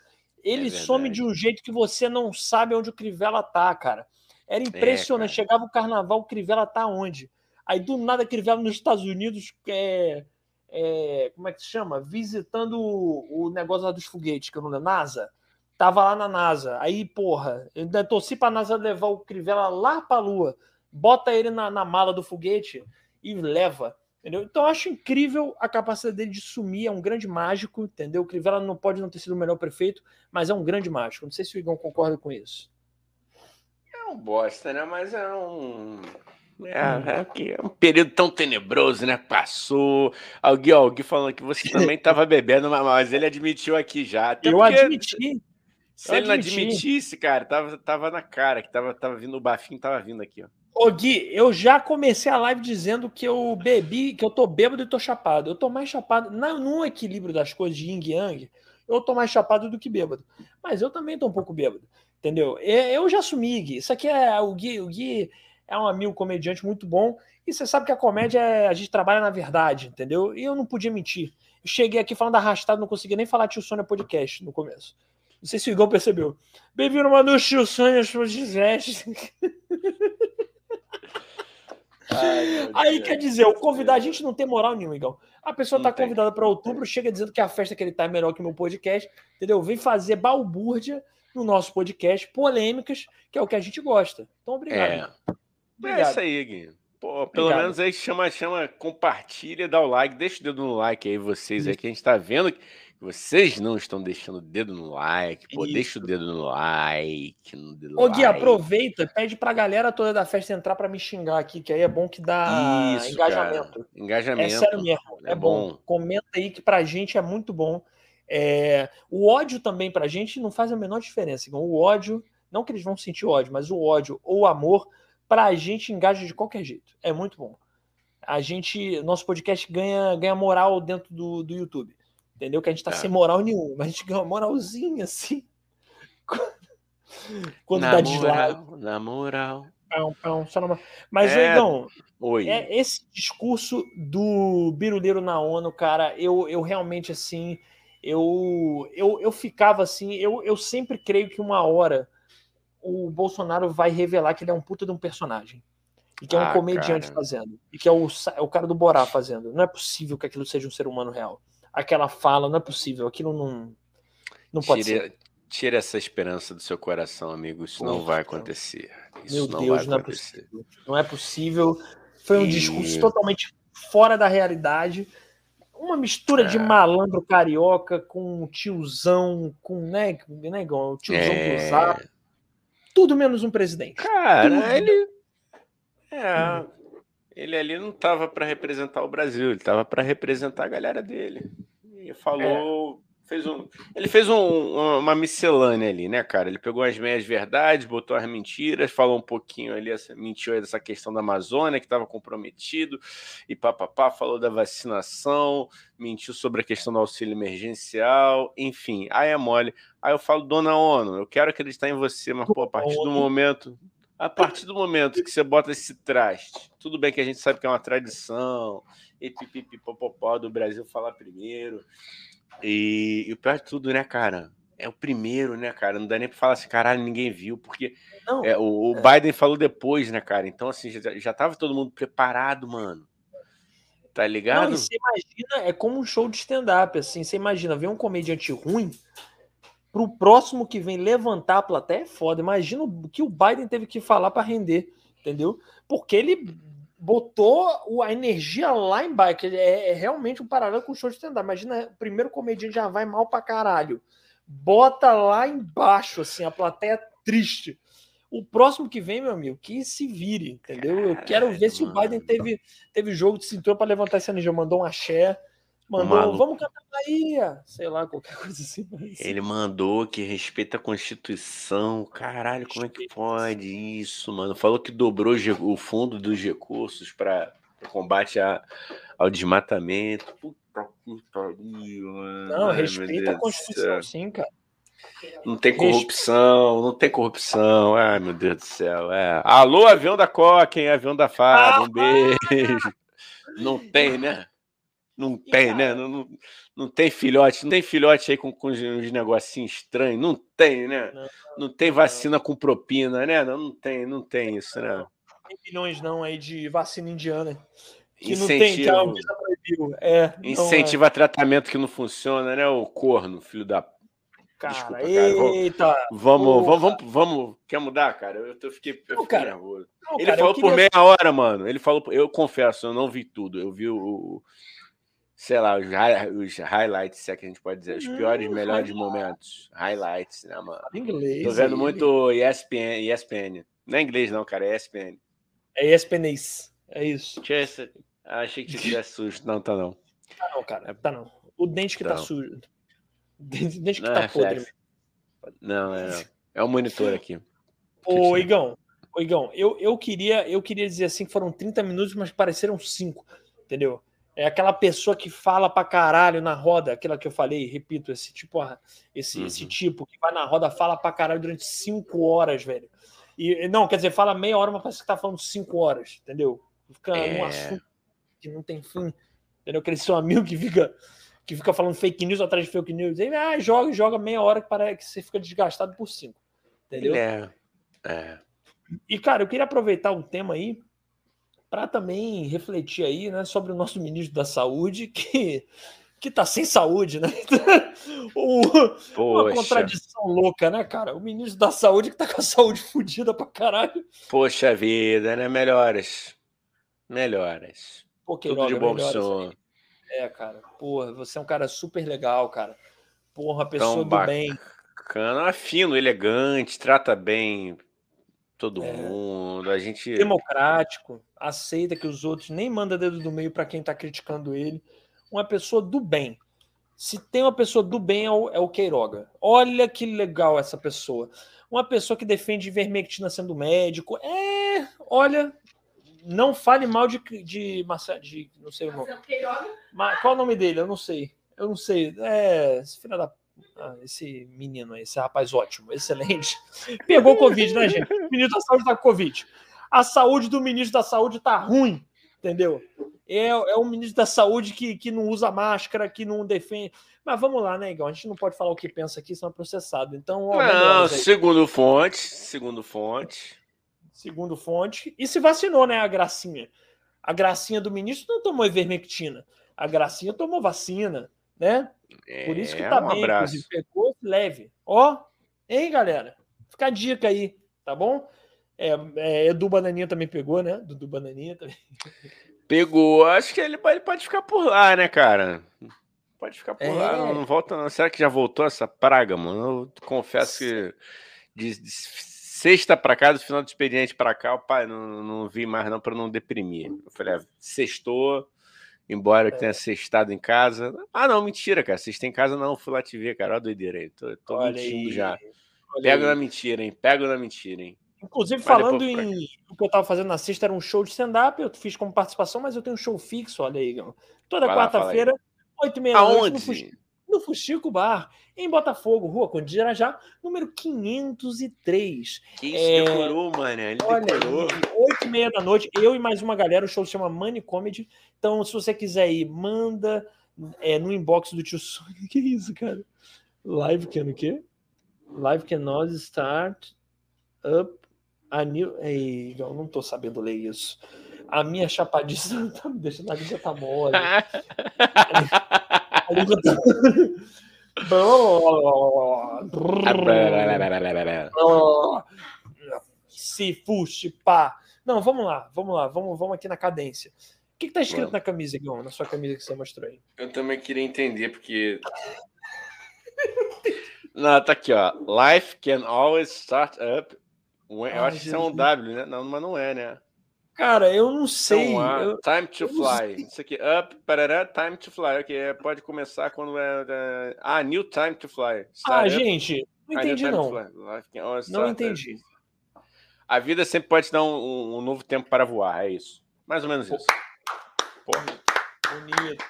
Ele é some de um jeito que você não sabe onde o Crivella tá, cara. Era é, impressionante. É, Chegava o carnaval, o Crivella tá onde? Aí do nada Crivella nos Estados Unidos, é, é, como é que se chama? Visitando o, o, negócio lá dos foguetes, que eu não lembro, NASA. Tava lá na NASA. Aí, porra, eu torci pra NASA levar o Crivella lá pra Lua. Bota ele na, na mala do foguete e leva. Entendeu? Então eu acho incrível a capacidade dele de sumir, é um grande mágico, entendeu? O Crivella não pode não ter sido o melhor prefeito, mas é um grande mágico. Não sei se o Igão concorda com isso. É um bosta, né? Mas é um é, é, um período tão tenebroso, né? Passou. Alguém, alguém falando que você também estava bebendo, mas ele admitiu aqui já. Até eu admiti. Se eu ele admiti. não admitisse, cara, tava, tava na cara que tava, tava vindo o bafinho, tava vindo aqui, ó. Ô Gui, eu já comecei a live dizendo que eu bebi, que eu tô bêbado e tô chapado. Eu tô mais chapado, não, no equilíbrio das coisas de yin yang, eu tô mais chapado do que bêbado. Mas eu também tô um pouco bêbado, entendeu? Eu já assumi, Gui. Isso aqui é o Gui, o Gui é um amigo comediante muito bom. E você sabe que a comédia é. A gente trabalha na verdade, entendeu? E eu não podia mentir. Cheguei aqui falando arrastado, não conseguia nem falar tio Sônia podcast no começo. Não sei se o Igor percebeu. Bem-vindo noite, tio Sônia, podcast. Aí quer dizer, o convidar, a gente não tem moral nenhuma, Igor. A pessoa está convidada para outubro, chega dizendo que a festa que ele tá é melhor que o meu podcast, entendeu? Vem fazer balbúrdia no nosso podcast, polêmicas, que é o que a gente gosta. Então, obrigado. É. Obrigado. É isso aí, Gui. Pô, pelo Obrigado. menos aí chama, chama, compartilha, dá o like, deixa o dedo no like aí, vocês aí, que a gente tá vendo que vocês não estão deixando o dedo no like. Pô, Isso. deixa o dedo no like. No dedo Ô, Gui, like. aproveita, pede pra galera toda da festa entrar pra me xingar aqui, que aí é bom que dá Isso, engajamento. Cara. Engajamento. É sério mesmo, é, é bom. bom. Comenta aí que pra gente é muito bom. É... O ódio também pra gente não faz a menor diferença. O ódio, não que eles vão sentir ódio, mas o ódio ou o amor para a gente engaja de qualquer jeito. É muito bom. A gente, nosso podcast ganha, ganha moral dentro do, do YouTube. Entendeu? Que a gente tá é. sem moral nenhuma, mas a gente ganha uma moralzinha assim. Quando na dá dislike. Na moral. Pão, pão, só na... Mas, é... Oigão, Oi. É, esse discurso do Biruleiro na ONU, cara, eu, eu realmente, assim, eu, eu, eu ficava assim, eu, eu sempre creio que uma hora o Bolsonaro vai revelar que ele é um puta de um personagem. E que é um ah, comediante cara. fazendo. E que é o, é o cara do Borá fazendo. Não é possível que aquilo seja um ser humano real. Aquela fala, não é possível. Aquilo não. Não pode tira, ser. Tira essa esperança do seu coração, amigo. Isso Poxa, não vai acontecer. Isso Meu não Deus, não é possível. Não é possível. Foi um e... discurso totalmente fora da realidade. Uma mistura é. de malandro carioca com tiozão, com, né, né igual, tiozão é. zap. Tudo menos um presidente. Cara, Tudo. ele. É. Hum. Ele ali não estava para representar o Brasil, ele estava para representar a galera dele. E falou. É fez um, ele fez um, uma miscelânea ali, né, cara? Ele pegou as meias verdades, botou as mentiras, falou um pouquinho ali, mentiu aí dessa questão da Amazônia que estava comprometido e papapá, falou da vacinação, mentiu sobre a questão do auxílio emergencial, enfim, aí é mole. Aí eu falo, dona ONU, eu quero acreditar em você, mas pô, a partir do momento, a partir do momento que você bota esse traste, tudo bem que a gente sabe que é uma tradição, e pipipipopopó do Brasil falar primeiro, e, e o pior de tudo, né, cara? É o primeiro, né, cara? Não dá nem pra falar assim, caralho, ninguém viu, porque não, é, o, o é. Biden falou depois, né, cara? Então, assim, já, já tava todo mundo preparado, mano. Tá ligado? Não, você imagina, é como um show de stand-up, assim. Você imagina ver um comediante ruim pro próximo que vem levantar a plateia é foda. Imagina o que o Biden teve que falar para render, entendeu? Porque ele botou a energia lá embaixo. É, é realmente um paralelo com o show de stand-up. Imagina, o primeiro comediante já vai mal pra caralho. Bota lá embaixo, assim, a plateia triste. O próximo que vem, meu amigo, que se vire, entendeu? Eu quero ver se o Biden teve, teve jogo de cintura para levantar essa energia. Mandou um axé, Mandou, vamos cantar Bahia, sei lá, qualquer coisa assim. Ele mandou que respeita a Constituição. Caralho, como é que pode isso, mano? Falou que dobrou o fundo dos recursos para combate a, ao desmatamento. Puta que pariu, mano. Não, respeita a Constituição, sim, cara. Não tem corrupção, não tem corrupção. Ai, meu Deus do céu. É. Alô, avião da Coca, hein? Avião da FAB, um beijo. Não tem, né? Não e tem, né? cara... né? Não, não, não, tem filhote, não tem filhote aí com, com uns negocinhos estranhos, não tem, né? Não, não tem vacina com propina, né? Não, não tem, não tem isso, né? Não tem milhões não aí de vacina indiana. Que Incentivo. não tem, que a proibiu. É, Incentiva é. tratamento que não funciona, né? O corno, filho da Cara, Desculpa, cara. Eita, vamos, vamos, vamos, vamos, Quer mudar, cara? Eu, eu fiquei, eu fiquei cara, nervoso. Não, ele cara, falou queria... por meia hora, mano. Ele falou, eu confesso, eu não vi tudo. Eu vi o, sei lá, os, os highlights, se é que a gente pode dizer, os piores, hum, melhores highlight. momentos. Highlights, né, mano? Inglês. Tô vendo muito ESPN, ESPN. Não é inglês, não, cara, é ESPN. É ESPNês. É isso. Esse... Achei que tivesse sujo. Não, tá não. Tá não, cara. Tá não. O dente que tá, tá sujo. O dente que não, tá é podre. Não, é não. É o monitor aqui. Ô, Igão, ô, Igão eu, eu, queria, eu queria dizer assim que foram 30 minutos, mas pareceram 5, entendeu? É aquela pessoa que fala pra caralho na roda, aquela que eu falei, repito, esse tipo, esse, uhum. esse tipo que vai na roda, fala pra caralho durante cinco horas, velho. E não, quer dizer, fala meia hora, mas parece que tá falando cinco horas, entendeu? Fica é... num assunto que não tem fim. Entendeu? Aquele seu amigo que fica, que fica falando fake news atrás de fake news. Aí, ah, joga, joga meia hora que parece que você fica desgastado por cinco. Entendeu? É. é. E, cara, eu queria aproveitar um tema aí para também refletir aí, né, sobre o nosso ministro da Saúde, que que tá sem saúde, né? o, uma contradição louca, né, cara? O ministro da Saúde que tá com a saúde fodida pra caralho. Poxa vida, né? Melhoras. Melhoras. Pô, Tudo de bom som. É, cara. Porra, você é um cara super legal, cara. Porra, pessoa Tão do bacana. bem. É fino, elegante, trata bem todo é. mundo. A gente democrático, aceita que os outros nem manda dedo do meio para quem está criticando ele. Uma pessoa do bem. Se tem uma pessoa do bem é o, é o Queiroga. Olha que legal essa pessoa. Uma pessoa que defende ivermectina sendo médico. É, olha, não fale mal de de, de não sei o nome. Mas, qual é o nome dele? Eu não sei. Eu não sei. É, filho da esse menino aí, esse rapaz ótimo, excelente. Pegou Covid, né, gente? O ministro da Saúde tá com Covid. A saúde do ministro da Saúde tá ruim, entendeu? É, é o ministro da Saúde que, que não usa máscara, que não defende. Mas vamos lá, né, Igor? A gente não pode falar o que pensa aqui, senão é processado. Então, ó, não, segundo fonte, segundo fonte. Segundo fonte. E se vacinou, né, a Gracinha? A Gracinha do ministro não tomou ivermectina. A Gracinha tomou vacina, né? Por isso que é, tá um bem, abraço. pegou leve. Ó, hein, galera? Fica a dica aí, tá bom? É, é, Edu Bananinha também pegou, né? Dudu Bananinha também. Pegou. Acho que ele pode, pode ficar por lá, né, cara? Pode ficar por é. lá. Não, não, volta, não. Será que já voltou essa praga, mano? Eu confesso que de, de sexta para cá, do final do expediente para cá, o pai não, não vi mais não para não deprimir. Eu falei, ah, sextou, embora eu tenha é. sextado em casa. Ah, não, mentira, cara. Sexta em casa não, fui lá te ver, cara. Olha a doideira aí. Tô, tô mentindo aí. já. Olha Pego aí. na mentira, hein? Pego na mentira, hein? Inclusive, mas falando em o que eu tava fazendo na sexta, era um show de stand-up, eu fiz como participação, mas eu tenho um show fixo, olha aí, toda quarta-feira, oito e meia noite, no, no Fuxico Bar, em Botafogo, Rua Conde de Irajá, número 503. Que isso, é... decorou, mano, ele olha, decorou. Oito e meia da noite, eu e mais uma galera, o show se chama Money Comedy, então se você quiser ir, manda é, no inbox do tio Sônia, que isso, cara? Live can o quê? Live cannot start up a New... Ei, eu não tô sabendo ler isso. A minha chapadista tá me deixando a língua tá mole. a língua tá... Se fuxe, pá. Não, vamos lá, vamos lá, vamos, vamos aqui na cadência. O que, que tá escrito Mano. na camisa, Igor? Na sua camisa que você mostrou aí? Eu também queria entender, porque. Não, tá aqui, ó. Life can always start up eu Ai, acho que isso é um W, né? Não, mas não é, né? Cara, eu não sei. Então, eu... Time to fly. Isso aqui, up, parará, time to fly. Ok, é, pode começar quando é. é... Ah, new time to fly. Start ah, up. gente, não entendi, não. Não entendi. A vida sempre pode te dar um, um, novo tempo para voar, é isso. Mais ou menos isso. Porra. Bonito.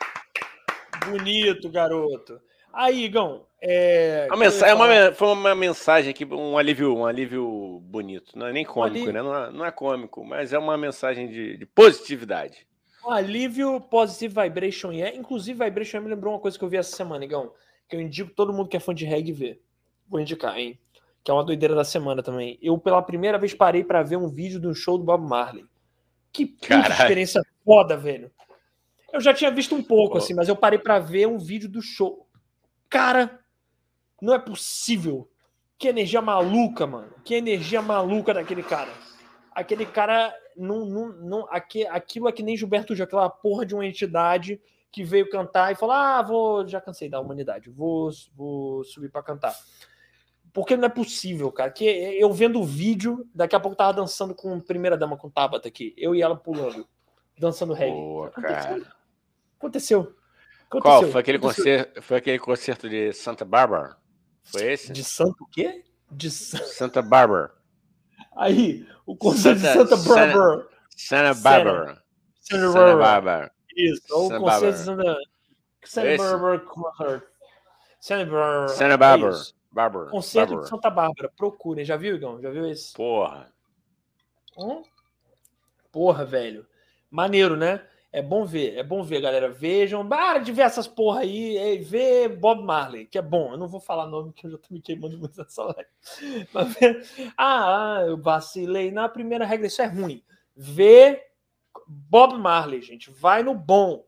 Bonito, garoto. Aí, Igão. É, a mensagem, é uma, foi uma mensagem aqui, um alívio, um alívio bonito. Não é nem cômico, um né? Não é, não é, cômico, mas é uma mensagem de, de positividade. Um alívio Positive Vibration é. Inclusive, Vibration me lembrou uma coisa que eu vi essa semana, Igão. Que eu indico todo mundo que é fã de reggae ver. Vou indicar, hein? Que é uma doideira da semana também. Eu, pela primeira vez, parei para ver um vídeo do show do Bob Marley. Que experiência foda, velho. Eu já tinha visto um pouco, assim, mas eu parei para ver um vídeo do show Cara, não é possível. Que energia maluca, mano. Que energia maluca daquele cara. Aquele cara não, não, não aquilo é que nem Gilberto Gil, aquela porra de uma entidade que veio cantar e falou: "Ah, vou, já cansei da humanidade. Vou, vou subir para cantar". Porque não é possível, cara. Que eu vendo o vídeo, daqui a pouco tava dançando com primeira dama com Tabata aqui, eu e ela pulando, dançando reggae. Boa, cara. Aconteceu. Qual? Foi aquele, concerto, foi aquele concerto de Santa Bárbara? Foi esse? De Santa o quê? De Santa Bárbara. Aí, o concerto Santa, de Santa Bárbara. Santa Bárbara. Santa Bárbara. Isso, ou o concerto de Santa, Santa Bárbara Concert. Santa Bárbara. Santa Bárbara. Bárbara. Concerto Bárbara. de Santa Bárbara. Procurem. Já viu, Igão? Já viu esse? Porra. Hum? Porra, velho. Maneiro, né? É bom ver, é bom ver, galera. Vejam, para de ver essas porra aí, é, vê Bob Marley, que é bom. Eu não vou falar nome, que eu já tô me queimando muito nessa live. Mas, ah, ah, eu vacilei na primeira regra, isso é ruim. Vê Bob Marley, gente, vai no bom.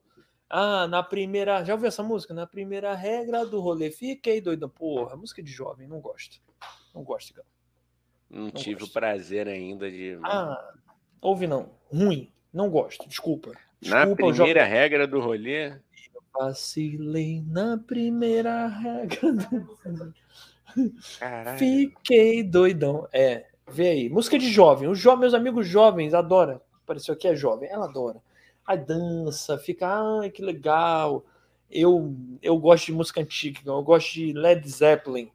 Ah, na primeira. Já ouviu essa música? Na primeira regra do rolê, fiquei doida. Porra, música de jovem, não gosto. Não gosto, cara. Não, não tive gosto. o prazer ainda de. Ah, ouve não. Ruim. Não gosto, desculpa. Na primeira regra do rolê. Eu vacilei na primeira regra do Caralho. Fiquei doidão. É, vê aí. Música de jovem. Os jo meus amigos jovens adoram. Apareceu aqui é jovem. Ela adora. Aí dança, fica, ai, que legal. Eu, eu gosto de música antiga, eu gosto de Led Zeppelin.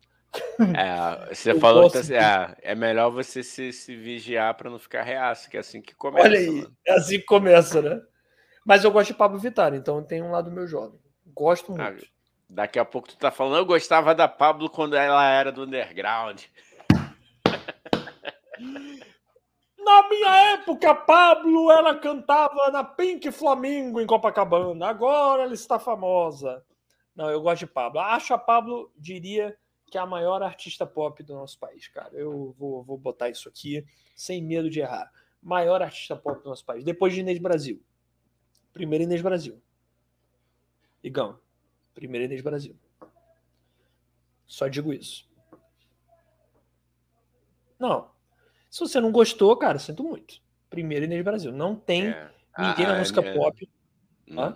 É, você eu falou que de... é, é melhor você se, se vigiar para não ficar reaço, que é assim que começa. Olha aí, mano. é assim que começa, né? Mas eu gosto de Pablo Vittar, então tem um lado meu jovem. Gosto ah, muito. Ah, daqui a pouco tu tá falando, eu gostava da Pablo quando ela era do underground. Na minha época, Pablo, ela cantava na Pink Flamingo em Copacabana. Agora ela está famosa. Não, eu gosto de Pablo. Acho a Pablo, diria, que é a maior artista pop do nosso país, cara. Eu vou, vou botar isso aqui sem medo de errar. Maior artista pop do nosso país. Depois de Inês Brasil. Primeiro Inês Brasil. Igão. Primeiro Inês Brasil. Só digo isso. Não. Se você não gostou, cara, sinto muito. Primeiro Inês Brasil. Não tem é. ninguém na música pop. Hum.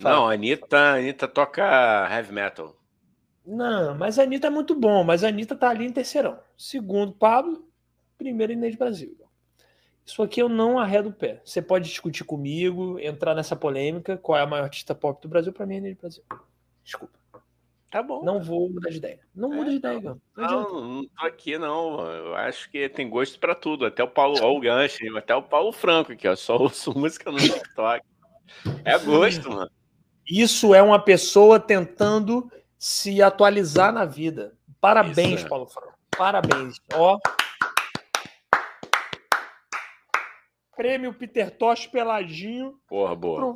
Não, a Anitta, a Anitta toca heavy metal. Não, mas a Anitta é muito bom, mas a Anitta tá ali em terceirão. Segundo, Pablo. Primeiro Inês Brasil. Isso aqui eu não arredo o pé. Você pode discutir comigo, entrar nessa polêmica. Qual é a maior artista pop do Brasil? Para mim é Inês Brasil. Desculpa. Tá bom. Não vou mudar de ideia. Não é, muda de ideia, não. Não, não, não tô aqui, não. Eu acho que tem gosto para tudo. Até o Paulo, ó, o Gancho, até o Paulo Franco aqui, ó. Só ouço música no TikTok. É gosto, mano. Isso é uma pessoa tentando se atualizar na vida. Parabéns, Isso, Paulo Franco. Parabéns. Ó. Prêmio Peter Tosh Peladinho. Porra, boa.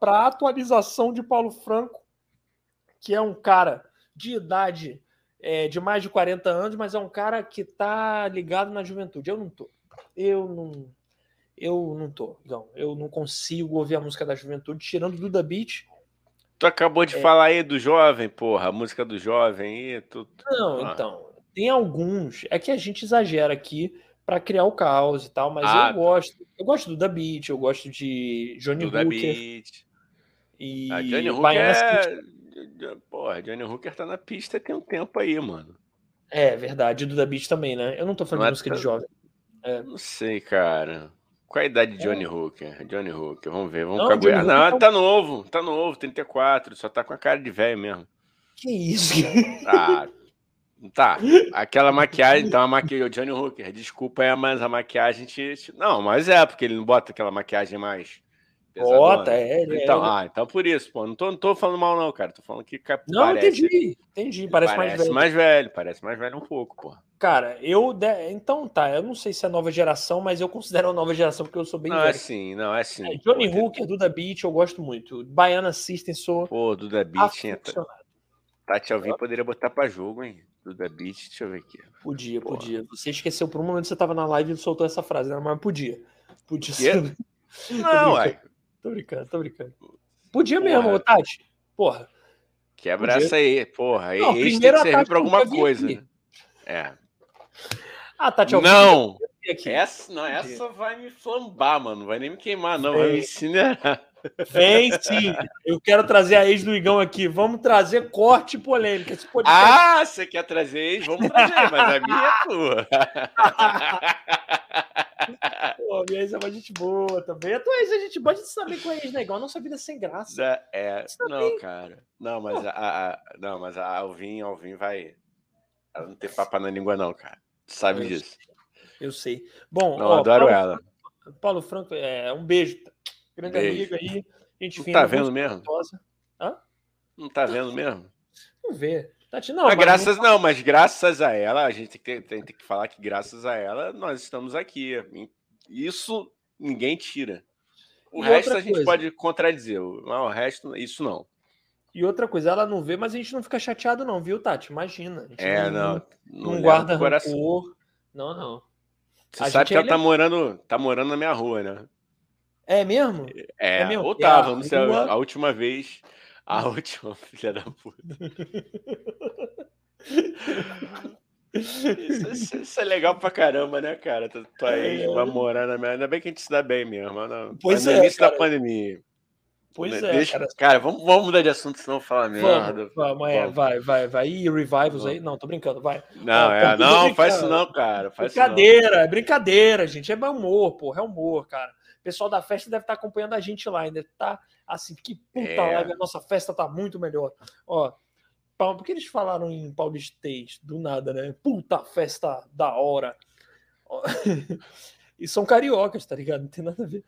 Para atualização de Paulo Franco que é um cara de idade é, de mais de 40 anos, mas é um cara que tá ligado na juventude. Eu não tô. Eu não. Eu não tô, não. Eu não consigo ouvir a música da juventude, tirando do The Beat. Tu acabou de é... falar aí do jovem, porra, a música do jovem aí. Tu... Não, ah. então. Tem alguns. É que a gente exagera aqui para criar o caos e tal, mas ah, eu gosto. Eu gosto do The Beat, eu gosto de Johnny do Hooker. E a Johnny Hooker é... Porra, Johnny Hooker tá na pista tem um tempo aí, mano. É verdade, do da Beat também, né? Eu não tô falando não de é música de jovem. É. Não sei, cara. Qual a idade de Johnny é. Hooker? Johnny Hooker, vamos ver, vamos não, Não, tá novo, tá novo, 34, só tá com a cara de velho mesmo. Que isso? Ah, tá. Aquela maquiagem, então a maquiagem, Johnny Hooker, desculpa, é, mas a maquiagem te... Não, mas é, porque ele não bota aquela maquiagem mais Bota, é, é. Então, é. Ah, então por isso, pô. Não tô, não tô falando mal, não, cara. Tô falando que. Não, parece, entendi. Entendi. Parece, parece mais velho. mais velho. Parece mais velho um pouco, pô. Cara, eu. Então tá, eu não sei se é nova geração, mas eu considero a nova geração porque eu sou bem não, velho. É sim, não, é sim. É, Johnny pô, Hooker, Duda Beat, eu gosto muito. Baiana System, sou. Pô, Duda Beat tinha. Tati Alvim poderia botar pra jogo, hein? Duda Beat, deixa eu ver aqui. Podia, podia. Você esqueceu por um momento que você tava na live e soltou essa frase, né? Mas podia. Podia ser. Não, uai. Tô brincando, tô brincando. Podia porra. mesmo, Tati. Porra. Quebra Podia. essa aí, porra. Não, esse tem que servir pra alguma coisa. Né? É. Ah, Tati, Não! Essa, não, essa vai me flambar, mano. Não vai nem me queimar, não. Vem. Vai me incinerar. Vem sim. Eu quero trazer a ex do Igão aqui. Vamos trazer corte polêmica. Esse podcast... Ah, você quer trazer ex? Vamos trazer, mas a minha é tua. Pô, minha ex é uma gente boa também. A tua ex é gente boa, a gente sabe com a ex, né? Igual a nossa vida é sem graça. É, é não, cara. Não, mas a, a, não, mas a Alvin, Alvin vai. Ela não tem papo na língua, não, cara. Tu sabe eu disso. Sei. Eu sei. Bom, não, ó, adoro Paulo, ela. Paulo Franco, é, um beijo. Grande beijo. amigo aí. Gente não tá vendo mesmo? Hã? Não tá vendo mesmo? Vamos ver. Tati, não, mas graças não... não, mas graças a ela, a gente tem que, tem, tem que falar que graças a ela nós estamos aqui. Isso ninguém tira. O e resto a gente pode contradizer, mas o resto, isso não. E outra coisa, ela não vê, mas a gente não fica chateado, não, viu, Tati? Imagina. É, não. Não, não guarda rancor. Não, não. Você a sabe que ela é... tá, morando, tá morando na minha rua, né? É mesmo? É, é mesmo? ou tava, não sei, a, a última vez. A última, filha da puta. Isso, isso, é legal pra caramba, né, cara? Tu, tu aí é. vai morar na minha. Ainda bem que a gente se dá bem mesmo. Não, pois no é, início cara. da pandemia. Pois né, é, Deixa, cara. cara vamos, vamos mudar de assunto, senão fala merda. Vamos, vamos, é, vai, vai, vai. E revivals aí? Não, tô brincando, vai. Não, é, não, faz isso não, cara. Faz brincadeira, não. é brincadeira, gente. É humor, porra, é humor, cara. O pessoal da festa deve estar acompanhando a gente lá, ainda tá assim, que puta é. live, a nossa festa tá muito melhor. Ó, por que eles falaram em paulistês do nada, né? Puta festa da hora. e são cariocas, tá ligado? Não tem nada a ver.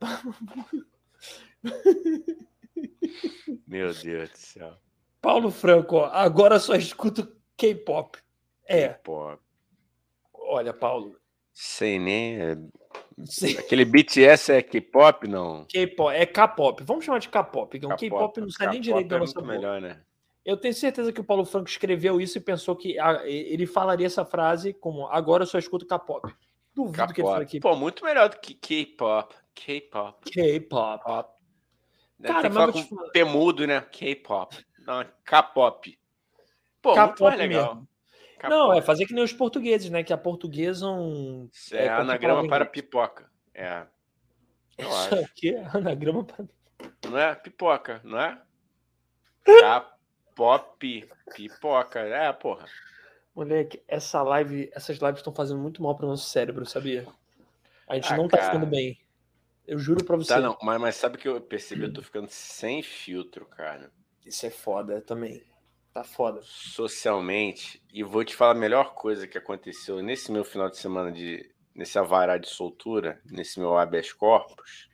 Meu Deus do céu. Paulo Franco, ó, agora só escuto K-pop. É. K-pop. Olha, Paulo. Sei nem. É, aquele BTS é K-pop, não? K-pop, é K-pop. Vamos chamar de K-pop. K-pop, K-pop não sai nem direito da é nossa melhor, né? Eu tenho certeza que o Paulo Franco escreveu isso e pensou que ele falaria essa frase como agora eu só escuto K-pop. Duvido que ele fale aqui. Pô, muito melhor do que K-pop. K-pop. K-pop. Cara, mas vou te falar. Temudo, né? K-pop. Não, K-pop. Pô, muito mais legal. Mesmo. Não, é fazer que nem os portugueses, né? Que a portuguesam. é, é anagrama para pipoca. É. Eu Isso acho. aqui é anagrama para. Não é? Pipoca, não é? Capop, pipoca. É, porra. Moleque, essa live, essas lives estão fazendo muito mal para o nosso cérebro, sabia? A gente ah, não tá cara. ficando bem. Eu juro pra tá, você. Tá, não, mas, mas sabe que eu percebi? Eu tô ficando sem filtro, cara. Isso é foda também. Tá foda. Socialmente, e vou te falar a melhor coisa que aconteceu nesse meu final de semana de. Nesse avará de soltura, nesse meu habeas corpus,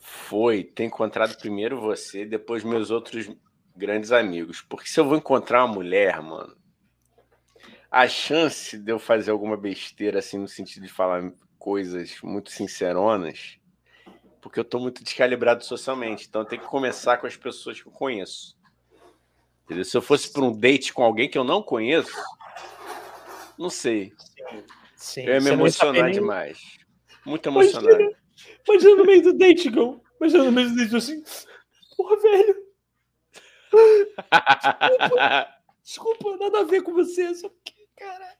foi ter encontrado primeiro você, depois meus outros grandes amigos. Porque se eu vou encontrar uma mulher, mano, a chance de eu fazer alguma besteira, assim, no sentido de falar coisas muito sinceronas, porque eu tô muito descalibrado socialmente. Então tem que começar com as pessoas que eu conheço. Entendeu? Se eu fosse para um date com alguém que eu não conheço, não sei. Sim, eu ia me emocionar demais. Muito emocionado. Imagina, imagina no meio do date, Gão. Imagina no meio do date assim. Porra, velho. Desculpa, desculpa, nada a ver com você. Só que, cara.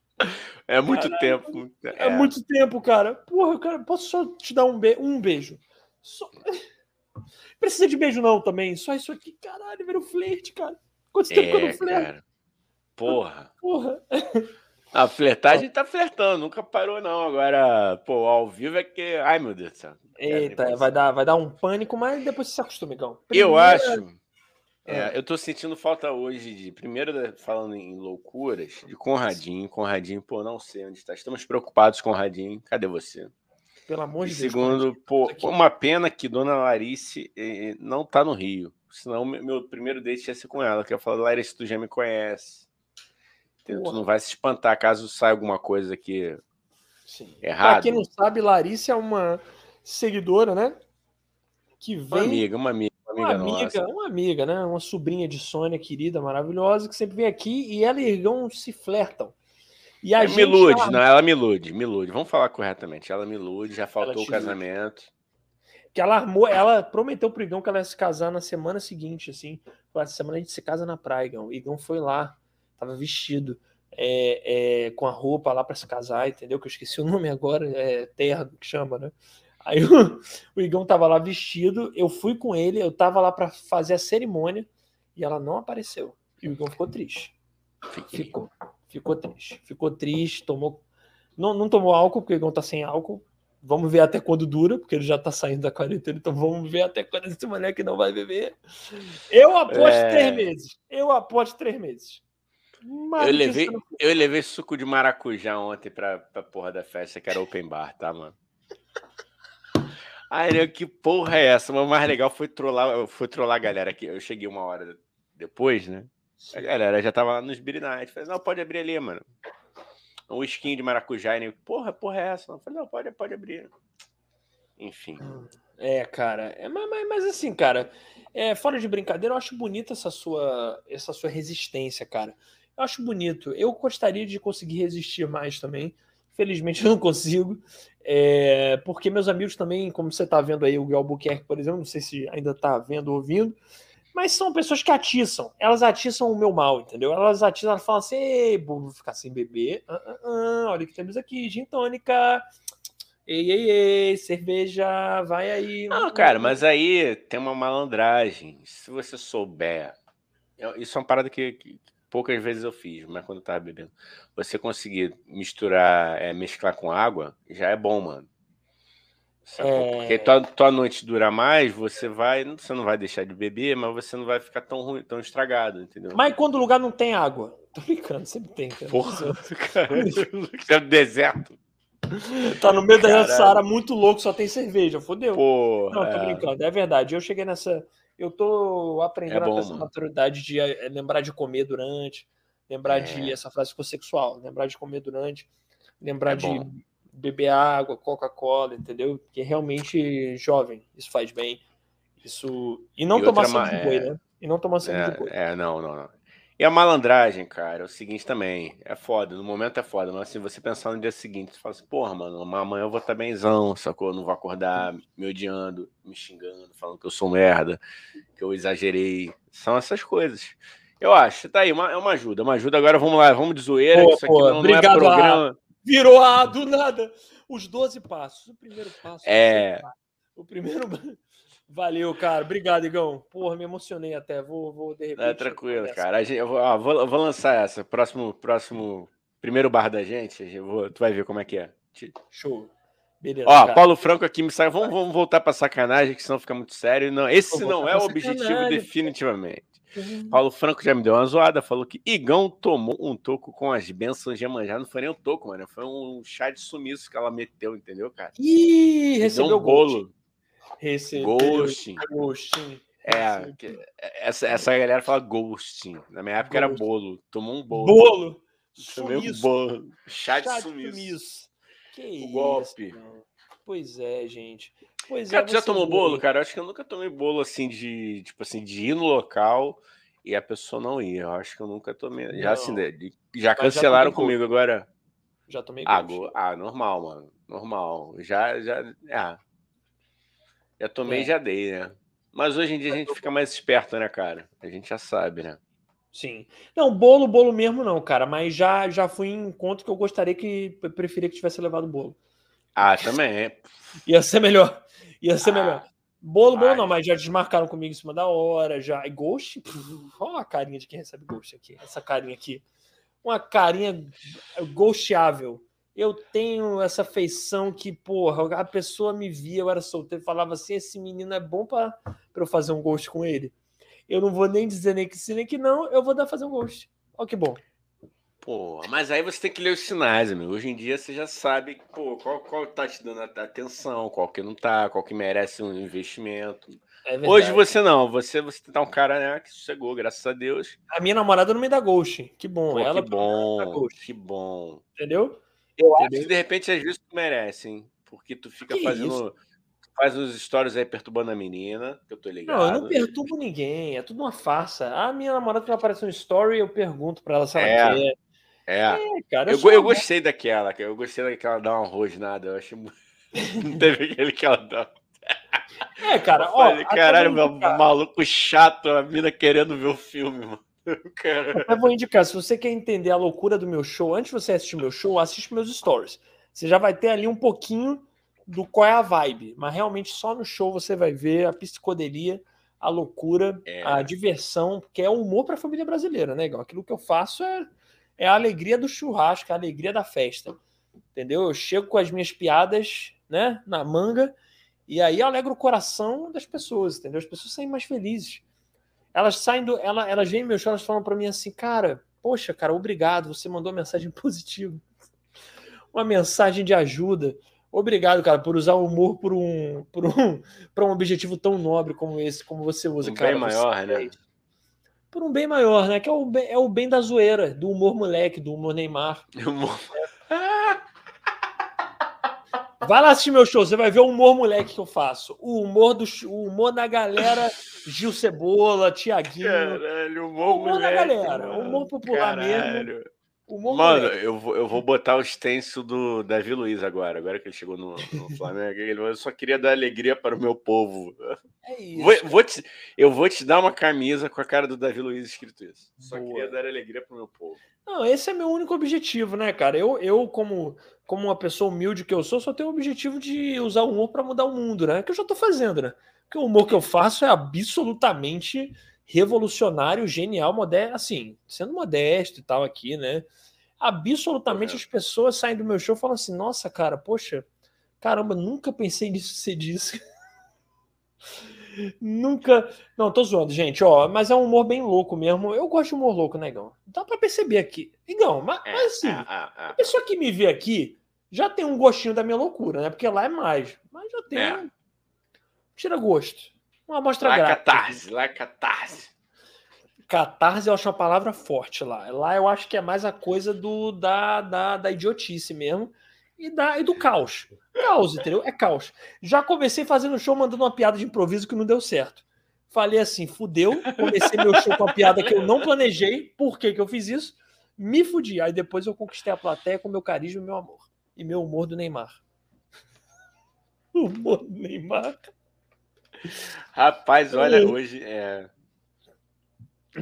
É muito tempo. É. é. muito tempo, cara. Porra, cara, posso só te dar um, be um beijo? Só... Precisa de beijo, não, também. Só isso aqui, caralho, vira um flerte, cara. Quanto tempo é, que eu não flerto? Cara. Porra. Porra. A flertagem tá flertando, nunca parou, não. Agora, pô, ao vivo é que. Ai, meu Deus do céu. Eita, vai dar, vai dar um pânico, mas depois você se acostuma, Igão. Eu acho. É, ah. eu tô sentindo falta hoje de, primeiro, falando em loucuras, de Conradinho. Conradinho, pô, não sei onde está. Estamos preocupados, Conradinho. Cadê você? Pelo amor de Deus. Segundo, pô, uma pena que Dona Larice eh, não tá no Rio. Senão, meu primeiro date ia ser com ela, que eu falo, Larice, tu já me conhece. Tu não vai se espantar caso saia alguma coisa aqui Sim. errada. Pra quem não sabe, Larice é uma seguidora, né? Que vem. Uma amiga, uma amiga uma amiga, uma amiga, né? Uma sobrinha de Sônia querida, maravilhosa, que sempre vem aqui e ela e Irgão se flertam. E a é, gente, me ilude, ela... não, ela me ilude, me ilude. Vamos falar corretamente. Ela me ilude, já faltou o casamento. Que ela armou, ela prometeu pro Igão que ela ia se casar na semana seguinte, assim. Essa semana a gente se casa na praia, Igão. O Igão foi lá, tava vestido é, é, com a roupa lá para se casar, entendeu? Que eu esqueci o nome agora, é terra que chama, né? Aí o, o Igão tava lá vestido, eu fui com ele, eu tava lá para fazer a cerimônia e ela não apareceu. E o Igão ficou triste. Ficou, ficou triste. Ficou triste, tomou. Não, não tomou álcool, porque o Igão tá sem álcool. Vamos ver até quando dura, porque ele já tá saindo da quarentena, então vamos ver até quando esse moleque não vai beber. Eu aposto é... três meses. Eu aposto três meses. Mas eu levei, eu levei suco de maracujá ontem pra, pra porra da festa, que era open bar, tá, mano? Aí, que porra é essa? Mas o mais legal foi trollar, foi trollar a galera aqui. Eu cheguei uma hora depois, né? A galera já tava lá nos Beer Night. Falei, não, pode abrir ali, mano. Um skin de maracujá. E porra, porra é essa? Eu falei, não, pode, pode abrir. Enfim. É, cara. É, mas, mas assim, cara, é, fora de brincadeira, eu acho bonita essa sua, essa sua resistência, cara. Eu acho bonito. Eu gostaria de conseguir resistir mais também. Felizmente eu não consigo. É, porque meus amigos também, como você está vendo aí, o Guel Albuquerque, por exemplo, não sei se ainda está vendo ou ouvindo, mas são pessoas que atiçam. Elas atiçam o meu mal, entendeu? Elas atiçam, elas falam assim: ei, vou ficar sem beber. Olha o que temos aqui: gin tônica. Ei, ei, ei, cerveja, vai aí. Não, cara, mas aí tem uma malandragem. Se você souber. Isso é uma parada que, que poucas vezes eu fiz, mas quando eu tava bebendo. Você conseguir misturar, é, mesclar com água, já é bom, mano. É... Porque tua, tua noite dura mais, você vai. Você não vai deixar de beber, mas você não vai ficar tão ruim, tão estragado, entendeu? Mas quando o lugar não tem água? Tô brincando, sempre tem, cara. Porra, cara, é deserto. Tá no meio da Saara, muito louco, só tem cerveja, fodeu. Porra, não, tô é... brincando, é verdade. Eu cheguei nessa eu tô aprendendo é bom, essa maturidade de eh, lembrar de comer durante, lembrar é. de essa frase ficou sexual, lembrar de comer durante, lembrar é de bom. Beber água, Coca-Cola, entendeu? Porque realmente jovem, isso faz bem. Isso e não e tomar sangue de boi, é né? E não tomar sangue é, de boi. É, não, não, não. E a malandragem, cara, é o seguinte também, é foda, no momento é foda, mas assim, você pensar no dia seguinte, você fala assim, porra, mano, amanhã eu vou estar tá benzão, sacou? Eu não vou acordar me odiando, me xingando, falando que eu sou merda, que eu exagerei. São essas coisas. Eu acho, tá aí, uma, é uma ajuda, uma ajuda. Agora vamos lá, vamos de zoeira. Pô, isso aqui pô, não, não, é programa. Virou a do nada. Os 12 passos. O primeiro passo. É. O primeiro. Valeu, cara. Obrigado, Igão. Porra, me emocionei até. Vou, vou de repente. É tranquilo, cara. eu vou, ó, vou, vou, lançar essa. Próximo, próximo, primeiro bar da gente. Vou, tu vai ver como é que é. Show. Beleza. Ó, cara. Paulo Franco aqui me sai. Vamos, vamos voltar para sacanagem, que senão fica muito sério. Não, esse não é o objetivo, definitivamente. Uhum. Paulo Franco já me deu uma zoada, falou que Igão tomou um toco com as bênçãos de Iemanjá. Não foi nem um toco, mano. Foi um chá de sumiço que ela meteu, entendeu, cara? Ih, recebeu um bolo. Recebeu ghosting. ghosting. É, essa, essa galera fala ghosting. Na minha época ghosting. era bolo. Tomou um bolo. Bolo! Tomei um bolo. Chá, Chá de sumiço. sumiço. Que o isso, golpe. Pois é, gente. Pois cara, é, tu já tomou bolo, cara? Eu acho que eu nunca tomei bolo assim de, tipo assim, de ir no local e a pessoa não ir. Eu acho que eu nunca tomei. Não. Já assim, já cancelaram já comigo agora. Já tomei ah, ah, normal, mano. Normal. Já, já. Ah, já tomei, é. já dei, né? Mas hoje em dia a gente fica mais esperto, né, cara? A gente já sabe, né? Sim. Não, bolo, bolo mesmo não, cara. Mas já, já fui em encontro que eu gostaria que eu preferia que tivesse levado bolo. Ah, também. Ia ser melhor. Ia ser ah, melhor. Bolo, bolo não, mas já desmarcaram comigo em cima da hora. Já. E Ghost? Olha a carinha de quem recebe Ghost aqui. Essa carinha aqui. Uma carinha ghosteável eu tenho essa feição que, porra, a pessoa me via, eu era solteiro, falava assim: esse menino é bom para eu fazer um ghost com ele. Eu não vou nem dizer nem que sim, nem que não, eu vou dar fazer um ghost. Olha que bom. Pô, mas aí você tem que ler os sinais, amigo. Hoje em dia você já sabe, pô, qual, qual tá te dando atenção, qual que não tá, qual que merece um investimento. É Hoje você não, você você tá um cara né, que sossegou, graças a Deus. A minha namorada não me dá ghost. Que bom. Pô, Ela que bom, que bom. Entendeu? Eu acho que de repente às vezes tu merece, hein? Porque tu fica que fazendo. Isso? Faz uns stories aí perturbando a menina, que eu tô ligado. Não, eu não perturbo ninguém, é tudo uma farsa. A minha namorada que aparece no story, eu pergunto pra ela se ela é. quer. É, é cara, eu, eu, eu gostei daquela, eu gostei daquela dar uma rosnada, eu achei muito. Não teve aquele que ela dá. É, cara, ó. Falei, caralho, meu maluco chato, a mina querendo ver o filme, mano. Eu vou indicar, se você quer entender a loucura do meu show, antes de você assistir meu show, assiste meus stories. Você já vai ter ali um pouquinho do qual é a vibe, mas realmente só no show você vai ver a psicodelia, a loucura, é. a diversão, que é o humor para a família brasileira, né, igual Aquilo que eu faço é, é a alegria do churrasco, a alegria da festa. Entendeu? Eu chego com as minhas piadas, né, na manga, e aí alegro o coração das pessoas, entendeu? As pessoas saem mais felizes. Elas saem do. Ela, elas vêm meus shows, elas falam para mim assim, cara, poxa, cara, obrigado, você mandou uma mensagem positiva. Uma mensagem de ajuda. Obrigado, cara, por usar o humor por um, por um, para um objetivo tão nobre como esse, como você usa, um cara. Bem maior, né? Por um bem maior, né? Que é o bem, é o bem da zoeira, do humor moleque, do humor Neymar. Humor... Vai lá assistir meu show, você vai ver o humor moleque que eu faço. O humor do o humor da galera Gil Cebola, Tiaguinho. Caralho, humor, humor moleque, da galera, mano. humor popular Caralho. mesmo. Mano, eu vou, eu vou botar o stencil do Davi Luiz agora, agora que ele chegou no, no Flamengo. eu só queria dar alegria para o meu povo. É isso. Vou, vou te, eu vou te dar uma camisa com a cara do Davi Luiz escrito isso. Só Boa. queria dar alegria para o meu povo. Não, esse é meu único objetivo, né, cara? Eu, eu como, como uma pessoa humilde que eu sou, só tenho o objetivo de usar o humor para mudar o mundo, né? Que eu já estou fazendo, né? Porque o humor que eu faço é absolutamente revolucionário, genial, modesto, assim, sendo modesto e tal aqui, né? Absolutamente as pessoas saem do meu show e falam assim: nossa, cara, poxa, caramba, nunca pensei nisso ser disso. nunca. Não, tô zoando, gente, ó, mas é um humor bem louco mesmo. Eu gosto de humor louco, né, Igão? Dá pra perceber aqui. Igão, mas, é, mas assim, é, é, a pessoa que me vê aqui já tem um gostinho da minha loucura, né? Porque lá é mais. Mas já tem. É. Tira gosto. Uma amostra lá grátis. Catarse, lá é catarse. Catarse eu acho uma palavra forte lá. Lá eu acho que é mais a coisa do da, da, da idiotice mesmo e, da, e do caos. Caos, entendeu? É caos. Já comecei fazendo show mandando uma piada de improviso que não deu certo. Falei assim, fudeu. Comecei meu show com uma piada que eu não planejei. Por que, que eu fiz isso? Me fudi. Aí depois eu conquistei a plateia com meu carisma e meu amor. E meu humor do Neymar. O humor do Neymar. Rapaz, olha, hoje é.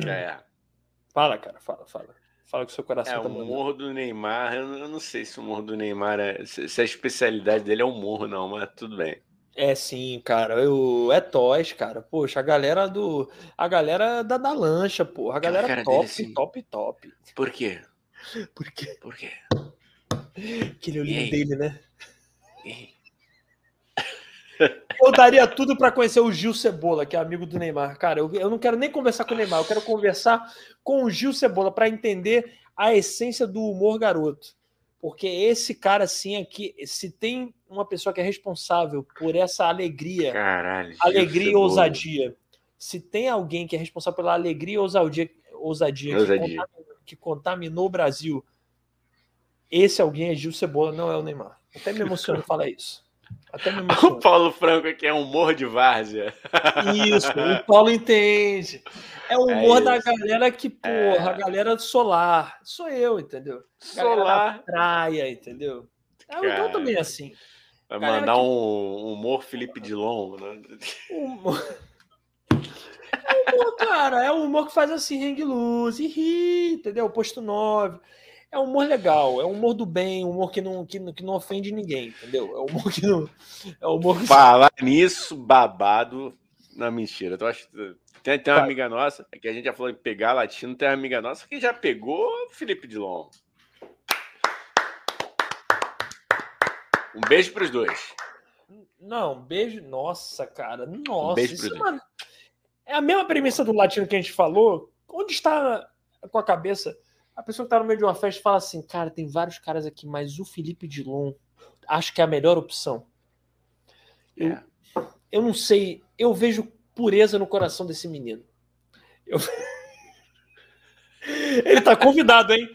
É. Fala, cara, fala, fala. Fala que o seu coração é, tá o morro do Neymar, eu não sei se o morro do Neymar é. Se a especialidade dele é o morro, não, mas tudo bem. É sim, cara. Eu, é Toys, cara. Poxa, a galera do. A galera da, da lancha, porra. A galera top, assim... top, top. Por quê? Por quê? Por quê? Aquele olhinho dele, né? Eu daria tudo para conhecer o Gil Cebola, que é amigo do Neymar. Cara, eu, eu não quero nem conversar com o Neymar, eu quero conversar com o Gil Cebola para entender a essência do humor garoto. Porque esse cara, assim, aqui, se tem uma pessoa que é responsável por essa alegria, Caralho, alegria e ousadia, se tem alguém que é responsável pela alegria e ousadia, ousadia, ousadia. Que, contaminou, que contaminou o Brasil, esse alguém é Gil Cebola, não é o Neymar. Até me emociona falar isso. O Paulo Franco aqui é humor de várzea. Isso, o Paulo entende. É o é humor é da galera que, porra, é. a galera solar. Sou eu, entendeu? Solar. praia, entendeu? É, então também é assim. Vai mandar que... um humor Felipe Dilon, né? Humor... É humor, cara. É o humor que faz assim, hang luz e ri, entendeu? Posto 9 é um humor legal, é um humor do bem, um humor que não, que, que não ofende ninguém, entendeu? É um humor que não. É um humor que... Falar nisso, babado. Não, mentira. Eu acho, tem, tem uma amiga nossa, é que a gente já falou em pegar latino, tem uma amiga nossa que já pegou Felipe Dilon. Um beijo para os dois. Não, beijo. Nossa, cara. Nossa. Um beijo isso é, uma... é a mesma premissa do latino que a gente falou. Onde está com a cabeça? A pessoa que tá no meio de uma festa fala assim, cara, tem vários caras aqui, mas o Felipe Dilon acho que é a melhor opção. Eu, é. eu não sei, eu vejo pureza no coração desse menino. Eu... Ele tá convidado, hein?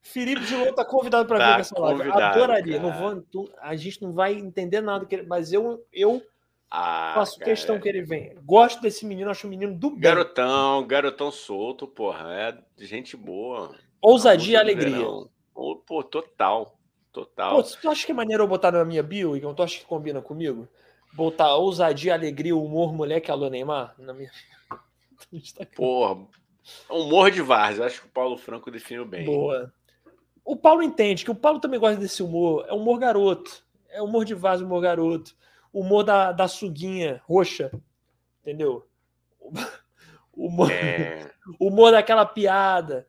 Felipe Dilon tá convidado para tá vir nessa live. Adoraria. Não vou, a gente não vai entender nada, mas eu, eu ah, faço cara. questão que ele venha. Gosto desse menino, acho um menino do bem. Garotão, garotão solto, porra. É gente boa. Ousadia e alegria. Pô, total. Total. Pô, tu acha que é maneiro eu botar na minha bio, Igor? Tu acha que combina comigo? Botar ousadia, alegria, humor, moleque, alô Neymar? Na minha... Porra, humor de várzea. Acho que o Paulo Franco definiu bem. Boa. O Paulo entende que o Paulo também gosta desse humor. É humor garoto. É humor de vaso, humor garoto. Humor da, da suguinha roxa. Entendeu? O humor, é... humor daquela piada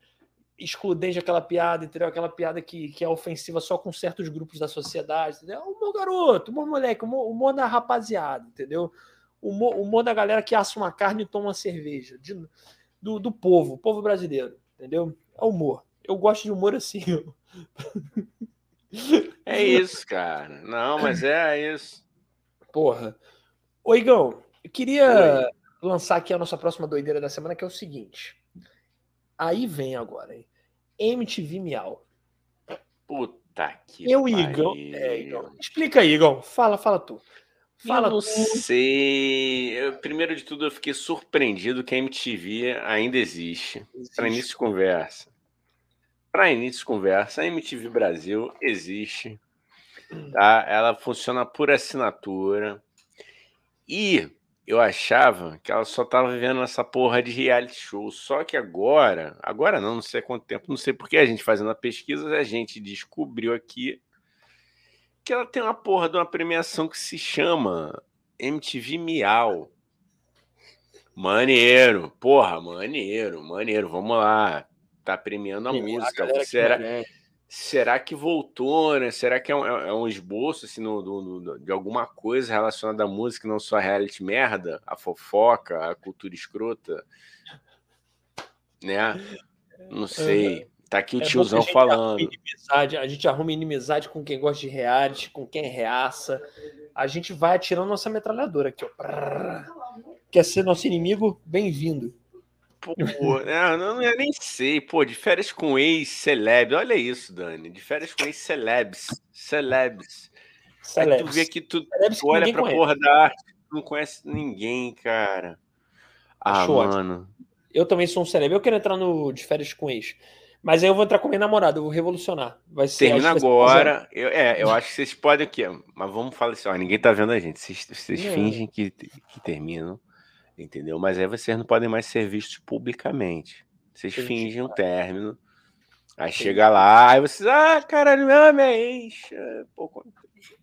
excludente aquela piada, entendeu? Aquela piada que, que é ofensiva só com certos grupos da sociedade, entendeu? Humor garoto, humor moleque, humor, humor da rapaziada, entendeu? Humor, humor da galera que assa uma carne e toma uma cerveja. De, do, do povo, povo brasileiro, entendeu? É humor. Eu gosto de humor assim. É isso, cara. Não, mas é isso. Porra. Ô, Igão, eu queria Oi. lançar aqui a nossa próxima doideira da semana, que é o seguinte. Aí vem agora, hein? MTV Miau. Puta que Eu, Igor. É, Igor. Explica aí, Igor. Fala, fala tu. Fala eu não tu. sei. Eu, primeiro de tudo, eu fiquei surpreendido que a MTV ainda existe. existe. Para início de conversa. Para início de conversa, a MTV Brasil existe. Tá? Ela funciona por assinatura. E eu achava que ela só estava vivendo essa porra de reality show. Só que agora, agora não, não sei há quanto tempo, não sei porque a gente fazendo a pesquisa, a gente descobriu aqui que ela tem uma porra de uma premiação que se chama MTV Miau. Maneiro, porra, maneiro, maneiro, vamos lá. Tá premiando a Sim, música. A Será, Será que voltou, né? Será que é um, é um esboço assim, no, de alguma coisa relacionada à música, não só a reality merda, a fofoca, a cultura escrota? Né? Não sei. Tá aqui o é tiozão falando. Inimizade, a gente arruma inimizade com quem gosta de reality, com quem reaça. A gente vai atirando nossa metralhadora aqui, ó. Quer ser nosso inimigo? Bem-vindo. Pô, é, não, não, nem sei. Pô, de férias com ex-celeb. Olha isso, Dani. De férias com ex-celebs. Celebs. Celebs. Aí tu vê que tu, tu olha pra conhece. porra da arte, tu não conhece ninguém, cara. Ah, Acho mano. Ótimo. Eu também sou um celeb. Eu quero entrar no de férias com ex. Mas aí eu vou entrar com minha namorada, eu vou revolucionar. Vai ser, Termina agora. Eu, é, eu acho que vocês podem aqui, mas vamos falar assim, ó, ninguém tá vendo a gente. Vocês, vocês fingem que, que terminam entendeu? Mas aí vocês não podem mais ser vistos publicamente. Vocês fingem um término. Aí Entendi. chega lá, aí vocês, ah, caralho, não, minha ex. É, pô,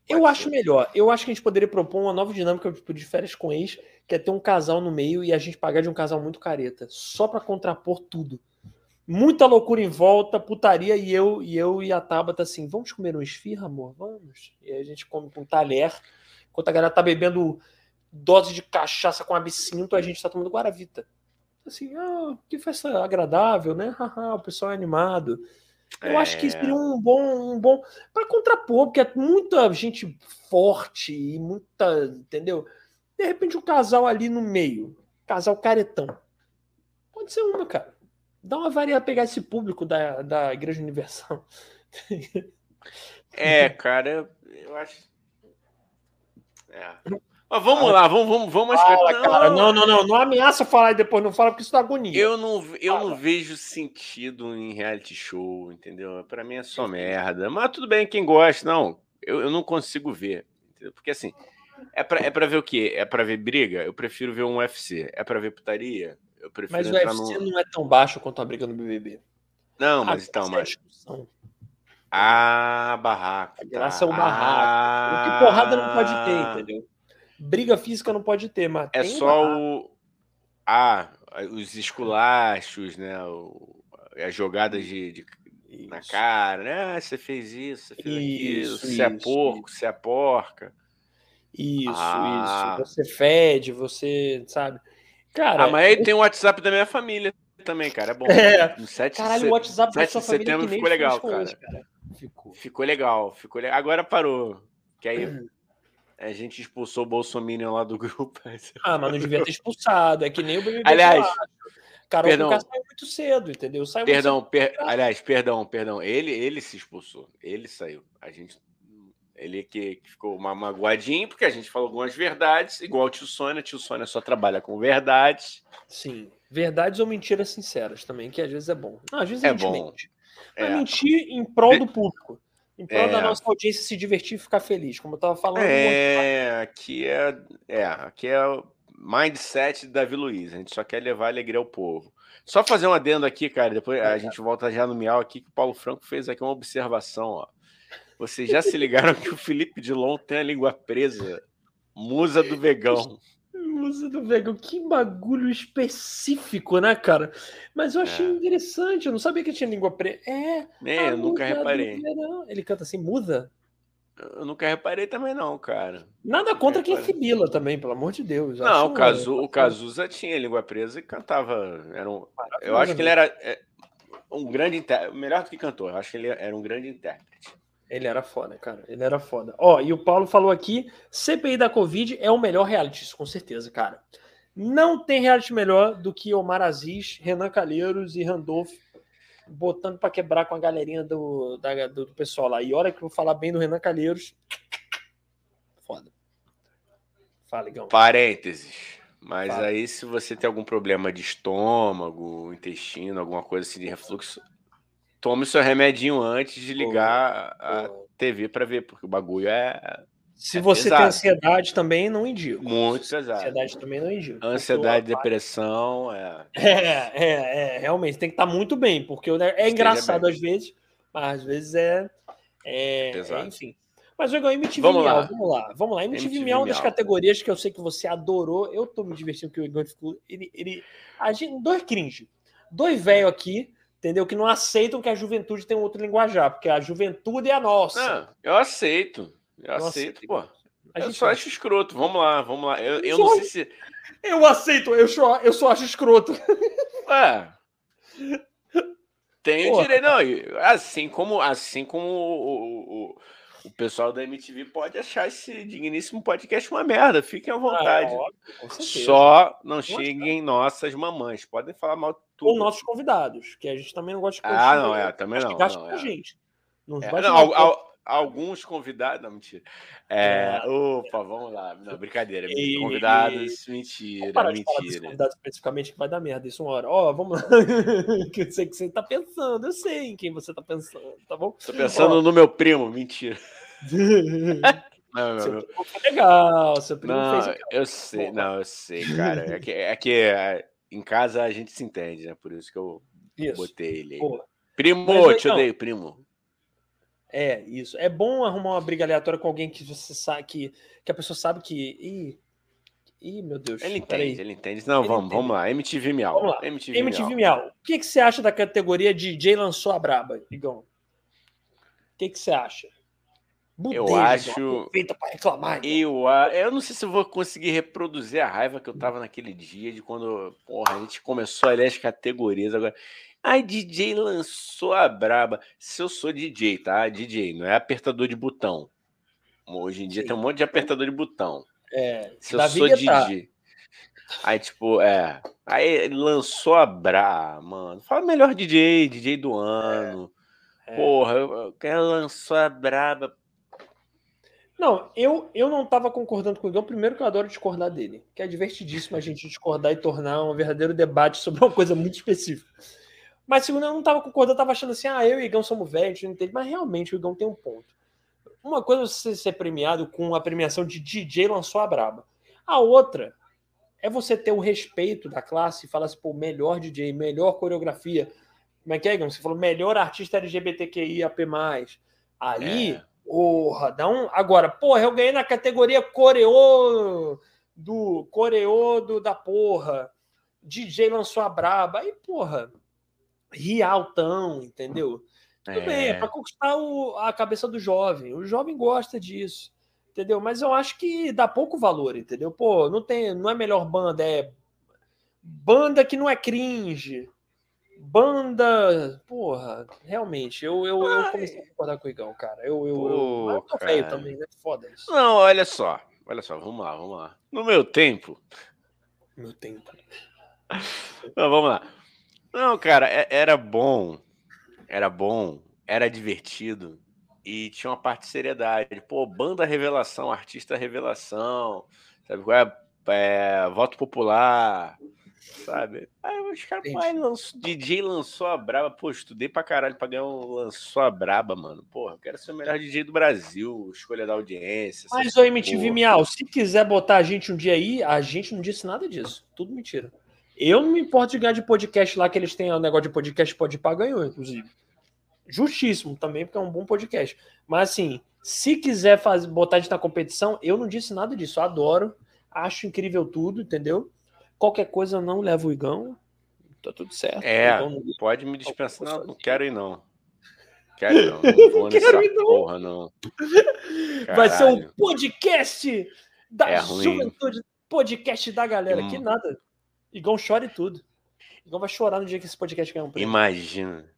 eu acho melhor. Eu acho que a gente poderia propor uma nova dinâmica tipo, de férias com ex, que é ter um casal no meio e a gente pagar de um casal muito careta, só para contrapor tudo. Muita loucura em volta, putaria e eu e eu e a Tabata assim, vamos comer um esfirra, amor? Vamos. E aí a gente come com um talher, enquanto a galera tá bebendo dose de cachaça com absinto, a gente tá tomando guaravita. Assim, ah, que festa agradável, né? o pessoal é animado. Eu é... acho que seria um bom, um bom para contrapor, porque é muita gente forte e muita, entendeu? De repente, o um casal ali no meio, casal caretão. Pode ser uma, cara. Dá uma variada pegar esse público da, da Igreja Universal. É, cara, eu acho. É. Mas vamos lá, vamos, vamos, vamos Fala, não, cara, não, não, não, não ameaça falar e depois não fala, porque isso dá agonia. Eu não, eu não vejo sentido em reality show, entendeu? Para mim é só merda. Mas tudo bem, quem gosta, não, eu, eu não consigo ver, entendeu? Porque assim, é pra, é pra ver o quê? É pra ver briga? Eu prefiro ver um UFC. É pra ver putaria? Eu prefiro mas o UFC no... não é tão baixo quanto a briga no BBB. Não, mas ah, então, mas... Ah, barraco. A graça tá. é o barraco. Ah, o que porrada não pode ter, ah. entendeu? Briga física não pode ter, mas. É só o. Ah, os esculachos, né? O... As jogadas de, de na cara, né? Ah, você fez isso, você fez isso, aquilo, você é porco, isso. você é porca. Isso, ah. isso. Você fede, você, sabe? Cara. Ah, mas aí eu... tem o WhatsApp da minha família também, cara. É bom. É. 7, Caralho, o WhatsApp da sua família setembro ficou legal, cara. Hoje, cara. Ficou. ficou legal, ficou legal. Agora parou. Que aí a gente expulsou o Bolsonaro lá do grupo. Ah, mas não devia ter expulsado. É que nem o BBB. Aliás, Carol perdão, saiu muito cedo, entendeu? Saiu perdão, per, aliás, perdão, perdão. Ele, ele se expulsou. Ele saiu. A gente. Ele que, que ficou uma magoadinho, porque a gente falou algumas verdades, igual o tio Sônia. Tio Sônia só trabalha com verdades. Sim. Verdades ou mentiras sinceras também, que às vezes é bom. Não, às vezes é bom. mente. Mas é. mentir em prol do público. Em prol é. da nossa audiência se divertir e ficar feliz, como eu estava falando. É, aqui é, é, aqui é o mindset da Davi Luiz. A gente só quer levar alegria ao povo. Só fazer um adendo aqui, cara, depois a gente volta já no Miau aqui, que o Paulo Franco fez aqui uma observação, ó. Vocês já se ligaram que o Felipe Dilon tem a língua presa? Musa do vegão. Musa do vegão, que bagulho específico, né, cara? Mas eu achei é. interessante, eu não sabia que tinha língua presa. É, é eu nunca reparei. Ele canta assim, muda? Eu nunca reparei também, não, cara. Nada contra quem é fibila também, pelo amor de Deus. Eu não, o, Cazu, o Cazuza tinha língua presa e cantava. Era um, eu acho que ele era é, um grande intérprete, melhor do que cantor, eu acho que ele era um grande intérprete. Ele era foda, cara. Ele era foda. Ó, e o Paulo falou aqui: CPI da Covid é o melhor reality, isso, com certeza, cara. Não tem reality melhor do que Omar Aziz, Renan Calheiros e Randolph botando para quebrar com a galerinha do, da, do, do, pessoal lá. E hora que eu vou falar bem do Renan Calheiros. Foda. Fala, Igão. Parênteses. Mas Fala. aí, se você tem algum problema de estômago, intestino, alguma coisa assim de refluxo, tome seu remedinho antes de ligar pô, a pô. TV para ver, porque o bagulho é. Se é você pesado. tem ansiedade também, não indico. Muito pesado. Ansiedade também não indico. Ansiedade, depressão, é... é. É, é, realmente, tem que estar tá muito bem, porque é engraçado bem. às vezes, mas às vezes é. é, é enfim. Mas o MTV vamos Miau, lá. vamos lá, vamos lá. MTV, MTV Miau, uma das categorias que eu sei que você adorou. Eu tô me divertindo que o Igor ficou. Ele, ele, a gente, dois cringe. Dois velho aqui entendeu? Que não aceitam que a juventude tem um outro linguajar, porque a juventude é a nossa. Não, eu aceito. Eu Nossa, aceito, pô. Eu só acho escroto. Vamos lá, vamos lá. Eu, eu, não sei se. Eu aceito, eu só, eu só acho escroto. É. Tenho direito. Não, assim como, assim como o, o, o, pessoal da MTV pode achar esse digníssimo podcast uma merda. Fiquem à vontade. Ah, só não cheguem nossas mamães. Podem falar mal. Ou nossos convidados, que a gente também não gosta de Ah, não, é, também não. Gasta não, com é. gente. Não, é, não, ao, ao, alguns convidados. Não, mentira. É, é. Opa, vamos lá. Não, brincadeira. E, convidados, mentira, mentira. convidados especificamente que vai dar merda isso uma hora. Ó, oh, vamos lá. que eu sei que você tá pensando, eu sei em quem você tá pensando, tá bom? Tô pensando oh. no meu primo, mentira. Não, primo foi legal, seu primo não, fez. Eu sei, não, eu sei, cara. É que, é que é, em casa a gente se entende, né? Por isso que eu Isso. Botei ele aí. Pô. Primo, Mas, te odeio, primo. É, isso. É bom arrumar uma briga aleatória com alguém que você sabe que, que a pessoa sabe que. Ih, ih meu Deus. Ele entende, ele entende. Não, ele vamos, entende. vamos lá. MTV Miau. Vamos lá. MTV, MTV Miau. Miau. O que, que você acha da categoria de Jay lançou a braba, Igão? O que, que você acha? Eu acho. Feita para reclamar. Eu, eu não sei se eu vou conseguir reproduzir a raiva que eu tava naquele dia de quando porra, a gente começou a ler as categorias. Agora, Ai, DJ lançou a braba. Se eu sou DJ, tá? DJ, não é apertador de botão. Hoje em dia Sim. tem um monte de apertador de botão. É, Se eu sou DJ. Aí, tipo, é. Aí ele lançou a braba, mano. Fala melhor DJ, DJ do ano. É, é. Porra, eu, quero lançou a braba. Não, eu, eu não tava concordando com o Igão. Primeiro que eu adoro discordar dele. Que é divertidíssimo a gente discordar e tornar um verdadeiro debate sobre uma coisa muito específica. Mas segundo, eu não tava concordando, eu tava achando assim, ah, eu e o Igão somos velhos, não entende. Mas realmente o Igão tem um ponto. Uma coisa é você ser premiado com a premiação de DJ lançou a braba. A outra é você ter o respeito da classe e falar assim, pô, melhor DJ, melhor coreografia. Como é que é, Igão? Você falou melhor artista LGBTQIAP+. Aí, é. Porra, dá um... Agora, porra, eu ganhei na categoria coreô do coreô do, da porra. DJ lançou a braba. Aí, porra, rialtão, entendeu? Tudo é. bem, é para conquistar o, a cabeça do jovem. O jovem gosta disso, entendeu? Mas eu acho que dá pouco valor, entendeu? Pô, não tem, não é melhor banda, é banda que não é cringe. Banda, porra, realmente, eu, eu, eu comecei a concordar com o Igão, cara. Eu, eu, Pô, eu, tô feio também, né? Foda isso. Não, olha só, olha só, vamos lá, vamos lá. No meu tempo. Meu tempo. Não, vamos lá. Não, cara, é, era bom. Era bom, era divertido e tinha uma parte de seriedade. Pô, banda revelação, artista revelação, sabe qual é? é voto popular, sabe? Aí os caras, pai, lançou, DJ lançou a braba. Pô, estudei pra caralho pra ganhar um lançou a braba, mano. Porra, eu quero ser o melhor DJ do Brasil, escolha da audiência. Mas o MTV Miau, se quiser botar a gente um dia aí, a gente não disse nada disso. Tudo mentira. Eu não me importo de ganhar de podcast lá, que eles têm o um negócio de podcast pode pagar, ganhou, inclusive. Justíssimo também, porque é um bom podcast. Mas assim, se quiser fazer, botar a gente na competição, eu não disse nada disso. Eu adoro, acho incrível tudo, entendeu? Qualquer coisa eu não levo o Igão. Tá tudo certo. É, então, pode me dispensar. Não, não quero ir, não. Quero ir, não. Não vou nessa ir, não. porra, não. Caralho. Vai ser um podcast da é juventude, podcast da galera. Hum. Que nada. Igão chora e tudo. Igão vai chorar no dia que esse podcast ganhar um prêmio. Imagina.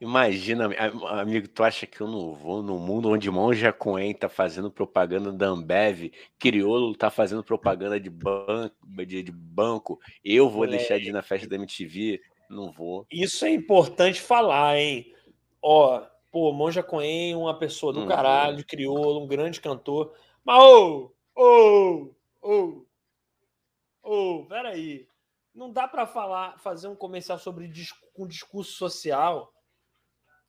Imagina, amigo, tu acha que eu não vou no mundo onde Monja Coen tá fazendo propaganda da Ambev, Criolo tá fazendo propaganda de banco, de, de banco, eu vou é. deixar de ir na festa da MTV? Não vou. Isso é importante falar, hein? Ó, pô, Monja Coen, uma pessoa do uhum. caralho, Criolo, um grande cantor. Mas, ô, ô, ô, Ô, peraí. Não dá para falar, fazer um comercial sobre um discurso social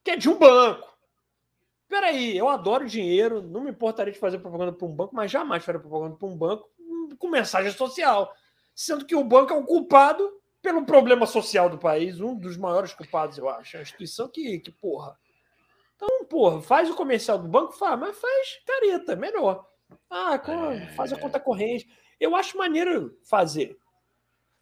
que é de um banco. Peraí, eu adoro dinheiro, não me importaria de fazer propaganda para um banco, mas jamais faria propaganda para um banco com mensagem social. Sendo que o banco é o culpado pelo problema social do país, um dos maiores culpados, eu acho. É uma instituição que, que porra. Então, porra, faz o comercial do banco, faz, mas faz careta, melhor. Ah, faz a conta corrente. Eu acho maneiro fazer.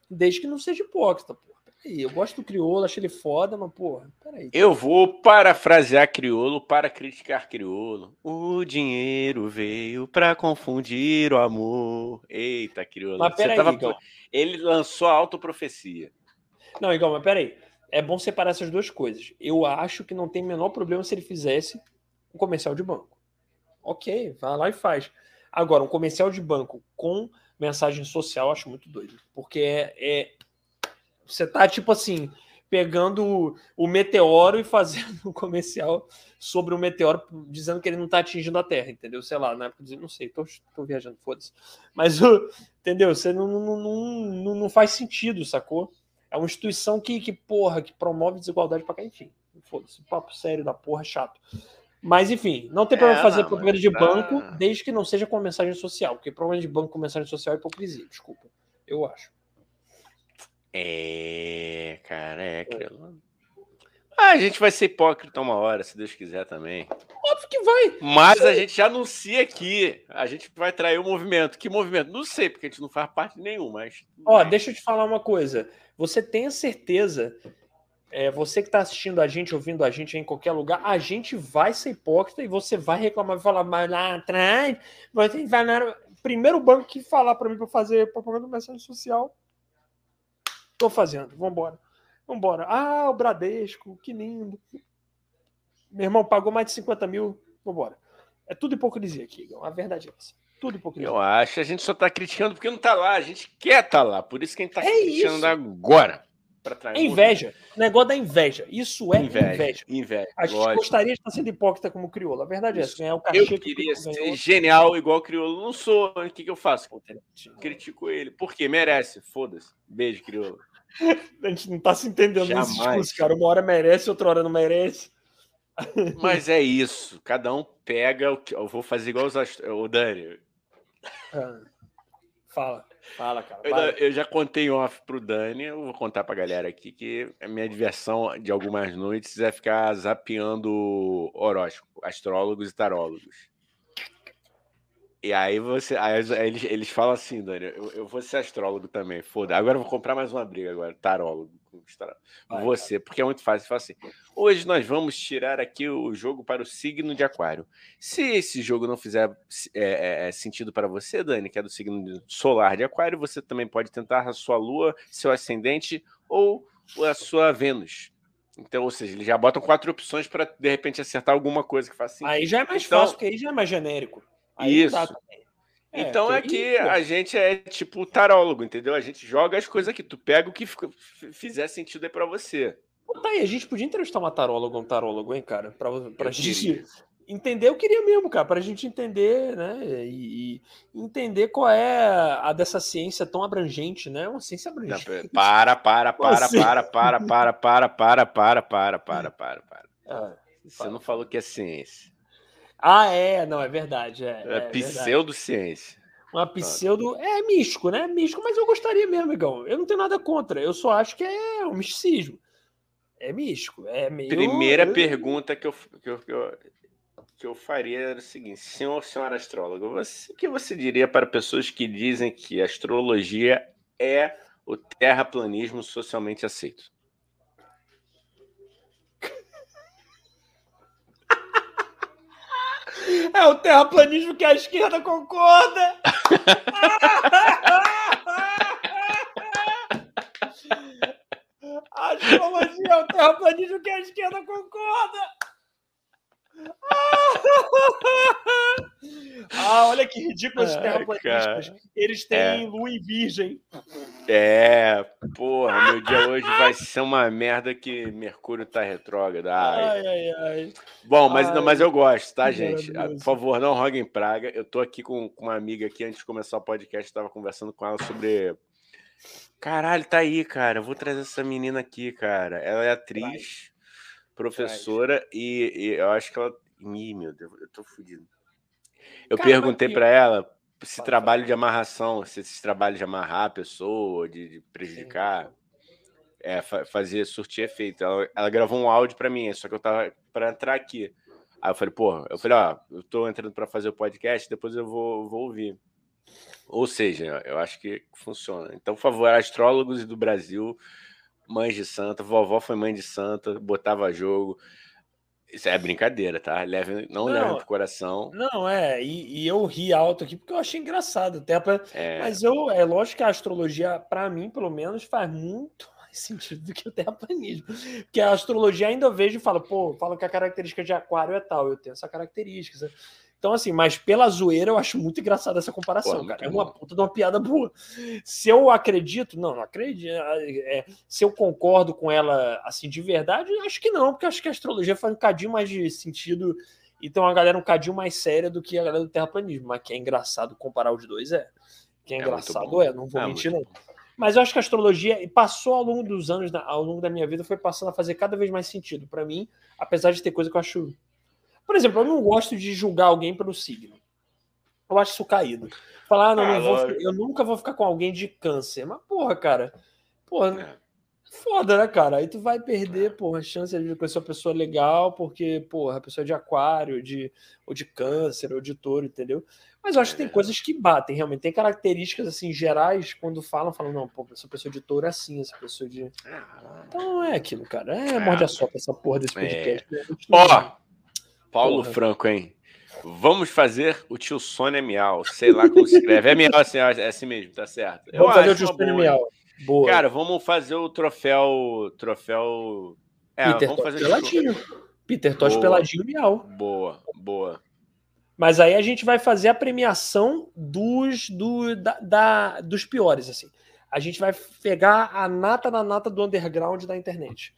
Desde que não seja hipócrita, pô. Eu gosto do crioulo, acho ele foda, mas, porra, peraí. Eu vou parafrasear crioulo para criticar crioulo. O dinheiro veio para confundir o amor. Eita, crioulo. Mas peraí, tava... Ele lançou a autoprofecia. Não, igual, mas peraí. É bom separar essas duas coisas. Eu acho que não tem menor problema se ele fizesse um comercial de banco. Ok, vai lá e faz. Agora, um comercial de banco com mensagem social, acho muito doido. Porque é, é você tá, tipo assim, pegando o, meteoro e fazendo um comercial sobre o meteoro, dizendo que ele não tá atingindo a Terra, entendeu? Sei lá, na época dizendo, não sei, tô, tô viajando, foda-se. Mas, entendeu? Você não, não, não, não, faz sentido, sacou? É uma instituição que, que porra, que promove desigualdade pra cá, enfim. Foda-se, papo sério da porra, chato. Mas, enfim, não tem problema é, fazer não, propaganda de tá... banco, desde que não seja com mensagem social, porque propaganda de banco com mensagem social é hipocrisia, desculpa. Eu acho. É, cara, é, Criolo. Ah, a gente vai ser hipócrita uma hora, se Deus quiser também. Óbvio que vai. Mas a gente já anuncia aqui. A gente vai trair o movimento. Que movimento? Não sei, porque a gente não faz parte nenhum, mas. Ó, deixa eu te falar uma coisa. Você tenha certeza, é, você que está assistindo a gente, ouvindo a gente em qualquer lugar, a gente vai ser hipócrita e você vai reclamar, vai falar, mas lá atrás, você vai na... Primeiro banco que falar para mim para fazer propaganda de mensagem social, tô fazendo. Vambora. Vambora. Ah, o Bradesco, que lindo. Meu irmão pagou mais de 50 mil. Vambora. É tudo hipocrisia aqui, A verdade é essa. Tudo hipocrisia. Eu acho. A gente só tá criticando porque não tá lá. A gente quer tá lá. Por isso que a gente tá é criticando isso. agora. É inveja. O negócio da inveja. Isso é inveja. Inveja. inveja a gente lógico. gostaria de estar sendo hipócrita como crioulo. A verdade isso. é essa. É o eu queria que ser genial igual crioulo. Não sou. O que, que eu faço? Critico ele. Por quê? Merece. Foda-se. Beijo, crioulo. A gente não tá se entendendo Jamais. nesse discurso, cara. Uma hora merece, outra hora não merece. Mas é isso. Cada um pega o que. Eu vou fazer igual os ast... o Dani. Ah, fala, fala, cara. Eu, eu, já contei off pro Dani, eu vou contar pra galera aqui que a minha diversão de algumas noites é ficar zapeando horóscopo, astrólogos e tarólogos. E aí você. Aí eles, eles falam assim, Dani, eu, eu vou ser astrólogo também. Foda. Agora eu vou comprar mais uma briga agora, tarólogo. Vai, você, cara. porque é muito fácil. Você fala assim: hoje nós vamos tirar aqui o jogo para o signo de aquário. Se esse jogo não fizer é, é, é, sentido para você, Dani, que é do signo solar de aquário, você também pode tentar a sua lua, seu ascendente ou a sua Vênus. Então, ou seja, eles já botam quatro opções para de repente acertar alguma coisa que faça sentido. Aí já é mais então, fácil, porque aí já é mais genérico. Aí Isso. É, então é que a gente é tipo tarólogo, entendeu? A gente joga as coisas que tu pega o que fizer sentido é para você. Pô, tá aí, a gente podia entrevistar uma taróloga ou um tarólogo, hein, cara? Pra, pra gente entender, eu queria mesmo, cara, pra gente entender, né? E, e, entender qual é a dessa ciência tão abrangente, né? Uma ciência abrangente. Para, para, para, para, para, para, para, para, para, para, para, para, para. Ah, Você não falou que é ciência. Ah, é, não, é verdade. É, é, é pseudociência. Uma pseudo. É místico, né? Místico, mas eu gostaria mesmo, Igão. Eu não tenho nada contra. Eu só acho que é um misticismo. É místico. É meio... Primeira pergunta que eu, que eu, que eu, que eu faria era o seguinte: senhor senhora astróloga, você, o que você diria para pessoas que dizem que a astrologia é o terraplanismo socialmente aceito? É o terraplanismo que a esquerda concorda. a astrologia é o terraplanismo que a esquerda concorda. ah, olha que ridículo esses terraplanistas. Eles têm é. lua em virgem. É, porra, meu dia hoje vai ser uma merda que Mercúrio tá retrógrado. Ai, ai, ai. Bom, mas, ai, não, mas eu gosto, tá, gente? Por favor, não roguem praga. Eu tô aqui com, com uma amiga aqui, antes de começar o podcast, tava conversando com ela sobre. Caralho, tá aí, cara. Eu vou trazer essa menina aqui, cara. Ela é atriz professora e, e, eu acho que ela. Ih, meu Deus, eu tô fudido. Eu Cara, perguntei para ela se trabalho de amarração, se esse trabalho de amarrar a pessoa, de, de prejudicar, é, fa fazer surtir efeito. Ela, ela gravou um áudio para mim, só que eu tava para entrar aqui. Aí eu falei, pô, eu falei, ó, eu tô entrando para fazer o podcast, depois eu vou, vou ouvir. Ou seja, eu acho que funciona. Então, por favor, astrólogos do Brasil, mães de santa, vovó foi mãe de santa, botava jogo. Isso é brincadeira, tá? Leve, não, não leve pro coração. Não, é, e, e, eu ri alto aqui porque eu achei engraçado. Até pra, é. Mas eu, é lógico que a astrologia, para mim, pelo menos, faz muito mais sentido do que o terraplanismo. Porque a astrologia ainda eu vejo e falo, pô, falo que a característica de aquário é tal, eu tenho essa característica. Então, assim, mas pela zoeira eu acho muito engraçada essa comparação, Pô, cara. É uma puta de uma piada boa. Se eu acredito, não, não acredito. É, é, se eu concordo com ela, assim, de verdade, acho que não, porque acho que a astrologia faz um cadinho mais de sentido e tem uma galera um cadinho mais séria do que a galera do terraplanismo. Mas que é engraçado comparar os dois, é. Que é, é engraçado, é, não vou é mentir, não. Mas eu acho que a astrologia passou ao longo dos anos, ao longo da minha vida, foi passando a fazer cada vez mais sentido para mim, apesar de ter coisa que eu acho por exemplo, eu não gosto de julgar alguém pelo signo. Eu acho isso caído. Falar, ah, não, não vou, eu nunca vou ficar com alguém de câncer. Mas, porra, cara, porra, é. foda, né, cara? Aí tu vai perder, porra, a chance de conhecer uma pessoa legal, porque, porra, a pessoa é de aquário, de, ou de câncer, ou de touro, entendeu? Mas eu acho que tem é. coisas que batem, realmente. Tem características, assim, gerais, quando falam, falam, não, pô, essa pessoa de touro é assim, essa pessoa de. Então é aquilo, cara. É, é. morde a sopa essa porra desse podcast. É. Né? Ó, Paulo porra. Franco, hein? Vamos fazer o tio Sônia Miau. Sei lá como se escreve. É Miau assim, é assim mesmo, tá certo. Vamos fazer o tio Sônia Miau. Boa. Cara, vamos fazer o troféu. Troféu. É, Peter vamos fazer peladinho. Peter Tosh peladinho Miau. Boa, boa. Mas aí a gente vai fazer a premiação dos, do, da, da, dos piores, assim. A gente vai pegar a nata na nata do underground da internet.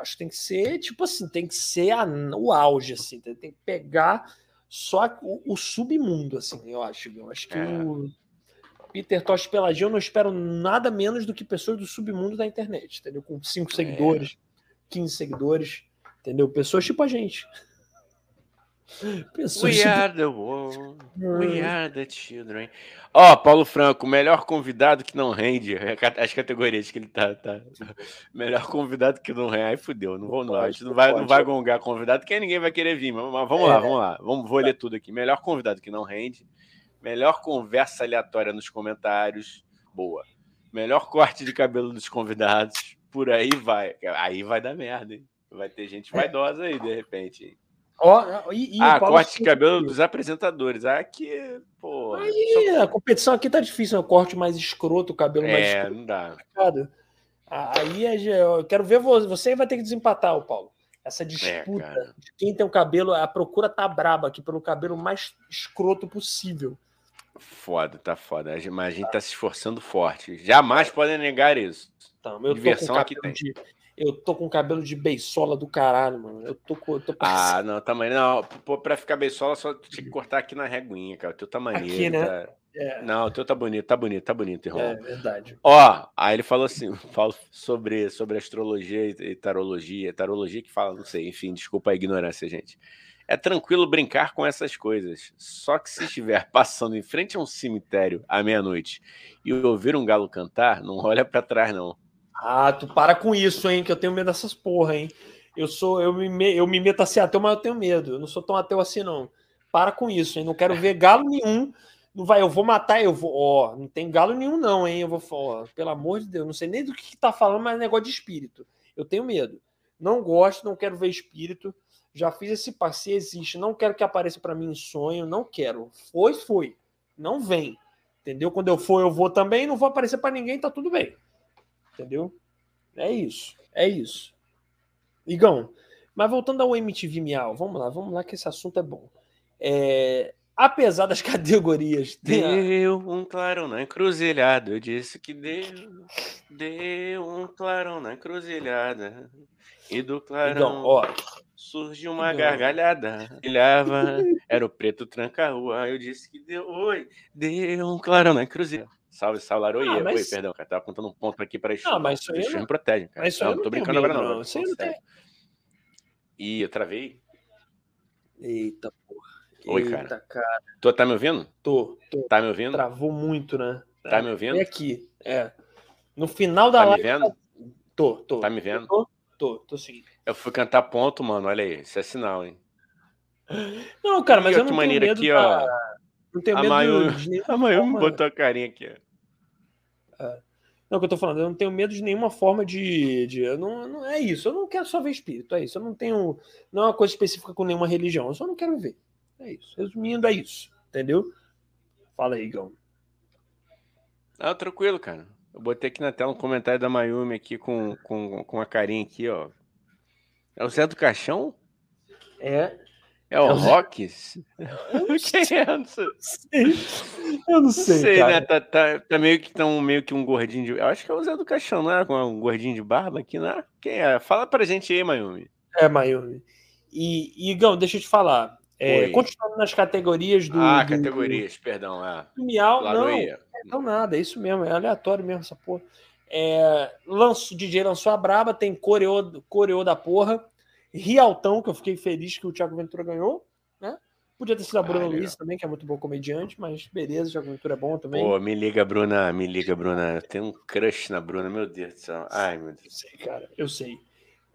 Acho que tem que ser, tipo assim, tem que ser a, o auge, assim. Tem, tem que pegar só o, o, submundo, assim, eu acho. Eu acho que é. o Peter Tosh Peladinho eu não espero nada menos do que pessoas do submundo da internet, entendeu? Com 5 é. seguidores, 15 seguidores, entendeu? Pessoas tipo a gente. Pessoas We are the world, we hum. are the children. Ó, oh, Paulo Franco, melhor convidado que não rende. É as categorias que ele tá. tá. Melhor convidado que não rende. Aí fudeu, não vou não. A gente não vai, não vai gongar convidado, que ninguém vai querer vir. Mas, mas vamos é. lá, vamos lá. Vamos, vou ler tudo aqui. Melhor convidado que não rende. Melhor conversa aleatória nos comentários. Boa. Melhor corte de cabelo dos convidados. Por aí vai. Aí vai dar merda, hein? Vai ter gente é. vaidosa aí, de repente. Ó, e, e ah, corte de cabelo dos apresentadores. Aqui, pô. Aí, só... a competição aqui tá difícil, é o corte mais escroto, o cabelo é, mais escroto. É, não dá. Aí eu quero ver você vai ter que desempatar, o Paulo. Essa é, disputa é, de quem tem o cabelo, a procura tá braba aqui pelo cabelo mais escroto possível. Foda, tá foda. Mas a gente tá se esforçando forte. Jamais podem negar isso. Então, Diversão aqui tem. De, eu tô com cabelo de beisola do caralho, mano. Eu tô com. Eu tô ah, não, tamanho. Não, pra ficar beisola, só tinha que cortar aqui na reguinha, cara. O teu tamanho. Aqui, né? Tá... É. Não, o teu tá bonito, tá bonito, tá bonito, irmão. É verdade. Ó, aí ele falou assim: fala sobre, sobre astrologia e tarologia. Tarologia que fala, não sei, enfim, desculpa a ignorância, gente. É tranquilo brincar com essas coisas. Só que se estiver passando em frente a um cemitério à meia-noite e ouvir um galo cantar, não olha para trás, não. Ah, tu para com isso, hein? Que eu tenho medo dessas porra, hein? Eu sou, eu me, eu me meto assim ateu, mas eu tenho medo. Eu não sou tão ateu assim, não. Para com isso, hein? Não quero ver galo nenhum. Não vai, eu vou matar, eu vou. Ó, não tem galo nenhum, não, hein? Eu vou falar, pelo amor de Deus, não sei nem do que, que tá falando, mas é negócio de espírito. Eu tenho medo. Não gosto, não quero ver espírito. Já fiz esse passeio, existe. Não quero que apareça para mim em sonho, não quero. Foi, foi. Não vem. Entendeu? Quando eu for, eu vou também. Não vou aparecer para ninguém, tá tudo bem. Entendeu? É isso. É isso. Igão, mas voltando ao MTV Miau, vamos lá, vamos lá que esse assunto é bom. É, apesar das categorias. Deu um clarão na encruzilhada. Eu disse que deu, deu um clarão na encruzilhada. E do clarão então, ó, surgiu uma gargalhada. Era o preto tranca-rua. Eu disse que deu, oi, deu um clarão na encruzilhada. Salve, salve, Laroia. Ah, mas... Oi, perdão, cara. Tava contando um ponto aqui para isso. Não, mas isso aí. Não... me protege, cara. Mas isso não, não tô brincando agora, não. não. Isso aí não tem... Ih, eu travei. Eita, porra. Oi, Eita, cara. cara. Tô, tá me ouvindo? Tô, tô. Tá me ouvindo? Travou muito, né? Tá me ouvindo? E aqui, é. No final da tá live. Me vendo? Tô, tô. Tá me vendo? Tô, tô, tô sim. Eu fui cantar ponto, mano. Olha aí. Isso é sinal, hein? Não, cara, mas e eu não tenho medo aqui, da... ó. Não tenho medo Mayu... de A Mayu me botou a carinha aqui, ó. É. Não, o que eu tô falando, eu não tenho medo de nenhuma forma de. de eu não, não é isso, eu não quero só ver espírito, é isso. Eu não tenho. Não é uma coisa específica com nenhuma religião, eu só não quero ver. É isso. Resumindo, é isso. Entendeu? Fala aí, Gão. Ah, tranquilo, cara. Eu botei aqui na tela um comentário da Mayumi aqui com, com, com a carinha aqui, ó. É o Zé do Caixão? É. É o Rocks? Quem é? Não sei. Eu não sei, sei né? Tá, tá, tá, meio que tão, meio que um gordinho de. Eu acho que é o Zé do Caixão, não é? Com um gordinho de barba aqui, não é? Quem é? Fala pra gente aí, Mayumi. É, Mayumi. E, Igão, deixa eu te falar. É, continuando nas categorias do. Ah, do, categorias, do, perdão. É. Do Miau, não, é, não, nada, é isso mesmo, é aleatório mesmo essa porra. É, lanço, DJ lançou a braba, tem coreô, coreô da porra. Rialtão, que eu fiquei feliz que o Thiago Ventura ganhou, né? Podia ter sido a Bruna ah, Luiz também, que é muito bom comediante, mas beleza, Thiago Ventura é bom também. Pô, me liga, Bruna, me liga, Bruna. Eu tenho um crush na Bruna, meu Deus do céu. Ai, meu Deus. Eu sei, cara, eu sei.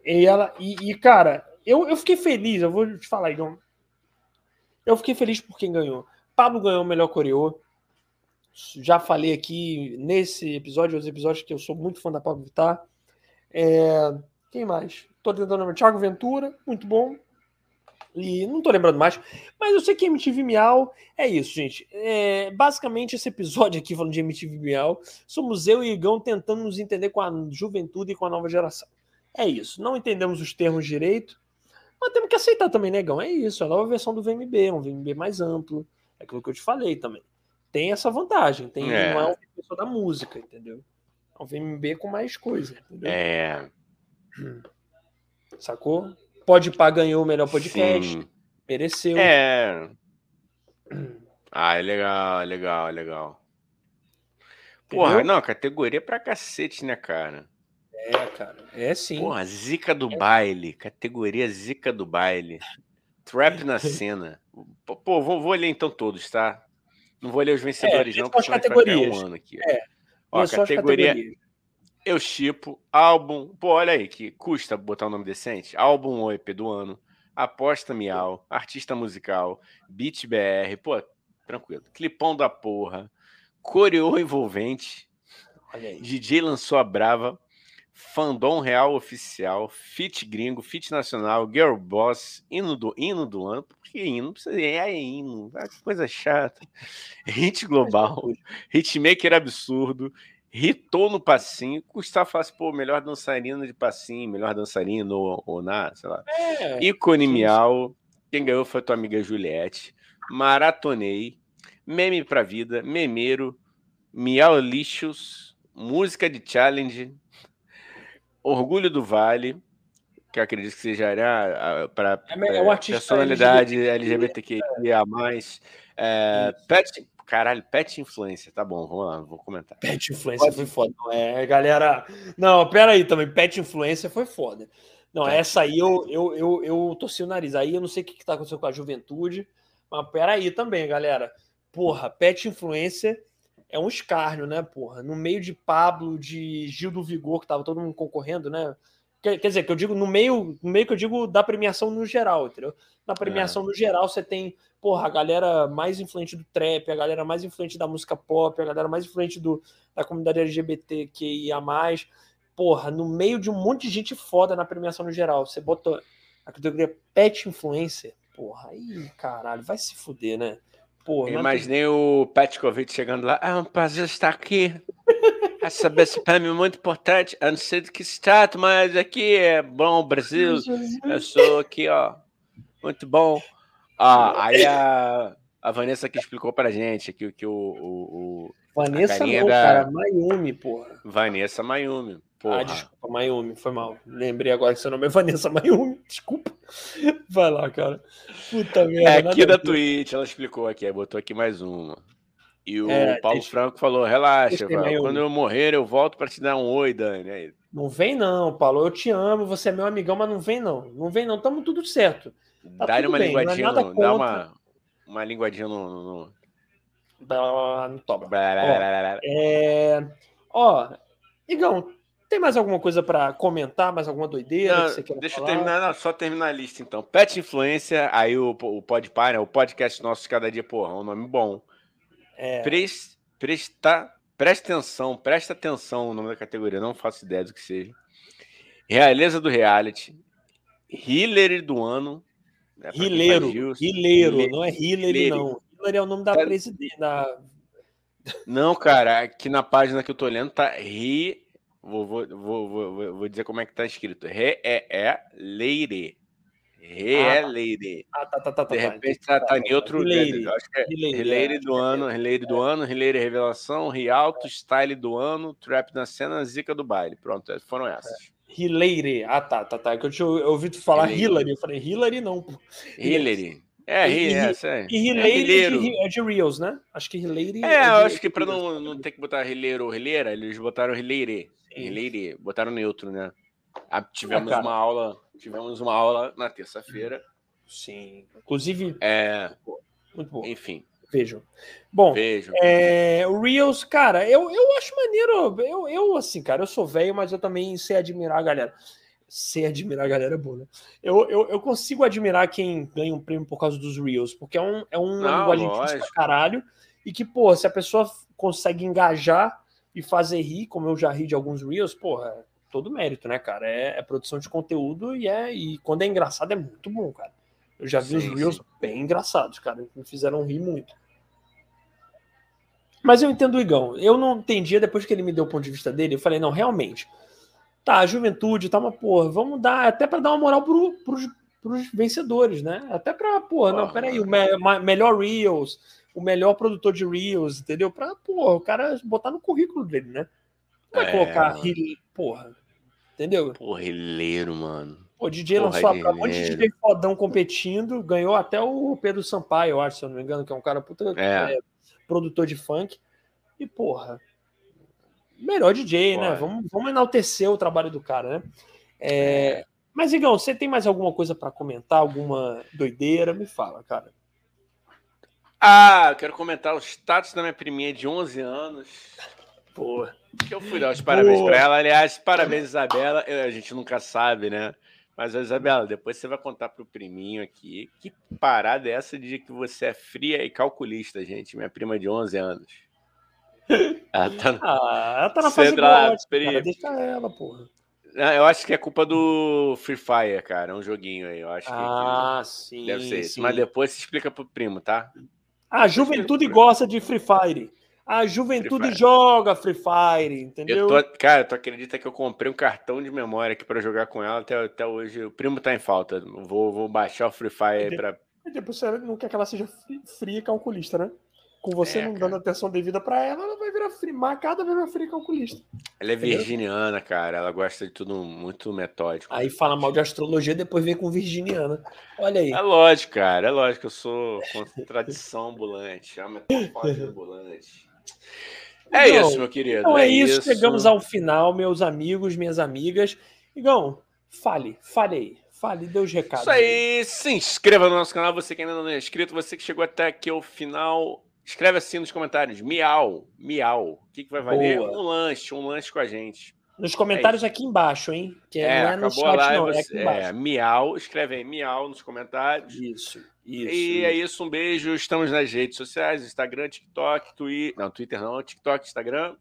E ela, e, e cara, eu, eu fiquei feliz, eu vou te falar, Igão. Eu fiquei feliz por quem ganhou. Pablo ganhou o melhor coreô. Já falei aqui nesse episódio, os episódios que eu sou muito fã da Pablo Vittar. É, quem mais? Tô tentando lembrar. Thiago Ventura, muito bom. E não tô lembrando mais, mas eu sei que MTV Miau é isso, gente. É, basicamente, esse episódio aqui falando de MTV Miau, somos eu e Igão tentando nos entender com a juventude e com a nova geração. É isso. Não entendemos os termos direito, mas temos que aceitar também, negão. É isso. É a nova versão do VMB, um VMB mais amplo. É aquilo que eu te falei também. Tem essa vantagem. Tem, é. Não é uma pessoa da música, entendeu? É um VMB com mais coisa. Entendeu? É. Sacou? Pode Pá ganhou o melhor podcast. Sim. Mereceu. É. Ah, é legal, é legal, é legal. Porra, não, categoria pra cacete, né, cara? É, cara. É sim. Porra, zica do é. baile. Categoria zica do baile. Trap na cena. Pô, vou, vou ler então todos, tá? Não vou ler os vencedores, é, não, porque categorias. um ano aqui. É. Ó, categoria. Eu chipo, álbum. Pô, olha aí, que custa botar um nome decente. Álbum ou EP do ano. Aposta Miau, artista musical, Beat BR, pô, tranquilo. Clipão da porra, coreô envolvente, DJ lançou a brava, Fandom Real Oficial, Fit Gringo, Fit Nacional, Girl Boss, hino do, hino do ano. Por que hino? Precisa é, é hino. Ah, que coisa chata. Hit Global, Hitmaker Absurdo, Ritou no passinho. Custar fácil, pô, melhor dançarina de passinho, melhor dançarino ou, ou na, sei lá. É, Ícone Miau. Quem ganhou foi tua amiga Juliette. Maratonei. Meme pra vida. Memeiro. Miau Lixos. Música de challenge. Orgulho do Vale, que acredito que seja né, para é, é um personalidade LGBTQIA+. É, pet, caralho, pet influência, tá bom, vamos lá, vou comentar. Pet influência foi foda, não é, galera? Não, pera aí também, pet influência foi foda. Não, pet. essa aí eu, eu, eu, eu torci o nariz, aí eu não sei o que, que tá acontecendo com a juventude, mas pera aí também, galera. Porra, pet influência é um escárnio, né, porra? No meio de Pablo, de Gil do Vigor, que tava todo mundo concorrendo, né? Quer, dizer, que eu digo no meio, no meio que eu digo da premiação no geral, entendeu? Na premiação é. no geral, você tem, porra, a galera mais influente do trap, a galera mais influente da música pop, a galera mais influente do, da comunidade LGBTQIA. Porra, no meio de um monte de gente foda na premiação no geral. Você botou a categoria Pet Influencer, porra, aí, caralho, vai se fuder, né? Porra, eu imaginei o Petkovic chegando lá. É um prazer estar aqui. Essa prêmio é muito importante. Eu não sei do que se trata, mas aqui é bom, Brasil. Eu sou aqui, ó. Muito bom. Ah, aí a, a Vanessa aqui explicou pra gente que, que o, o, o Vanessa não, da... cara, Mayumi, porra. Vanessa Mayumi. Porra. Ah, desculpa, Mayumi, foi mal. Lembrei agora que seu nome é Vanessa Mayumi, desculpa. Vai lá, cara. Puta merda. É aqui da Twitch, ela explicou aqui, botou aqui mais uma. E o é, Paulo deixa... Franco falou: relaxa, quando eu morrer, eu volto para te dar um oi, Dani. Aí. Não vem, não, Paulo. Eu te amo, você é meu amigão, mas não vem, não. Não vem, não. Tamo tudo certo. Tá dá uma bem, linguadinha, é no, dá uma, uma linguadinha no. no... no toba. Ó, é... Ó, Igão, tem mais alguma coisa para comentar? Mais alguma doideira não, que Deixa falar? eu terminar, não, só terminar a lista então. Pet Influência, aí o, o Podpar, né, o podcast nosso de cada dia, porra, é um nome bom. É... Presta, presta, presta atenção, presta atenção no nome da categoria, não faço ideia do que seja. Realeza do reality, Hillary do ano. Né, Hileiro, não é Hillary, não. Hillary é o nome da tá... presidente. Da... Não, cara, aqui na página que eu tô lendo tá Ri Vou, vou, vou, vou, dizer como é que tá escrito. Re-é-leire. Re-é-leire. Ah, tá, tá, tá, De repente tá, tá neutro. Rileire. Acho que é Rileire do ano, Rileire do ano, Rileire Revelação, Rialto, Style do ano, Trap na cena, Zica do baile. Pronto, foram essas. Hilaire. Ah, tá, tá, tá. Eu tinha ouvido falar Hillary. Eu falei, Hillary não. Hillary. É, e, essa é. E é, de, é Reels, né? Acho que Hilary. É, é eu acho que para não, não ter que botar Hileiro ou Hileira, eles botaram Hileire. Hileire, botaram neutro, né? Ah, tivemos é, uma aula, tivemos uma aula na terça-feira sim. Inclusive. É. Muito bom. Enfim. Vejam. Bom, Vejo. é, o Reels, cara, eu, eu acho maneiro. Eu, eu, assim, cara, eu sou velho, mas eu também sei admirar a galera. Sei admirar a galera é bom, né? Eu, eu, eu consigo admirar quem ganha um prêmio por causa dos Reels, porque é um, é um Não, linguagem difícil pra caralho. E que, pô, se a pessoa consegue engajar e fazer rir, como eu já ri de alguns Reels, porra, todo mérito, né, cara? É, é produção de conteúdo e é e quando é engraçado é muito bom, cara. Eu já vi Sim, os Reels sim. bem engraçados, cara, me fizeram rir muito. Mas eu entendo o Igão. Eu não entendia depois que ele me deu o ponto de vista dele. Eu falei, não, realmente. Tá, a juventude, tá, mas, porra, vamos dar, até pra dar uma moral pro, pros, pros vencedores, né? Até pra, porra, não, peraí, o me- ma- melhor Reels, o melhor produtor de Reels, entendeu? Pra, porra, o cara botar no currículo dele, né? Não vai É, colocar, mano. porra, entendeu? Porreleiro, mano. O DJ Porra, lançou a um monte de. DJ fodão competindo, ganhou até o Pedro Sampaio, eu acho, se eu não me engano, que é um cara puta É. é, produtor de funk. E, porra, melhor DJ, né? Porra. Vamos, vamos enaltecer o trabalho do cara, né? É, Mas, Igão, você tem mais alguma coisa pra comentar? Alguma doideira? Me fala, cara. Ah, eu quero comentar o status da minha priminha de 11 anos. Que eu fui dar os parabéns Boa. pra ela. Aliás, parabéns, Isabela. A gente nunca sabe, né? Mas, Isabela, depois você vai contar pro priminho aqui. Que parada é essa de que você é fria e calculista, gente? Minha prima de 11 anos. Ela tá no- Ah, ela tá na fase cara. Deixa ela, porra. Ah, Eu acho que é culpa do Free Fire, cara. É um joguinho aí. Eu acho que- Ah, que sim. deve ser isso. sim. Mas depois você explica pro primo, tá? A juventude gosta de Free Fire. A juventude joga Free Fire, entendeu? Eu tô, cara, tu acredita que eu comprei um cartão de memória aqui pra jogar com ela até, até hoje? O primo tá em falta. Vou, vou baixar o Free Fire aí pra. E depois você não quer que ela seja fri- fria e calculista, né? Com você É, não cara. dando atenção devida pra ela, ela vai virar fria, marcada, vai virar fria e calculista. Ela é Entendeu? virginiana, cara. Ela gosta de tudo muito metódico. Aí fala mal de astrologia, depois vem com virginiana. Olha aí. É lógico, cara. É lógico. Eu sou contradição ambulante. É uma ambulante. É Então, isso, meu querido. Então é, isso, chegamos ao final, meus amigos, minhas amigas. Igão, fale, fale aí. Fale, dê os recados. Isso aí, se inscreva no nosso canal, você que ainda não é inscrito, você que chegou até aqui ao final, escreve assim nos comentários, miau, miau, o que, que vai valer? Boa. Um lanche, um lanche com a gente. Nos comentários aqui embaixo, hein? Que É, não é no chat, live, não, é aqui você- embaixo. é, miau, escreve aí, miau nos comentários. Isso, isso. E é isso, um beijo, estamos nas redes sociais, Instagram, TikTok, Twitter, não, Twitter não, TikTok, Instagram,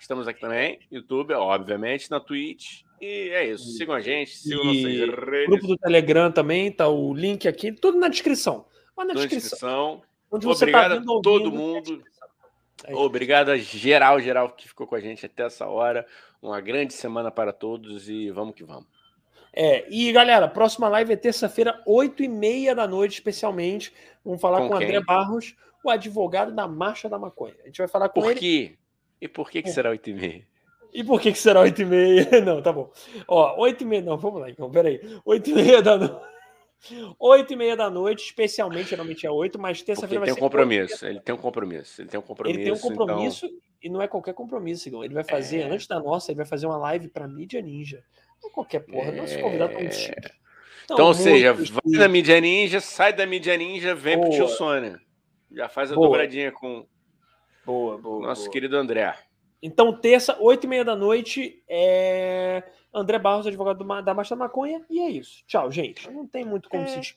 estamos aqui também, YouTube, obviamente, na Twitch, e é isso, sigam a gente, sigam E nossas redes, Grupo do Telegram também, tá o link aqui, tudo na descrição. Mas na na descrição. descrição. Onde você Obrigado tá a todo ouvindo, mundo. a. É isso. Obrigado a geral, geral que ficou com a gente até essa hora. Uma grande semana para todos e vamos que vamos. É, e galera, próxima live é terça-feira, 8 e meia da noite, especialmente. Vamos falar Com com, o? André Barros, o advogado da Marcha da Maconha. A gente vai falar com Por ele. quê? E por que, que Por- será 8 e meia? E por que, que será 8 e meia? Não, tá bom. Ó, 8 e meia, não, vamos lá então, peraí. 8 e meia da noite. 8 e meia da noite, especialmente, geralmente é 8, mas terça-feira vai tem um ser 8 meia compromisso. Ele tem um compromisso. Ele tem um compromisso. Ele tem um então- compromisso e não é qualquer compromisso, Igor. Ele vai fazer, É. antes da nossa, ele vai fazer uma live pra mídia ninja. Não é qualquer porra, nosso convidado É. chique. Então, ou seja, vai na mídia ninja, sai da mídia ninja, vem pro Boa. tio Sônia. Já faz a Boa. dobradinha com Boa, o boa. nosso boa. querido André. Então, terça, 8 e meia da noite, é André Barros, advogado do da Marcha da Maconha, e é isso. Tchau, gente. Não tem muito como É. se despedir.